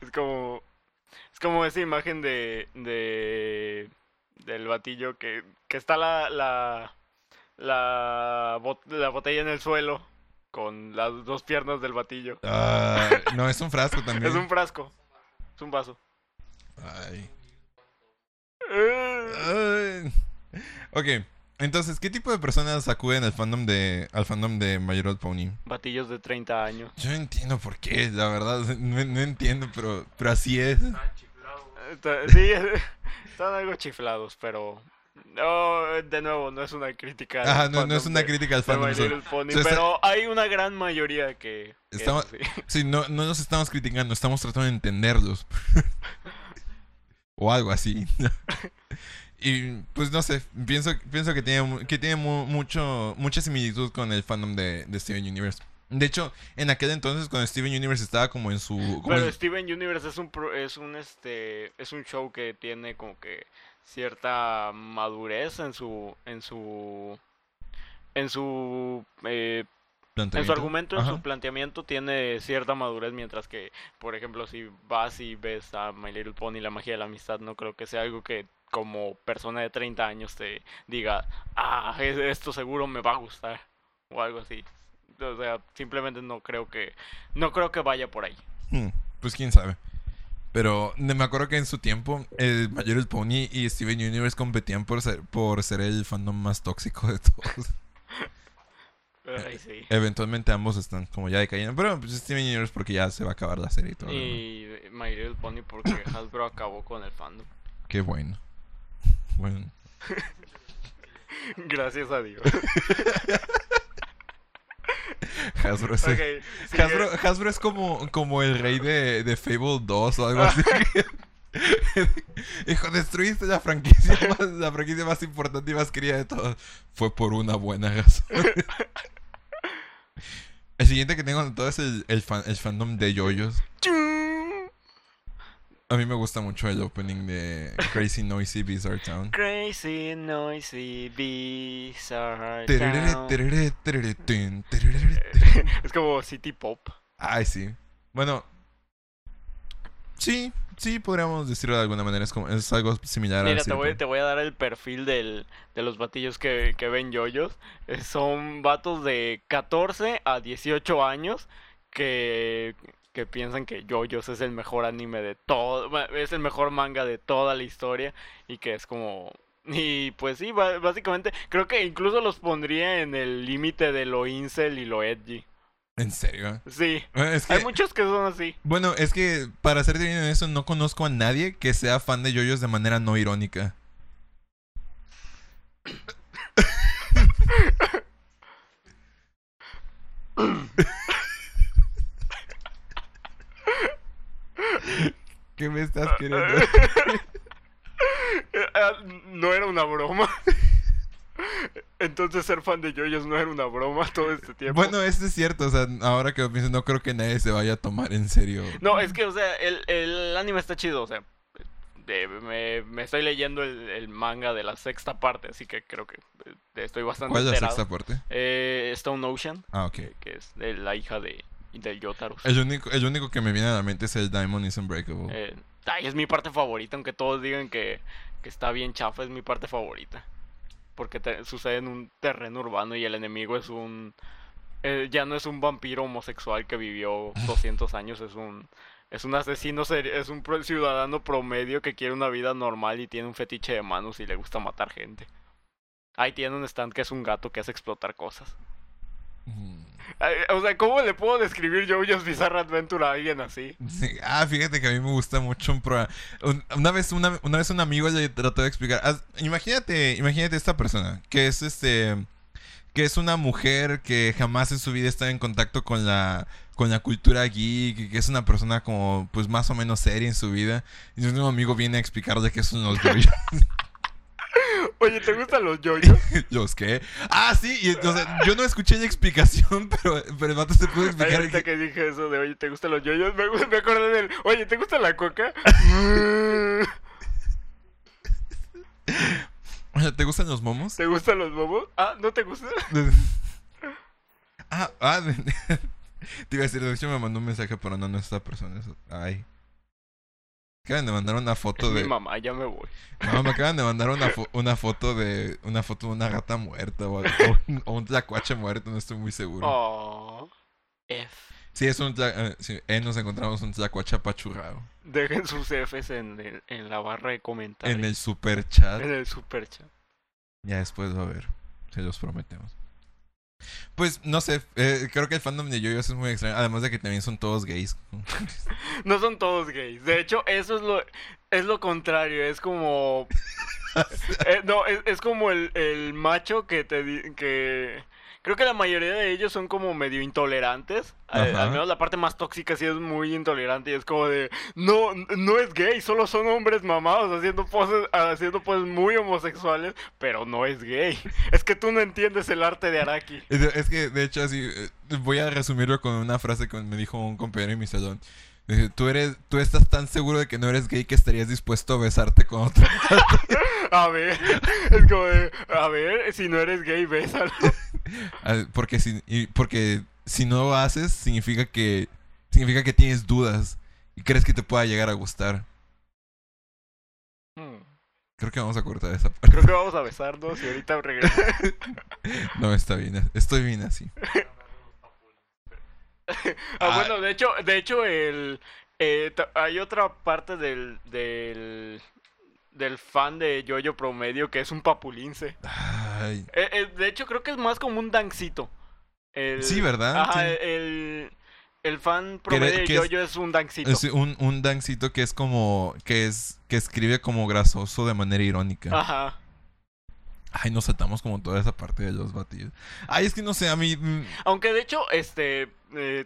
Speaker 6: Es como. Es como esa imagen de. de del batillo que. que está la. la. la botella en el suelo. Con las dos piernas del batillo.
Speaker 5: Ah, no, es un frasco también.
Speaker 6: Es un frasco. Es un vaso.
Speaker 5: Ay. Ay. Ok, entonces, ¿qué tipo de personas acuden al fandom de al fandom de My Little Pony?
Speaker 6: Batillos de 30 años.
Speaker 5: Yo no entiendo por qué, la verdad, no, no entiendo, pero, pero así es.
Speaker 7: Están chiflados.
Speaker 6: Sí, están algo chiflados, pero. No, de nuevo, no es una crítica. al
Speaker 5: Ajá, no, no es una
Speaker 6: de-
Speaker 5: crítica al fandom. so-
Speaker 6: Little Pony,
Speaker 5: so está-
Speaker 6: pero hay una gran mayoría que. que es
Speaker 5: Estamos-. Sí, no, no nos estamos criticando, estamos tratando de entenderlos. o algo así. Y pues no sé, pienso, pienso que tiene, que tiene mu- mucho, mucha similitud con el fandom de, de Steven Universe. De hecho, en aquel entonces cuando Steven Universe estaba como en su... como
Speaker 6: Pero
Speaker 5: en-
Speaker 6: Steven Universe es un pro- es un este es un show que tiene como que cierta madurez en su en su en su eh, en su argumento, en su planteamiento tiene cierta madurez, mientras que, por ejemplo, si vas y ves a My Little Pony, la magia de la amistad, no creo que sea algo que como persona de 30 años te diga, ah, es- esto seguro me va a gustar, o algo así. O sea, simplemente no creo que, no creo que vaya por ahí.
Speaker 5: Hmm, pues quién sabe. Pero me acuerdo que en su tiempo el My Little Pony y Steven Universe competían por ser, por ser el fandom más tóxico de todos.
Speaker 6: Ay, sí.
Speaker 5: Eventualmente ambos están como ya decayendo. Pero pues Steven Universe porque ya se va a acabar la serie y todo.
Speaker 6: Y My Little Pony porque Hasbro acabó con el fandom.
Speaker 5: Qué bueno. Bueno.
Speaker 6: Gracias a Dios.
Speaker 5: Hasbro, es como, como el rey de, de Fable 2 o algo así. Hijo, destruiste la franquicia, más, la franquicia más importante y más querida de todas. Fue por una buena razón. el siguiente que tengo anotado es el, el, fan- el fandom de yoyos. A mí me gusta mucho el opening de Crazy Noisy Bizarre Town.
Speaker 6: Crazy, noisy, bizarre town.
Speaker 5: tun.
Speaker 6: Es como City Pop.
Speaker 5: Ay, sí. Bueno. Sí, sí, podríamos decirlo de alguna manera. Es, como, es algo similar
Speaker 6: Mira,
Speaker 5: al
Speaker 6: te voy, te voy a dar el perfil del, de los batillos que, que ven yoyos. Eh, Son vatos de 14 a 18 años que, que piensan que yoyos es el mejor anime de todo, es el mejor manga de toda la historia y que es como... Y pues sí, básicamente creo que incluso los pondría en el límite de lo incel y lo edgy.
Speaker 5: ¿En serio?
Speaker 6: Sí,
Speaker 5: Bueno, es que,
Speaker 6: hay muchos que son así.
Speaker 5: bueno, es que para ser bien en eso, no conozco a nadie que sea fan de yoyos de manera no irónica. ¿Qué me estás queriendo?
Speaker 6: Ah, No era una broma. Entonces ser fan de yoyos no era una broma todo este tiempo.
Speaker 5: Bueno, esto es cierto, o sea, ahora que lo pienso, no creo que nadie se vaya a tomar en serio.
Speaker 6: No, es que, o sea, el, el anime está chido, o sea, de- me, me estoy leyendo el, el manga de la sexta parte, así que creo que eh, estoy bastante
Speaker 5: ¿Cuál es la
Speaker 6: enterado.
Speaker 5: sexta parte?
Speaker 6: Eh, Stone Ocean,
Speaker 5: Ah, ok.
Speaker 6: que, que es de la hija de, de Yotaro.
Speaker 5: El único, el único que me viene a la mente es el Diamond is Unbreakable.
Speaker 6: Eh, ay, es mi parte favorita, aunque todos digan que, que está bien chafa, es mi parte favorita. Porque te- sucede en un terreno urbano y el enemigo es un... eh, ya no es un vampiro homosexual que vivió 200 años, es un... Es un asesino, es un ciudadano promedio que quiere una vida normal y tiene un fetiche de manos y le gusta matar gente. Ahí tiene un stand que es un gato que hace explotar cosas.
Speaker 5: Mm.
Speaker 6: Ay, O sea, ¿cómo le puedo describir JoJo's Bizarre Adventure a alguien así?
Speaker 5: Sí, Ah, fíjate que a mí me gusta mucho un programa. Un- Una vez, una, una vez un amigo le trató de explicar. imagínate, imagínate esta persona que es este, que es una mujer que jamás en su vida está en contacto con la, con la cultura geek, que es una persona como, pues más o menos seria en su vida. Y un amigo viene a explicarle qué son los yoyos.
Speaker 6: Oye, ¿te gustan los JoJo's?
Speaker 5: ¿Los qué? Ah, sí, y, o sea, yo no escuché la explicación, pero, pero el vato se pudo explicar.
Speaker 6: ahorita
Speaker 5: que-
Speaker 6: que dije eso de, oye, ¿te gustan los yoyos? Me, me acordé del, oye, ¿te gusta la coca?
Speaker 5: ¿Te gustan los momos?
Speaker 6: ¿Te gustan los bobos? Ah, ¿no te gustan?
Speaker 5: Ah, ah, te iba a decir, de hecho me mandó un mensaje, pero no, no es esta persona. es- Ay. Acaban de mandar una
Speaker 6: Es
Speaker 5: foto
Speaker 6: mi
Speaker 5: de.
Speaker 6: mamá, ya me voy.
Speaker 5: No, me acaban de mandar una, fo- una foto de. Una foto de una gata muerta o, o un- o un tlacuache muerto, no estoy muy seguro.
Speaker 6: Oh. F.
Speaker 5: Sí, es un tla- eh, sí, eh, nos encontramos un tlacuache apachurrado.
Speaker 6: Dejen sus Fs en, el- en la barra de comentarios.
Speaker 5: En el super chat.
Speaker 6: En el super chat.
Speaker 5: Ya después va a ver. Se los prometemos. Pues no sé, eh, creo que el fandom de Yoyos es muy extraño. Además de que también son todos gays.
Speaker 6: No son todos gays. De hecho, eso es lo, es lo contrario. Es como. Eh, no, es, es como el, el macho que te que, creo que la mayoría de ellos son como medio intolerantes. Al,
Speaker 5: Ajá.
Speaker 6: al menos la parte más tóxica sí es muy intolerante y es como de, no, no es gay, solo son hombres mamados haciendo poses, haciendo poses muy homosexuales, pero no es gay. Es que tú no entiendes el arte de Araki.
Speaker 5: Es que, de hecho, así, eh, voy a resumirlo con una frase que me dijo un compañero en mi salón. Dice, tú eres, tú estás tan seguro de que no eres gay que estarías dispuesto a besarte con otro.
Speaker 6: A ver, es como de, a ver, si no eres gay, bésalo.
Speaker 5: Porque si, porque si no lo haces, significa que, significa que tienes dudas y crees que te pueda llegar a gustar.
Speaker 6: Hmm,
Speaker 5: Creo que vamos a cortar esa parte.
Speaker 6: Creo que vamos a besarnos y ahorita regresamos.
Speaker 5: No, está bien, estoy bien así.
Speaker 6: Ah,
Speaker 5: Ah.
Speaker 6: bueno, de hecho, de hecho el eh, hay otra parte del, del del fan de Yoyo promedio que es un papulince.
Speaker 5: Ay,
Speaker 6: Eh, eh, de hecho, creo que es más como un dancito. El-
Speaker 5: Sí, ¿verdad?
Speaker 6: Ajá,
Speaker 5: Sí.
Speaker 6: el, el fan promedio de
Speaker 5: que es-
Speaker 6: Yoyo es un dancito.
Speaker 5: es un, un dancito que es como, que es, que escribe como grasoso de manera irónica.
Speaker 6: Ajá.
Speaker 5: Ay, nos saltamos como toda esa parte de los batidos. Ay, es que no sé, a mí... mm,
Speaker 6: Aunque de hecho, este. eh,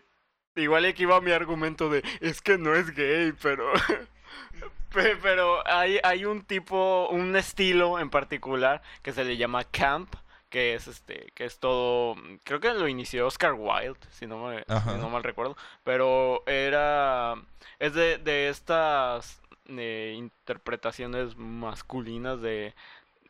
Speaker 6: igual aquí va mi argumento de. Es que no es gay, pero. pe- pero hay, hay un tipo. Un estilo en particular que se le llama camp. Que es este. Que es todo. Creo que lo inició Oscar Wilde, si no, me, si no mal recuerdo. Pero era. Es de, de estas. eh, interpretaciones masculinas de.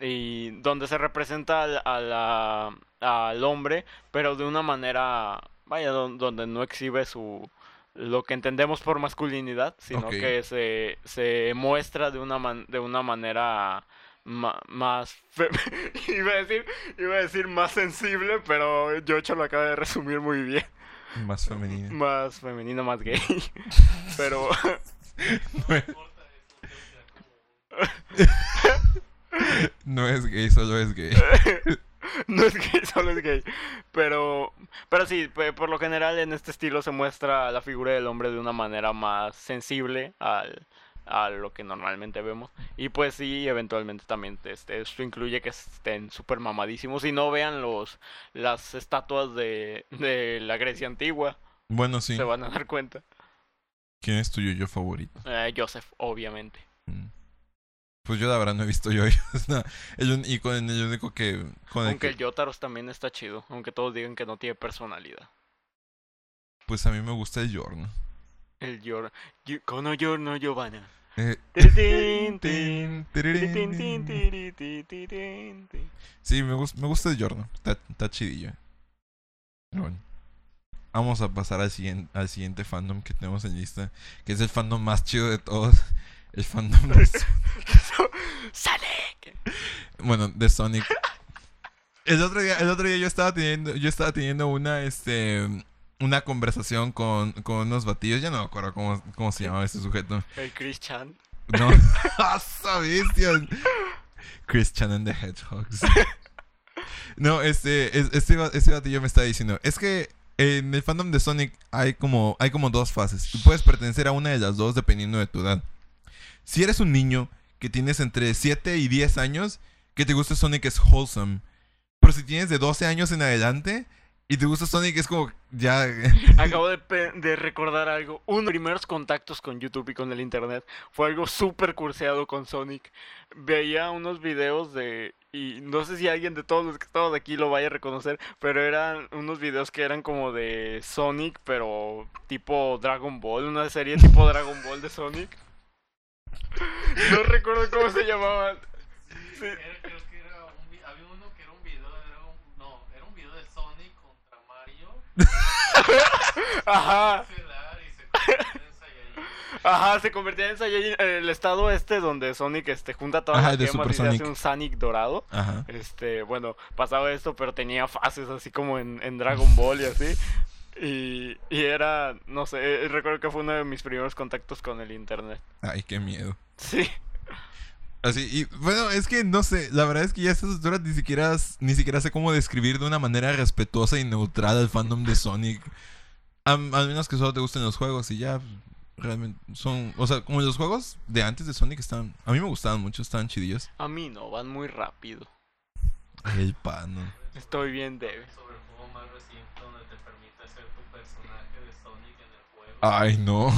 Speaker 6: Y donde se representa al, a la- al hombre, pero de una manera, vaya, don- donde no exhibe su lo que entendemos por masculinidad, sino que se, se muestra de una man- de una manera ma- más iba a decir iba a decir más sensible, pero Yocho lo acaba de resumir muy bien,
Speaker 5: más femenino.
Speaker 6: más femenino, más gay. Pero
Speaker 5: No es gay, solo es gay.
Speaker 6: No es gay, solo es gay. Pero, pero sí, por lo general en este estilo se muestra la figura del hombre de una manera más sensible al, a lo que normalmente vemos. Y pues sí, eventualmente también este, esto incluye que estén súper mamadísimos y no vean los las estatuas de, de la Grecia antigua.
Speaker 5: Bueno, sí.
Speaker 6: Se van a dar cuenta.
Speaker 5: ¿Quién es tu yo favorito?
Speaker 6: Eh, Joseph, obviamente.
Speaker 5: Mm. Pues yo la verdad no he visto yo. el un- y con el único que... Con el
Speaker 6: Aunque
Speaker 5: que-
Speaker 6: el Yotaros también está chido, aunque todos digan que no tiene personalidad.
Speaker 5: pues a mí me gusta el Yorn.
Speaker 6: El Yor... Yo- Kono Giorno Giovanna.
Speaker 5: Eh. Sí, me, gus- me gusta el Yorn. Está, está chidillo. Pero bueno. Vamos a pasar al siguiente, al siguiente fandom que tenemos en lista. Que es el fandom más chido de todos. El fandom de,
Speaker 6: ¡Sonic!
Speaker 5: bueno, de Sonic. El otro día, el otro día yo estaba teniendo, yo estaba teniendo una, este, una conversación con, con unos batillos. Ya no me acuerdo cómo, cómo se llamaba ese sujeto.
Speaker 6: El Chris Chan.
Speaker 5: No, ¡Asa bestia! Christian and the Hedgehogs. No, este, es- este, este batillo me está diciendo, es que en el fandom de Sonic hay como, hay como dos fases. Tú puedes pertenecer a una de las dos dependiendo de tu edad. Si eres un niño que tienes entre 7 y 10 años, que te gusta Sonic es wholesome. Pero si tienes de 12 años en adelante y te gusta Sonic es como ya...
Speaker 6: Acabo de, de recordar algo. Uno de los primeros contactos con YouTube y con el internet fue algo súper curseado con Sonic. Veía unos videos de... Y no sé si alguien de todos los que estamos aquí lo vaya a reconocer, pero eran unos videos que eran como de Sonic, pero tipo Dragon Ball, una serie tipo Dragon Ball de Sonic. No recuerdo cómo se llamaban. Sí.
Speaker 7: Era- creo que era un vi- había uno que era un video de Dragon no, era un video de Sonic contra Mario,
Speaker 6: Ajá. Ajá, se convertía en Saiyajin, el estado este donde Sonic este junta todas
Speaker 5: Ajá,
Speaker 6: las
Speaker 5: de
Speaker 6: gemas
Speaker 5: Super
Speaker 6: y se hace un Sonic dorado.
Speaker 5: Ajá.
Speaker 6: Este, bueno, pasaba esto, pero tenía fases así como en, en Dragon Ball y así. Y, y era, no sé, recuerdo que fue uno de mis primeros contactos con el internet.
Speaker 5: Ay, qué miedo.
Speaker 6: Sí.
Speaker 5: Así, y bueno, es que no sé, la verdad es que ya a estas alturas ni siquiera, ni siquiera sé cómo describir de una manera respetuosa y neutral al fandom de Sonic. Al menos que solo te gusten los juegos y ya, realmente son, o sea, como los juegos de antes de Sonic estaban, a mí me gustaban mucho, estaban chidillos.
Speaker 6: A mí no, van muy rápido.
Speaker 5: El pan.
Speaker 6: Estoy bien débil.
Speaker 7: Sobre más reciente donde te permite ser tu personaje de Sonic en el juego.
Speaker 5: Ay, no.
Speaker 7: No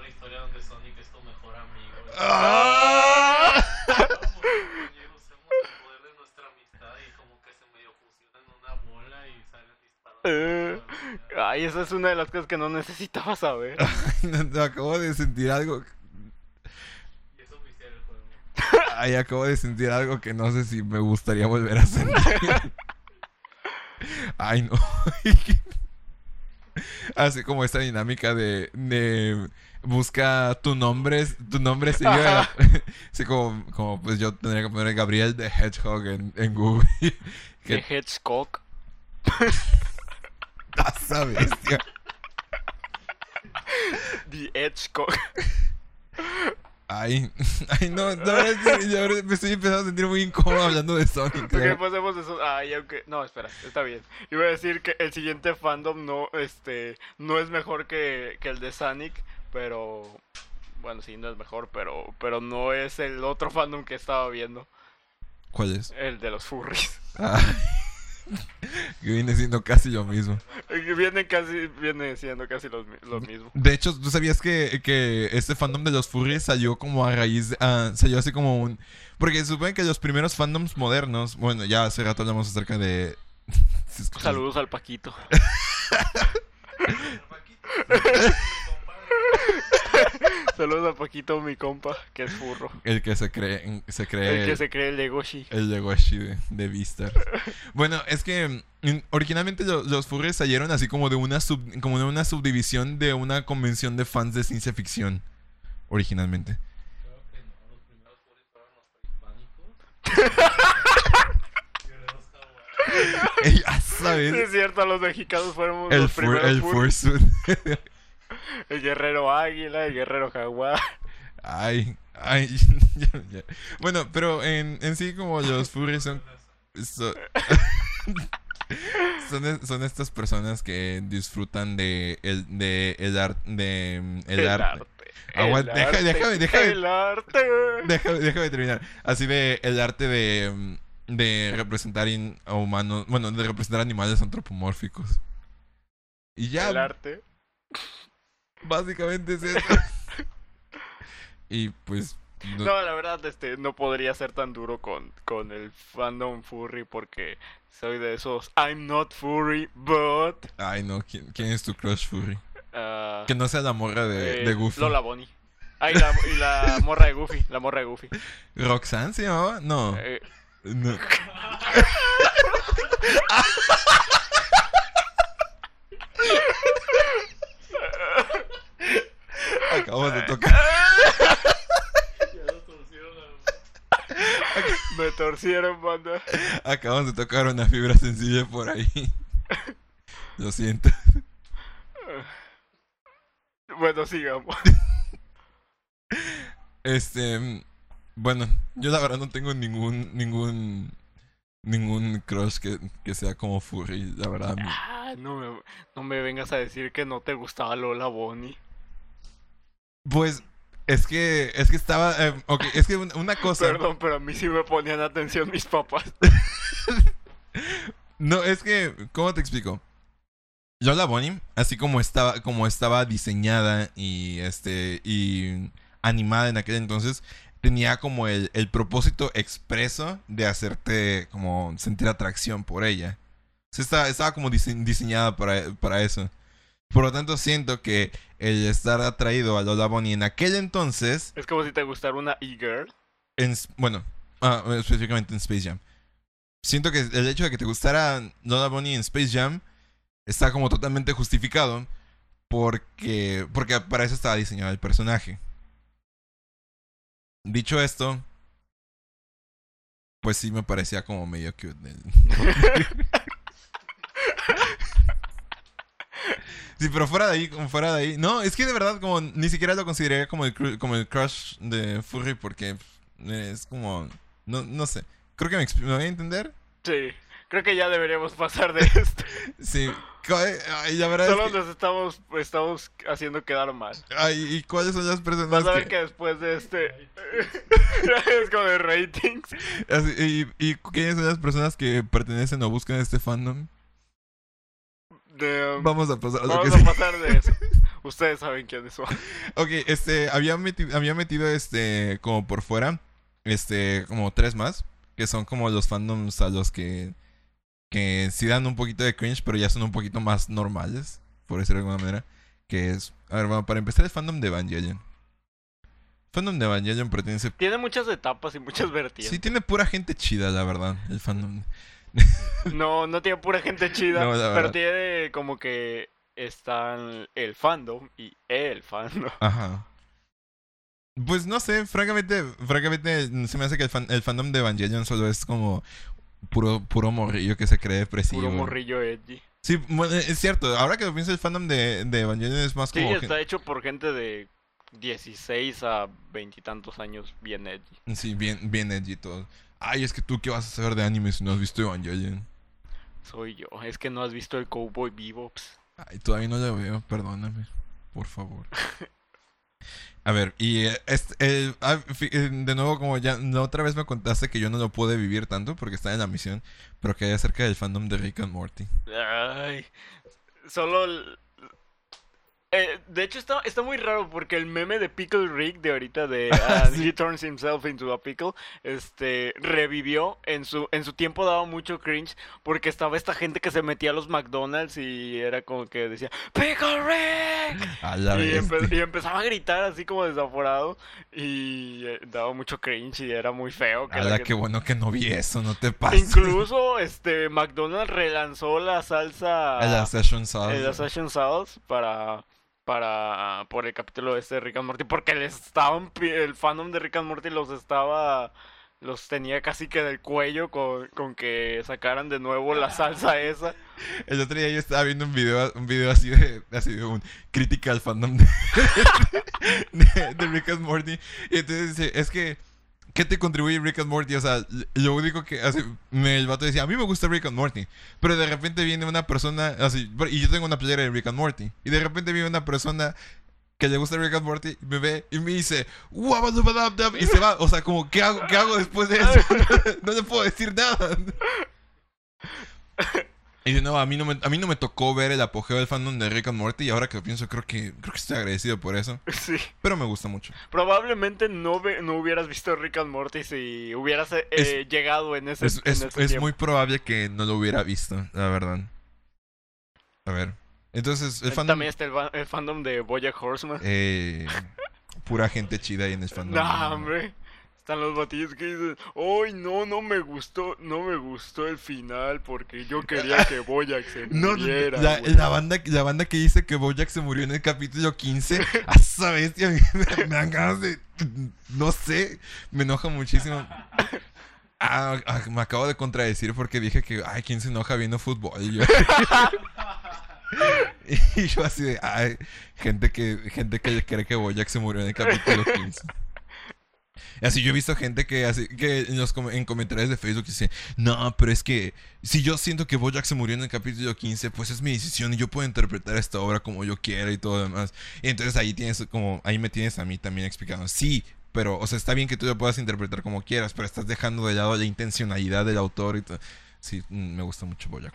Speaker 7: la historia donde Sonic es tu mejor amigo.
Speaker 5: Ah.
Speaker 6: Eh, Ay, esa es una de las cosas que no necesitaba saber.
Speaker 5: Acabo de sentir algo.
Speaker 7: Y es oficial el juego.
Speaker 5: Ay, acabo de sentir algo que no sé si me gustaría volver a sentir. Ay, no. Así como esta dinámica de, de busca tu nombre, tu nombre de la- Así como, como pues yo tendría que poner Gabriel de Hedgehog en, en Google.
Speaker 6: De
Speaker 5: que
Speaker 6: Hedgehog.
Speaker 5: esa bestia.
Speaker 6: The Hedgehog.
Speaker 5: Ay, ay, no, yo ahora me estoy empezando a sentir muy incómodo hablando de Sonic.
Speaker 6: Ok,
Speaker 5: ¿sabes?
Speaker 6: pasemos de eso. Ay, aunque. No, espera, está bien. Iba a decir que el siguiente fandom no, este, no es mejor que, que el de Sonic, pero. Bueno, sí, no es mejor, pero, pero no es el otro fandom que estaba viendo.
Speaker 5: ¿Cuál es?
Speaker 6: El de los furries.
Speaker 5: Ay, que viene siendo casi lo mismo.
Speaker 6: Viene casi, viene siendo casi lo, mi- lo mismo.
Speaker 5: De hecho, ¿tú sabías que, que este fandom de los furries salió como a raíz, de- ah, salió así como un... Porque se supone que los primeros fandoms modernos, bueno, ya hace rato hablamos acerca de...
Speaker 6: Saludos al Paquito. Saludos al Paquito, mi compa, que es furro.
Speaker 5: El que se cree, se cree
Speaker 6: El que se cree el Legoshi.
Speaker 5: el Legoshi de, de Beastars. Bueno, es que mm, originalmente lo- los furries salieron así como de una sub, como de una subdivisión de una convención de fans de ciencia ficción. Originalmente.
Speaker 7: Los los.
Speaker 5: Ey, ya
Speaker 6: Sí,
Speaker 5: sabes.
Speaker 6: es cierto, los mexicanos fueron
Speaker 5: El,
Speaker 6: los primeros
Speaker 5: el fursuit.
Speaker 6: El guerrero águila, el guerrero jaguar.
Speaker 5: Ay, ay. ya, ya. Bueno, pero en, en sí como los furries son... so- son, es- son estas personas que disfrutan de el, de el arte de mm, el, arte. Aguanta,
Speaker 6: el
Speaker 5: deja-
Speaker 6: arte,
Speaker 5: déjame- déjame-
Speaker 6: El arte.
Speaker 5: Déjame, déjame terminar. Así de el arte de, mm, de representar in- a humanos, bueno, de representar animales antropomórficos. Y ya,
Speaker 6: El arte.
Speaker 5: Básicamente es eso. y pues no-
Speaker 6: No, la verdad, este, no podría ser tan duro con, con el fandom furry porque soy de esos I'm not furry, but...
Speaker 5: ay no, ¿quién, quién es tu crush furry?
Speaker 6: ah,
Speaker 5: Que no sea la morra de,
Speaker 6: eh,
Speaker 5: de Goofy.
Speaker 6: Lola Bonnie. Ah, y la, y la morra de Goofy, la morra de Goofy.
Speaker 5: ¿Roxanne se llamaba? No.
Speaker 6: Eh,
Speaker 5: no. Acabamos de tocar.
Speaker 6: Me torcieron, banda.
Speaker 5: Acabamos de tocar una fibra sensible por ahí. Lo siento.
Speaker 6: Bueno, sigamos.
Speaker 5: Este, bueno, yo la verdad no tengo ningún ningún ningún crush que, que sea como furry, la verdad.
Speaker 6: Ah, no me, no me vengas a decir que no te gustaba Lola Bonnie.
Speaker 5: Pues es que es que estaba eh, es que un- una cosa
Speaker 6: Perdón, pero a mí sí me ponían atención mis papás.
Speaker 5: No, es que ¿cómo te explico? Lola Bonnie, así como estaba como estaba diseñada y este y animada en aquel entonces, tenía como el, el propósito expreso de hacerte como sentir atracción por ella. O sea, estaba, estaba como dise- diseñada para, para eso. Por lo tanto, siento que el estar atraído a Lola Bonnie en aquel entonces,
Speaker 6: Es como si te gustara una e-girl.
Speaker 5: bueno, ah, específicamente en Space Jam. Siento que el hecho de que te gustara Lola Bonnie en Space Jam está como totalmente justificado porque, porque para eso estaba diseñado el personaje. Dicho esto, pues sí me parecía como medio cute. Sí, pero fuera de ahí, como fuera de ahí. No, es que de verdad como ni siquiera lo consideraría como el, como el crush de Furry porque es como... No, no sé. Creo que me, me voy a entender.
Speaker 6: Sí, creo que ya deberíamos pasar de esto.
Speaker 5: Sí. Ay, la verdad
Speaker 6: Solo
Speaker 5: es que-
Speaker 6: nos estamos, estamos haciendo quedar mal.
Speaker 5: ay, ¿y cuáles son las personas
Speaker 6: Vas a ver
Speaker 5: que...
Speaker 6: que después de este... es como de ratings.
Speaker 5: así- y, ¿Y quiénes son las personas que pertenecen o buscan este fandom?
Speaker 6: De-
Speaker 5: Vamos a pasar
Speaker 6: Vamos a pasar de eso. Ustedes saben quiénes son.
Speaker 5: Ok, este, había metido, había metido este, como por fuera, este, como tres más, que son como los fandoms a los que, que sí dan un poquito de cringe, pero ya son un poquito más normales, por decirlo de alguna manera, que es, a ver, bueno, para empezar el fandom de Evangelion. Fandom de Evangelion pertenece,
Speaker 6: Tiene muchas etapas y muchas vertientes.
Speaker 5: sí tiene pura gente chida, la verdad, el fandom.
Speaker 6: No, no tiene pura gente chida,
Speaker 5: No,
Speaker 6: pero tiene como que están el fandom y el fandom.
Speaker 5: Ajá. Pues no sé, francamente, francamente se me hace que el, fan- el fandom de Evangelion solo es como puro, puro morrillo que se cree depresivo.
Speaker 6: Puro morrillo edgy.
Speaker 5: Sí, bueno, es cierto. Ahora que lo pienso, el fandom de, de Evangelion es más
Speaker 6: Sí,
Speaker 5: como...
Speaker 6: está hecho por gente de 16 a veintitantos años bien edgy.
Speaker 5: Sí, bien, bien edgy y todo. Ay, es que tú qué vas a saber de anime si no has visto Evangelion.
Speaker 6: Soy yo. Es que no has visto el Cowboy Bebops.
Speaker 5: Ay, todavía no lo veo, perdóname. Por favor. A ver, y eh, este, el- ah, fi- eh, de nuevo, como ya la otra vez me contaste que yo no lo pude vivir tanto porque estaba en la misión, pero que hay acerca del fandom de Rick and Morty.
Speaker 6: Ay, solo... el- eh, de hecho está, está muy raro porque el meme de Pickle Rick de ahorita de uh,
Speaker 5: sí.
Speaker 6: He Turns Himself into a Pickle este revivió en su en su tiempo daba mucho cringe porque estaba esta gente que se metía a los McDonald's y era como que decía Pickle Rick
Speaker 5: A la
Speaker 6: y,
Speaker 5: vez.
Speaker 6: empe- y empezaba a gritar así como desaforado y eh, daba mucho cringe y era muy feo que la
Speaker 5: Ala, qué bueno que no vi eso, no te pases.
Speaker 6: Incluso este McDonald's relanzó la salsa
Speaker 5: La session sauce.
Speaker 6: el Assassin Sauce para para por el capítulo este de Rick and Morty porque les estaban el fandom de Rick and Morty los estaba los tenía casi que del cuello con, con que sacaran de nuevo la salsa esa.
Speaker 5: El otro día yo estaba viendo un video, un video así de, así de un crítica al fandom de, de, de Rick and Morty. Y entonces dice, es que, ¿qué te contribuye Rick and Morty? O sea, lo único que hace, me, el vato decía, a mí me gusta Rick and Morty. Pero de repente viene una persona, así, y yo tengo una playera de Rick and Morty. Y de repente viene una persona que le gusta Rick and Morty, me ve y me dice, y se va. O sea, como, ¿qué hago, qué hago después de eso? no le puedo decir nada. Y de nuevo, a mí, no me, a mí no me tocó ver el apogeo del fandom de Rick and Morty y ahora que lo pienso creo que, creo que estoy agradecido por eso.
Speaker 6: Sí.
Speaker 5: Pero me gusta mucho.
Speaker 6: Probablemente no, ve- no hubieras visto Rick and Morty si hubieras eh,
Speaker 5: Es-
Speaker 6: llegado en ese,
Speaker 5: Es,
Speaker 6: en
Speaker 5: es,
Speaker 6: ese
Speaker 5: es
Speaker 6: tiempo.
Speaker 5: muy probable que no lo hubiera visto, la verdad. A ver. Entonces, el
Speaker 6: Eh,
Speaker 5: fandom...
Speaker 6: También está el, fa- el fandom de Bojack Horseman.
Speaker 5: Eh, pura gente chida ahí en el fandom.
Speaker 6: No, hombre. Están los batillos que dicen, ¡Ay, no, no me gustó, no me gustó el final porque yo quería que Boyack se
Speaker 5: No,
Speaker 6: muriera.
Speaker 5: la,
Speaker 6: güey".
Speaker 5: la banda, la banda que dice que Bojack se murió en el capítulo 15, a esa bestia me, me dan ganas de. No sé, me enoja muchísimo. Ah, ah, me acabo de contradecir porque dije que, ay, ¿quién se enoja viendo fútbol? Y yo, y yo así de, ay, gente que, gente que cree que Bojack se murió en el capítulo 15. Así yo he visto gente que así que en comentarios de Facebook dice, "No, pero es que si yo siento que Bojack se murió en el capítulo 15, pues es mi decisión y yo puedo interpretar esta obra como yo quiera y todo lo demás." Y entonces ahí tienes como ahí me tienes a mí también explicando, "Sí, pero o sea, está bien que tú lo puedas interpretar como quieras, pero estás dejando de lado la intencionalidad del autor y todo." Sí, mm, me gusta mucho Bojack.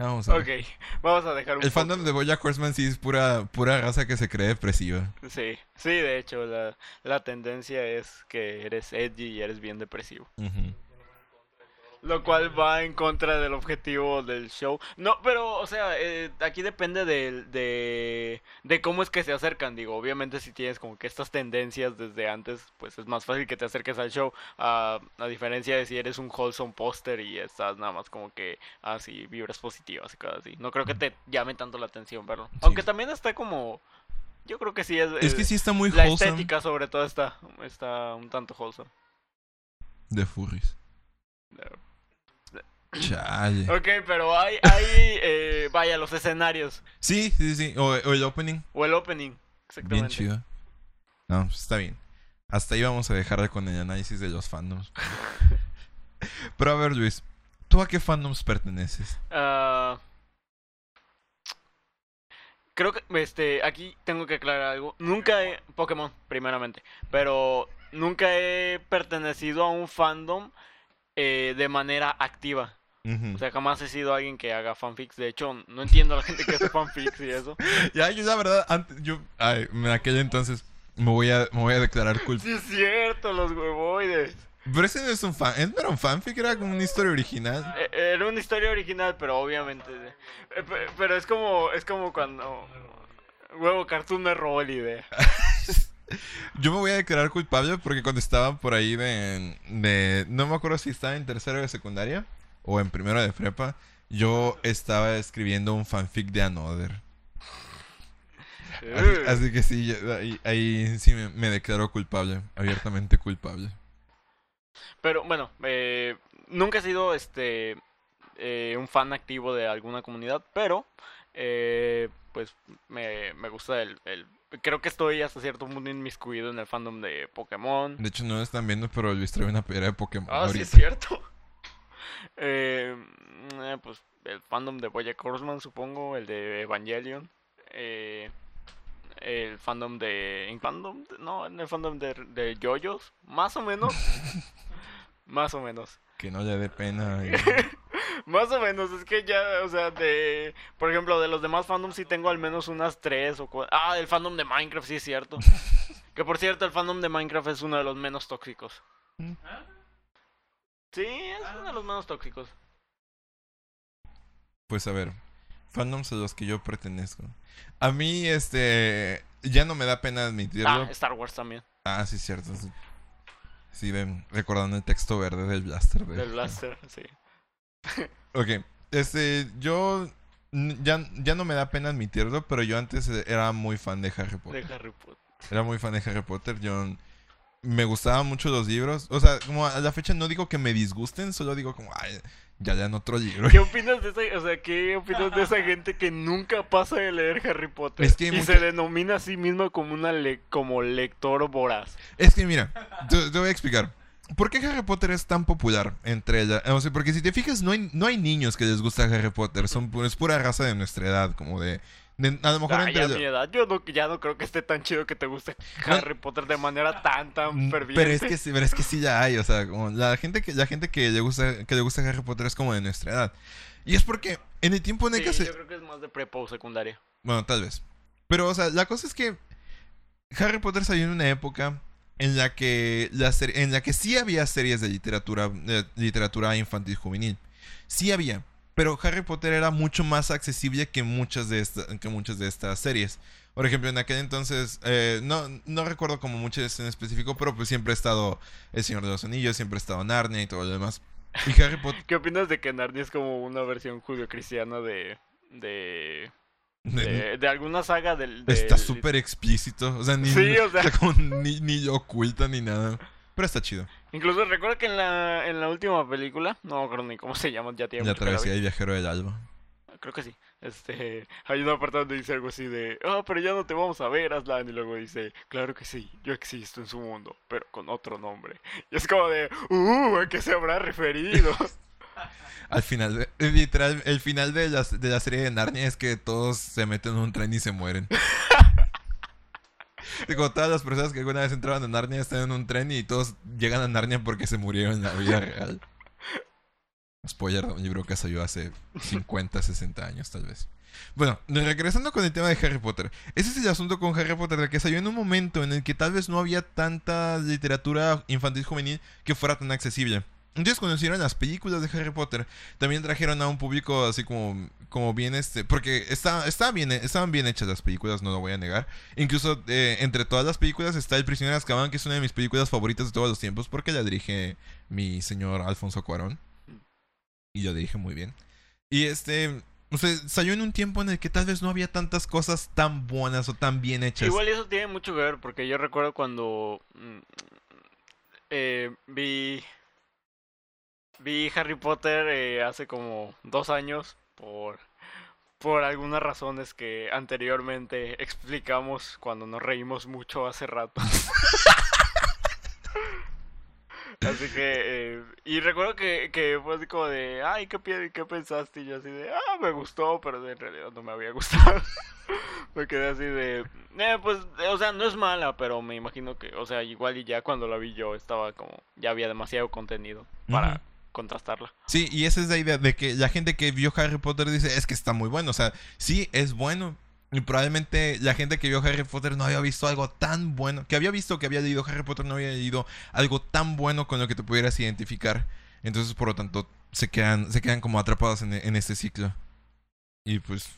Speaker 5: Vamos a ver.
Speaker 6: Ok, vamos a dejar un
Speaker 5: El
Speaker 6: poco-
Speaker 5: fandom de Bojack Horseman sí es pura pura raza que se cree depresiva.
Speaker 6: Sí, sí, de hecho, la, la tendencia es que eres edgy y eres bien depresivo. Lo cual va en contra del objetivo del show. No, pero, o sea, eh, aquí depende de, de, de cómo es que se acercan. Digo, obviamente si tienes como que estas tendencias desde antes, pues es más fácil que te acerques al show. A, a diferencia de si eres un wholesome póster y estás nada más como que así, vibras positivas y cosas así. No creo que te llame tanto la atención verlo. Aunque también está como... Yo creo que sí es...
Speaker 5: Es que sí está muy
Speaker 6: La
Speaker 5: wholesome
Speaker 6: estética sobre todo está, está un tanto wholesome.
Speaker 5: de furries. Chale.
Speaker 6: Ok, pero hay, hay eh, vaya, los escenarios.
Speaker 5: Sí, sí, sí. O, o el opening.
Speaker 6: O el opening. Exactamente.
Speaker 5: Bien chido. No, pues está bien. Hasta ahí vamos a dejar con el análisis de los fandoms. Pero a ver, Luis, ¿tú a qué fandoms perteneces?
Speaker 6: Ah, creo que este aquí tengo que aclarar algo. Nunca he Pokémon primeramente, pero nunca he pertenecido a un fandom eh, de manera activa. O sea, jamás he sido alguien que haga fanfics. De hecho, no entiendo a la gente que hace fanfics y eso.
Speaker 5: Ya, yo la verdad, antes, yo, ay, en aquel entonces me voy a, me voy a declarar culpable.
Speaker 6: Sí es cierto, los huevoides.
Speaker 5: Pero ese no es un fan, ¿es- no era un fanfic, era como una historia original.
Speaker 6: Eh, Era una historia original, pero obviamente. eh, pe- Pero es como, es como cuando. Huevo Cartoon me robó la idea.
Speaker 5: Yo me voy a declarar culpable porque cuando estaba por ahí de, de no me acuerdo si estaba en tercero de secundaria o en primero de prepa, yo estaba escribiendo un fanfic de Another. Así,
Speaker 6: Eh.
Speaker 5: así que sí, ahí, ahí sí me, me declaro culpable, abiertamente culpable.
Speaker 6: Pero bueno, eh, nunca he sido este eh, un fan activo de alguna comunidad, pero eh, pues me, me gusta el, el- Creo que estoy hasta cierto punto inmiscuido en el fandom de Pokémon.
Speaker 5: De hecho no lo están viendo, pero Luis trae una pera de Pokémon
Speaker 6: Ah, sí es cierto. Eh, mm, eh, pues el fandom de Bojack Horseman, supongo, el de Evangelion. eh, el fandom de... ¿En fandom? No, en el fandom de, de JoJo's, más o menos. más o menos.
Speaker 5: Que no le dé pena. y-
Speaker 6: Más o menos, es que ya, o sea, de... Por ejemplo, de los demás fandoms sí tengo al menos unas tres o cuatro... Ah, el fandom de Minecraft, sí es cierto. que por cierto, el fandom de Minecraft es uno de los menos tóxicos. Sí, es uno de los menos tóxicos.
Speaker 5: Pues a ver, fandoms a los que yo pertenezco. A mí, este, ya no me da pena admitirlo.
Speaker 6: Ah, Star Wars también,
Speaker 5: Ah, sí, cierto. sí. Sí, ven, recordando el texto verde del blaster. de-
Speaker 6: del Blaster, sí.
Speaker 5: Ok, este, yo ya, ya no me da pena admitirlo, pero yo antes era muy fan de Harry Potter.
Speaker 6: De Harry Potter.
Speaker 5: Era muy fan de Harry Potter. Yo me gustaban mucho los libros. O sea, como a la fecha no digo que me disgusten, solo digo como, ay, ya lean otro libro.
Speaker 6: ¿Qué opinas de esa, o sea, qué opinas de esa gente que nunca pasa de leer Harry Potter
Speaker 5: Es que
Speaker 6: y
Speaker 5: mucha-
Speaker 6: se denomina a sí misma como una le- como lector voraz?
Speaker 5: Es que mira, te, te voy a explicar. ¿Por qué Harry Potter es tan popular entre ella? O sea, porque si te fijas, no hay, no hay niños que les gusta Harry Potter. Son, es pura raza de nuestra edad, como de... a lo mejor
Speaker 6: Ay,
Speaker 5: entre...
Speaker 6: a mi edad, yo no, ya no creo que esté tan chido que te guste
Speaker 5: No.
Speaker 6: Harry Potter de manera tan, tan
Speaker 5: Mm,
Speaker 6: ferviente.
Speaker 5: Pero es que sí, pero es que sí ya hay, o sea, como la gente que la gente que le gusta que le gusta Harry Potter es como de nuestra edad. Y es porque en el tiempo en el
Speaker 6: Sí,
Speaker 5: que se
Speaker 6: yo creo que es más de prepa o secundaria.
Speaker 5: bueno, tal vez. Pero o sea, la cosa es que Harry Potter salió en una época en la que la en la que sí había series de literatura de literatura infantil juvenil. Sí había, pero Harry Potter era mucho más accesible que muchas de estas que muchas de estas series. Por ejemplo, en aquel entonces, eh, no, no recuerdo como muchas en específico, pero pues siempre ha estado El Señor de los Anillos, siempre ha estado Narnia y todo lo demás. Y Harry Potter...
Speaker 6: ¿Qué opinas de que Narnia es como una versión judio-cristiana de, de, de, de alguna saga del...
Speaker 5: Está súper explícito, o sea, ni,
Speaker 6: Sí, o sea.
Speaker 5: como ni, ni oculta ni nada. Pero está chido.
Speaker 6: Incluso recuerdo que en la, en la última película, no me acuerdo ni cómo se llama, ya tiene
Speaker 5: La travesía del viajero del alba.
Speaker 6: Creo que sí. Este, hay una parte donde dice algo así de, ah, pero ya no te vamos a ver, Aslan. Y luego dice, claro que sí, yo existo en su mundo, pero con otro nombre. Y es como de, uh, ¿a qué se habrá referido?
Speaker 5: Al final, de- eh, literal, el final de la, de la serie de Narnia es que todos se meten en un tren y se mueren. Digo, todas las personas que alguna vez entraban a Narnia están en un tren y todos llegan a Narnia porque se murieron en la vida real. Spoiler de un libro que salió hace 50, 60 años tal vez. Bueno, regresando con el tema de Harry Potter. Ese es el asunto con Harry Potter, de que salió en un momento en el que tal vez no había tanta literatura infantil juvenil que fuera tan accesible. Hicieron las películas de Harry Potter, también trajeron a un público así como, como bien este, porque está, está bien, estaban bien hechas las películas, no lo voy a negar. Incluso eh, entre todas las películas está El prisionero de Azkaban, que es una de mis películas favoritas de todos los tiempos, porque la dirige mi señor Alfonso Cuarón. Y lo dirige muy bien. Y este, o sea, salió en un tiempo en el que tal vez no había tantas cosas tan buenas o tan bien hechas.
Speaker 6: Igual eso tiene mucho que ver, porque yo recuerdo cuando mm, eh, vi, vi Harry Potter eh, hace como dos años por, por algunas razones que anteriormente explicamos cuando nos reímos mucho hace rato. Así que, eh, y recuerdo que, que fue así como de, ay, ¿qué, ¿qué pensaste? Y yo así de, ah, me gustó, pero en realidad no me había gustado. me quedé así de, eh, pues, o sea, no es mala, pero me imagino que, o sea, igual y ya cuando la vi yo estaba como, ya había demasiado contenido para. Contrastarla.
Speaker 5: Sí, y esa es la idea de que la gente que vio Harry Potter dice, es que está muy bueno. O sea, sí, es bueno. Y probablemente la gente que vio Harry Potter no había visto algo tan bueno. Que había visto que había leído Harry Potter, no había leído algo tan bueno con lo que te pudieras identificar. Entonces, por lo tanto, se quedan, se quedan como atrapados en, en este ciclo. Y pues,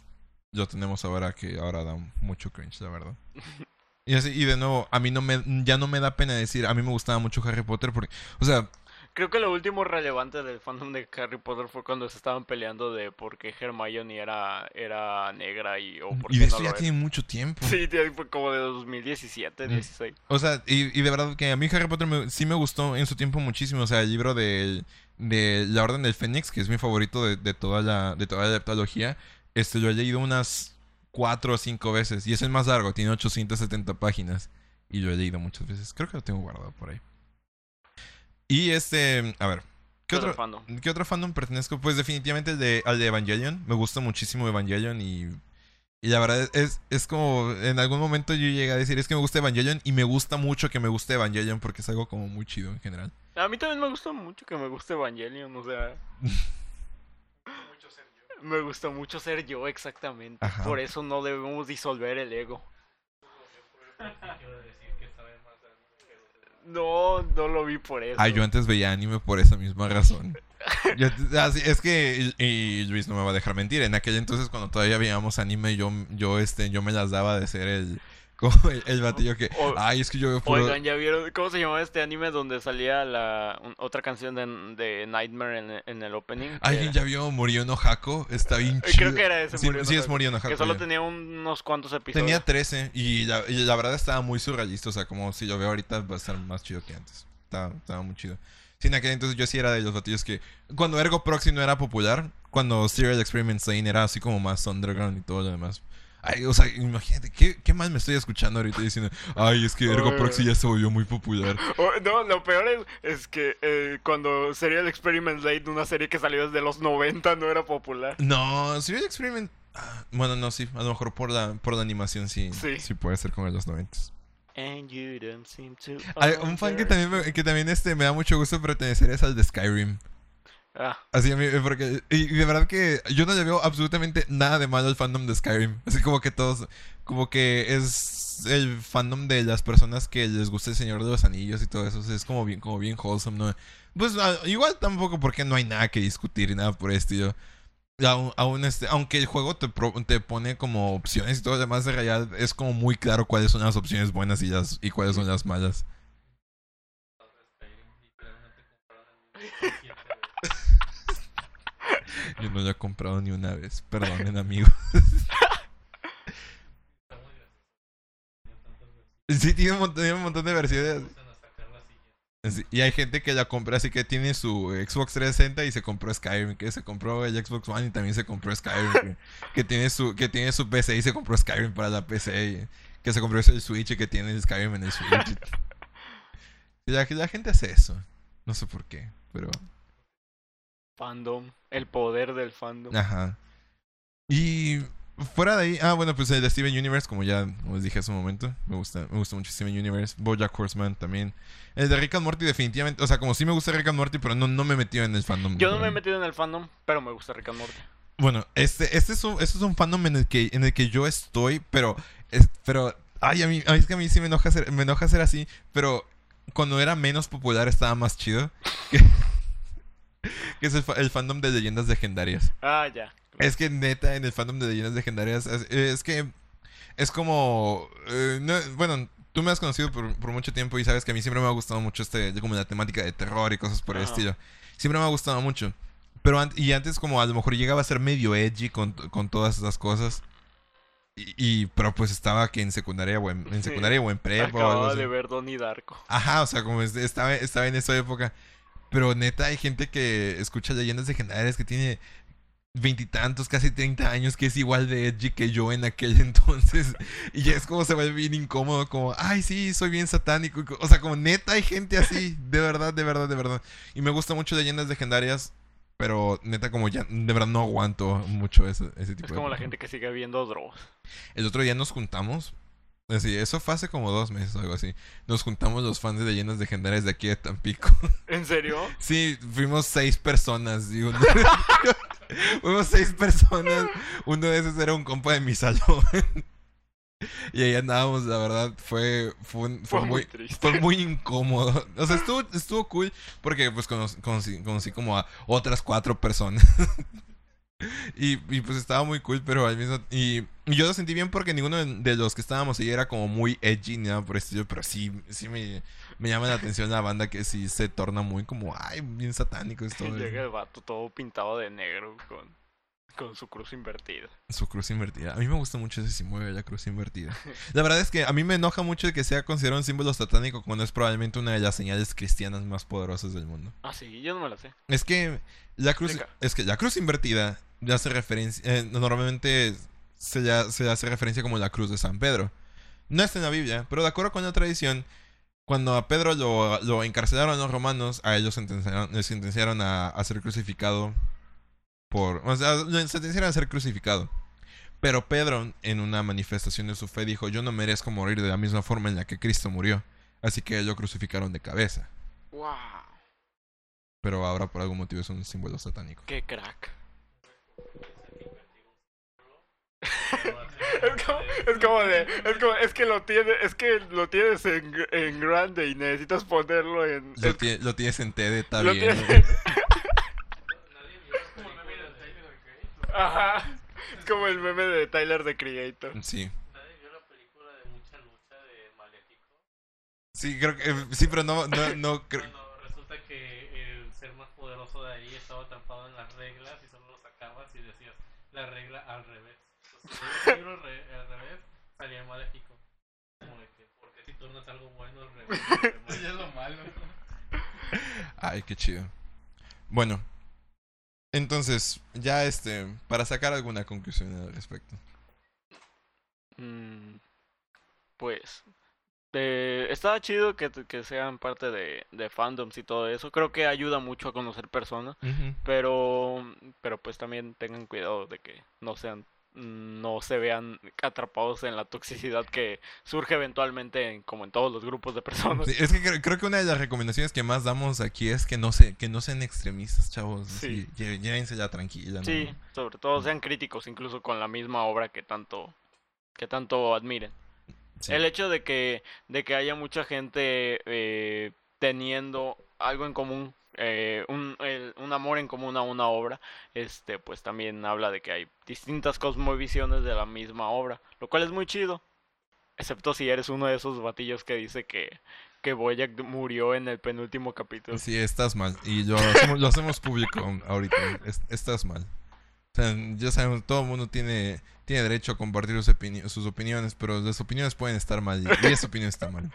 Speaker 5: lo tenemos ahora que ahora da mucho cringe, la verdad. Y así, y de nuevo, a mí no me, ya no me da pena decir, a mí me gustaba mucho Harry Potter porque, o sea,
Speaker 6: Creo que lo último relevante del fandom de Harry Potter fue cuando se estaban peleando de por qué Hermione era, era negra y o por
Speaker 5: y
Speaker 6: qué
Speaker 5: de
Speaker 6: no
Speaker 5: eso ya tiene mucho tiempo.
Speaker 6: Sí, fue como de 2017,
Speaker 5: Mm.
Speaker 6: 16.
Speaker 5: O sea, y, y de verdad que a mí Harry Potter me- sí me gustó en su tiempo muchísimo. O sea, el libro de, de La Orden del Fénix, que es mi favorito de, de toda la de toda la heptalogía, este lo he leído unas cuatro o cinco veces. Y es el más largo, tiene 870 páginas. Y lo he leído muchas veces. Creo que lo tengo guardado por ahí. Y este, a ver, ¿qué
Speaker 6: ¿Qué otro
Speaker 5: otro,
Speaker 6: fandom?
Speaker 5: ¿qué otro fandom pertenezco? Pues definitivamente el de, al de Evangelion. Me gusta muchísimo Evangelion y y la verdad es, es como, en algún momento yo llegué a decir, es que me gusta Evangelion y me gusta mucho que me guste Evangelion porque es algo como muy chido en general.
Speaker 6: A mí también me gusta mucho que me guste Evangelion, o sea... Me gusta mucho ser yo, exactamente.
Speaker 5: Ajá.
Speaker 6: Por eso no debemos disolver el ego.
Speaker 7: Quiero decir que sabe más de anime que de-
Speaker 6: No, no lo vi por eso.
Speaker 5: Ah, yo antes veía anime por esa misma razón. Yo- ah, es que, y, y Luis no me va a dejar mentir, en aquel entonces cuando todavía veíamos anime, yo, yo, este, yo me las daba de ser el, como el, el batillo que,
Speaker 6: O-
Speaker 5: ay, es que yo veo puro...
Speaker 6: Oigan, ¿ya vieron cómo se llamaba este anime donde salía la un- otra canción de, de Nightmare en, en el opening?
Speaker 5: ¿Alguien
Speaker 6: era-
Speaker 5: ya vio Morio no Hako? Está bien
Speaker 6: Eh,
Speaker 5: chido.
Speaker 6: Creo que era ese.
Speaker 5: Sí,
Speaker 6: no
Speaker 5: es
Speaker 6: Hako,
Speaker 5: Morio no
Speaker 6: Que
Speaker 5: Hako,
Speaker 6: solo
Speaker 5: ya.
Speaker 6: tenía unos cuantos episodios.
Speaker 5: Tenía 13 y la, y la verdad estaba muy surrealista. O sea, como si lo veo ahorita va a estar más chido que antes. Estaba, estaba muy chido. Sí, en aquel entonces yo sí era de los batillos que... Cuando Ergo Proxy no era popular, cuando Serial Experiment Sane era así como más underground y todo lo demás. Ay, o sea, imagínate, ¿qué, qué mal me estoy escuchando ahorita diciendo, ay, es que Ergo. Proxy ya se volvió muy popular.
Speaker 6: No, lo peor es, es que eh, cuando sería el Experiment Late, una serie que salió desde los 90, no era popular.
Speaker 5: No, Serial Experiment... ah, Bueno, no, sí, a lo mejor por la, por la animación sí,
Speaker 6: Sí.
Speaker 5: sí puede ser como de los 90.
Speaker 6: And you don't seem to
Speaker 5: Hay un fan que también, me, que también este, me da mucho gusto pertenecer es al de Skyrim.
Speaker 6: Ah,
Speaker 5: Así a mí, porque. Y, de verdad que yo no le veo absolutamente nada de malo al fandom de Skyrim. Así como que todos. Como que es el fandom de las personas que les gusta el Señor de los Anillos y todo eso. es como bien, como bien wholesome, ¿no? Pues ah, igual tampoco porque no hay nada que discutir y nada por el estilo. Aún, este, aunque el juego te, pro- te pone como opciones y todo lo demás, de realidad es como muy claro cuáles son las opciones buenas y, las, y cuáles son las malas.
Speaker 7: Skyrim, literalmente compraron el siete veces.
Speaker 5: Yo no lo he comprado ni una vez. Perdonen, amigos. Sí, tiene un montón, tiene un montón de versiones. Sí, Y hay gente que la compra así que tiene su Xbox 360 y se compró Skyrim, que se compró el Xbox One y también se compró Skyrim, que, que tiene su que tiene su PC y se compró Skyrim para la PC, que se compró el Switch y que tiene el Skyrim en el Switch. Y la, la gente hace eso. No sé por qué, pero
Speaker 6: fandom. El poder del fandom.
Speaker 5: ajá. Y fuera de ahí, ah, bueno, pues el de Steven Universe, como ya os dije hace un momento, me gusta, me gusta mucho Steven Universe, BoJack Horseman también. El de Rick and Morty definitivamente, o sea, como sí me gusta Rick and Morty, pero no, no me he metido en el fandom.
Speaker 6: Yo no me he metido en el fandom, pero me gusta Rick and Morty.
Speaker 5: Bueno, este, este es un, este es un fandom en el que, en el que yo estoy, pero, es- pero, ay, a mí, a mí es que a mí sí me enoja ser, me enoja ser así, pero cuando era menos popular estaba más chido. Que, es el, el fandom de leyendas legendarias.
Speaker 6: Ah, ya.
Speaker 5: Es que neta, en el fandom de leyendas legendarias, es, es que es como, eh, no- bueno, tú me has conocido por, por mucho tiempo y sabes que a mí siempre me ha gustado mucho este, como la temática de terror y cosas por el estilo. Siempre me ha gustado mucho. Pero an- y antes como a lo mejor llegaba a ser medio edgy con, con todas esas cosas. Y, y- pero pues estaba que en secundaria o en, en
Speaker 6: Sí.
Speaker 5: secundaria o en prepa o algo
Speaker 6: Acababa
Speaker 5: así.
Speaker 6: de ver Donnie Darko.
Speaker 5: Ajá, o sea, como es- estaba, estaba en esa época. Pero neta, hay gente que escucha leyendas legendarias que tiene veintitantos, casi 30 años, que es igual de edgy que yo en aquel entonces. Y ya es como se vuelve bien incómodo, como, ay, sí, soy bien satánico. O sea, como neta, hay gente así, de verdad, de verdad, de verdad. Y me gusta mucho leyendas legendarias, pero neta, como ya, de verdad, no aguanto mucho ese, ese tipo
Speaker 6: Es
Speaker 5: de
Speaker 6: como la gente que sigue viendo Dross.
Speaker 5: El otro día nos juntamos. Así, eso fue hace como dos meses o algo así. Nos juntamos los fans de leyendas legendarias de aquí de Tampico.
Speaker 6: ¿En serio?
Speaker 5: Sí, fuimos seis personas. Y uno- fuimos seis personas. Uno de esos era un compa de mi salón. y ahí andábamos, la verdad, fue, fue, fue
Speaker 6: Fue muy
Speaker 5: muy,
Speaker 6: triste.
Speaker 5: fue muy incómodo. O sea, estuvo, estuvo cool porque pues conocí, conocí, conocí como a otras cuatro personas. Y, y, pues estaba muy cool, pero al mismo y, y yo lo sentí bien porque ninguno de, los que estábamos ahí era como muy edgy ni nada por el estilo, pero sí, sí me, me llama la atención la banda que sí se torna muy como, ay, bien satánico esto.
Speaker 6: Llega el vato todo pintado de negro con, con su cruz invertida.
Speaker 5: Su cruz invertida. A mí me gusta mucho ese símbolo de la cruz invertida. La verdad es que a mí me enoja mucho que sea considerado un símbolo satánico cuando es probablemente una de las señales cristianas más poderosas del mundo.
Speaker 6: Ah, sí, yo no me la sé.
Speaker 5: Es que la cruz, es que la cruz invertida ya hace referencia, eh, normalmente se le, se le hace referencia como la cruz de San Pedro. No está en la Biblia, pero de acuerdo con la tradición, cuando a Pedro lo, lo encarcelaron los romanos, a ellos sentenciaron, le sentenciaron a, a ser crucificado por, o sea, le sentenciaron a ser crucificado. Pero Pedro, en una manifestación de su fe, dijo, yo no merezco morir de la misma forma en la que Cristo murió. Así que lo crucificaron de cabeza.
Speaker 6: ¡Wow!
Speaker 5: Pero ahora por algún motivo es un símbolo satánico.
Speaker 6: ¡Qué crack! Es como, es como de, es como, es que lo tienes, es que lo tienes en, en grande y necesitas ponerlo en,
Speaker 5: Lo,
Speaker 6: es-
Speaker 5: tie- lo tienes en TED, está
Speaker 6: lo
Speaker 5: bien.
Speaker 6: tienes Ajá, es como el meme de Tyler the Creator.
Speaker 5: Sí.
Speaker 7: ¿Nadie vio la película de mucha lucha de Maléfico?
Speaker 5: Sí, creo que. eh, Sí, pero no, no, no creo.
Speaker 7: Bueno, resulta que el ser más poderoso de ahí estaba atrapado en las reglas y solo lo sacabas y decías la regla al revés. Entonces, si el libro re- al revés salía maléfico. Como de que, porque si tornas algo bueno al revés? Eso es lo malo.
Speaker 5: Ay, qué chido. Bueno. Entonces, ya este. Para sacar alguna conclusión al respecto.
Speaker 6: Mm, pues eh, está chido que, que sean parte de, de fandoms y todo eso. Creo que ayuda mucho a conocer personas, pero pero pues también tengan cuidado de que no sean no se vean atrapados en la toxicidad que surge eventualmente en- como en todos los grupos de personas.
Speaker 5: Sí, es que creo, creo que una de las recomendaciones que más damos aquí es que no se, que no sean extremistas, chavos.
Speaker 6: Sí.
Speaker 5: Sí. lle- Llévensela tranquila. ¿no?
Speaker 6: Sí, sobre todo sean críticos incluso con la misma obra que tanto que tanto admiren.
Speaker 5: Sí.
Speaker 6: El hecho de que, de que haya mucha gente eh, teniendo algo en común, eh, un, un amor en común a una obra, este, pues también habla de que hay distintas cosmovisiones de la misma obra, lo cual es muy chido. Excepto si eres uno de esos batillos que dice que, que Boyack murió en el penúltimo capítulo.
Speaker 5: Sí, estás mal. Y lo hacemos, lo hacemos público ahorita. Es- estás mal. Ya sabemos, todo el mundo tiene, tiene derecho a compartir sus, opini- sus opiniones, pero las opiniones pueden estar mal. Y esa opinión está mal.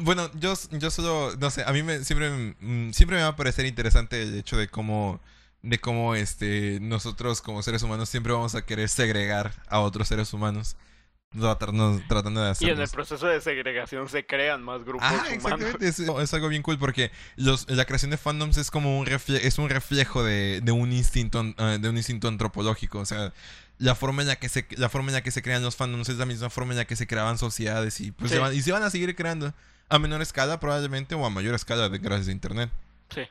Speaker 5: Bueno, yo, yo solo, no sé, a mí me, siempre, mm, siempre me va a parecer interesante el hecho de cómo, de cómo este, nosotros como seres humanos siempre vamos a querer segregar a otros seres humanos. Tratando, tratando de
Speaker 6: Y en el proceso de segregación se crean más grupos
Speaker 5: Ah,
Speaker 6: humanos.
Speaker 5: Es, es algo bien cool porque los, la creación de fandoms es como un refle- es un reflejo de, de un instinto ah, de un instinto antropológico. O sea, la forma en la que se la forma en la que se crean los fandoms es la misma forma en la que se creaban sociedades y pues
Speaker 6: Sí.
Speaker 5: se van, y se van a seguir creando a menor escala probablemente o a mayor escala de, gracias a internet.
Speaker 6: Sí.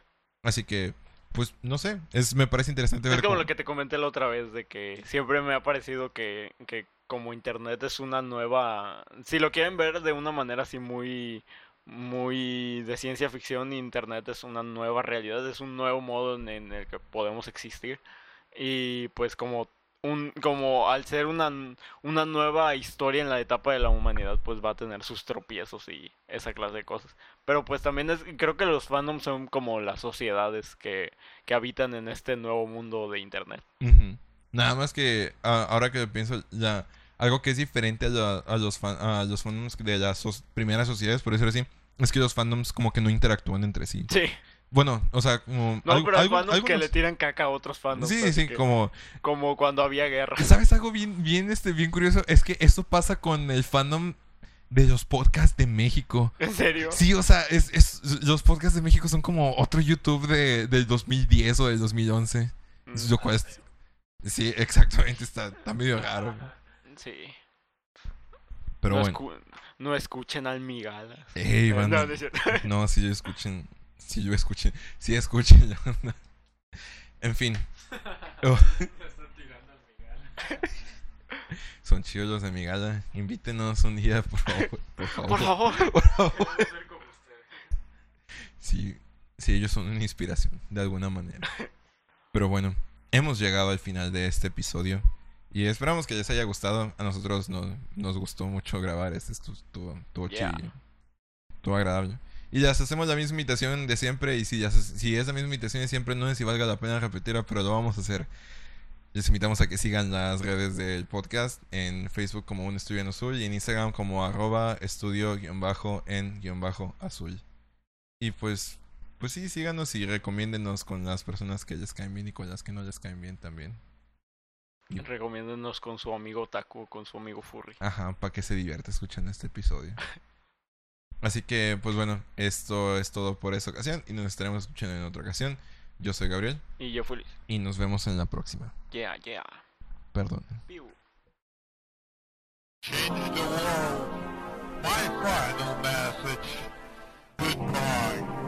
Speaker 5: Así que pues no sé, es me parece interesante ver
Speaker 6: Es como
Speaker 5: cómo-
Speaker 6: lo que te comenté la otra vez, de que siempre me ha parecido que, que como internet es una nueva... Si lo quieren ver de una manera así muy, muy de ciencia ficción, internet es una nueva realidad, es un nuevo modo en, en el que podemos existir. Y pues como un, como al ser una, una nueva historia en la etapa de la humanidad, pues va a tener sus tropiezos y esa clase de cosas. Pero pues también es, creo que los fandoms son como las sociedades que, que habitan en este nuevo mundo de internet.
Speaker 5: Ujú. Nada más que ah, ahora que pienso, ya, algo que es diferente a, la- a los, fan- a los fandoms de las sos- primeras sociedades, por decirlo así, es que los fandoms como que no interactúan entre sí.
Speaker 6: Sí,
Speaker 5: Bueno, o sea, como...
Speaker 6: no,
Speaker 5: algo-
Speaker 6: pero hay fandoms que
Speaker 5: algunos-
Speaker 6: le tiran caca a otros fandoms.
Speaker 5: Sí, sí,
Speaker 6: que-
Speaker 5: como...
Speaker 6: como cuando había guerra.
Speaker 5: ¿Sabes algo bien, bien, este, bien curioso? Es que esto pasa con el fandom de los podcasts de México.
Speaker 6: ¿En serio?
Speaker 5: Sí, o sea, es, es- los podcasts de México son como otro YouTube de, del 2010 o del 2011.
Speaker 6: Mm,
Speaker 5: Lo cual es- Sí, exactamente, está, está medio raro.
Speaker 6: Sí.
Speaker 5: Pero
Speaker 6: no,
Speaker 5: bueno.
Speaker 6: escu- no escuchen al Migalas.
Speaker 5: Ey,
Speaker 6: No,
Speaker 5: banda.
Speaker 6: no.
Speaker 5: No, si yo escuchen. Si yo escuchen. Si escuchen. yo no. En fin. Oh, son chidos los de mi gala. Invítenos un día, por favor. Por favor.
Speaker 6: Por favor.
Speaker 5: Por favor.
Speaker 7: Vamos a ser como ustedes.
Speaker 5: Sí, sí, ellos son una inspiración, de alguna manera. Pero bueno, hemos llegado al final de este episodio. Y esperamos que les haya gustado. A nosotros no- nos gustó mucho grabar este. Esto estuvo, estuvo
Speaker 6: Yeah.
Speaker 5: chido. Estuvo agradable. Y ya hacemos la misma imitación de siempre. Y si, ya se- si es la misma imitación de siempre, no sé si valga la pena repetirla, pero lo vamos a hacer. Les invitamos a que sigan las redes del podcast en Facebook como un estudio en azul y en Instagram como arroba estudio-en-azul. Y pues, pues sí, síganos y recomiéndenos con las personas que les caen bien y con las que no les caen bien también.
Speaker 6: Recomiéndenos con su amigo Taku con su amigo Furry.
Speaker 5: Ajá, para que se divierta escuchando este episodio. Así que, pues bueno, esto es todo por esta ocasión y nos estaremos escuchando en otra ocasión. Yo soy Gabriel.
Speaker 6: Y yo fui Luis.
Speaker 5: Y nos vemos en la próxima.
Speaker 6: Yeah, yeah.
Speaker 5: Perdón.
Speaker 6: Pew.
Speaker 1: Change the world. My final message. Goodbye.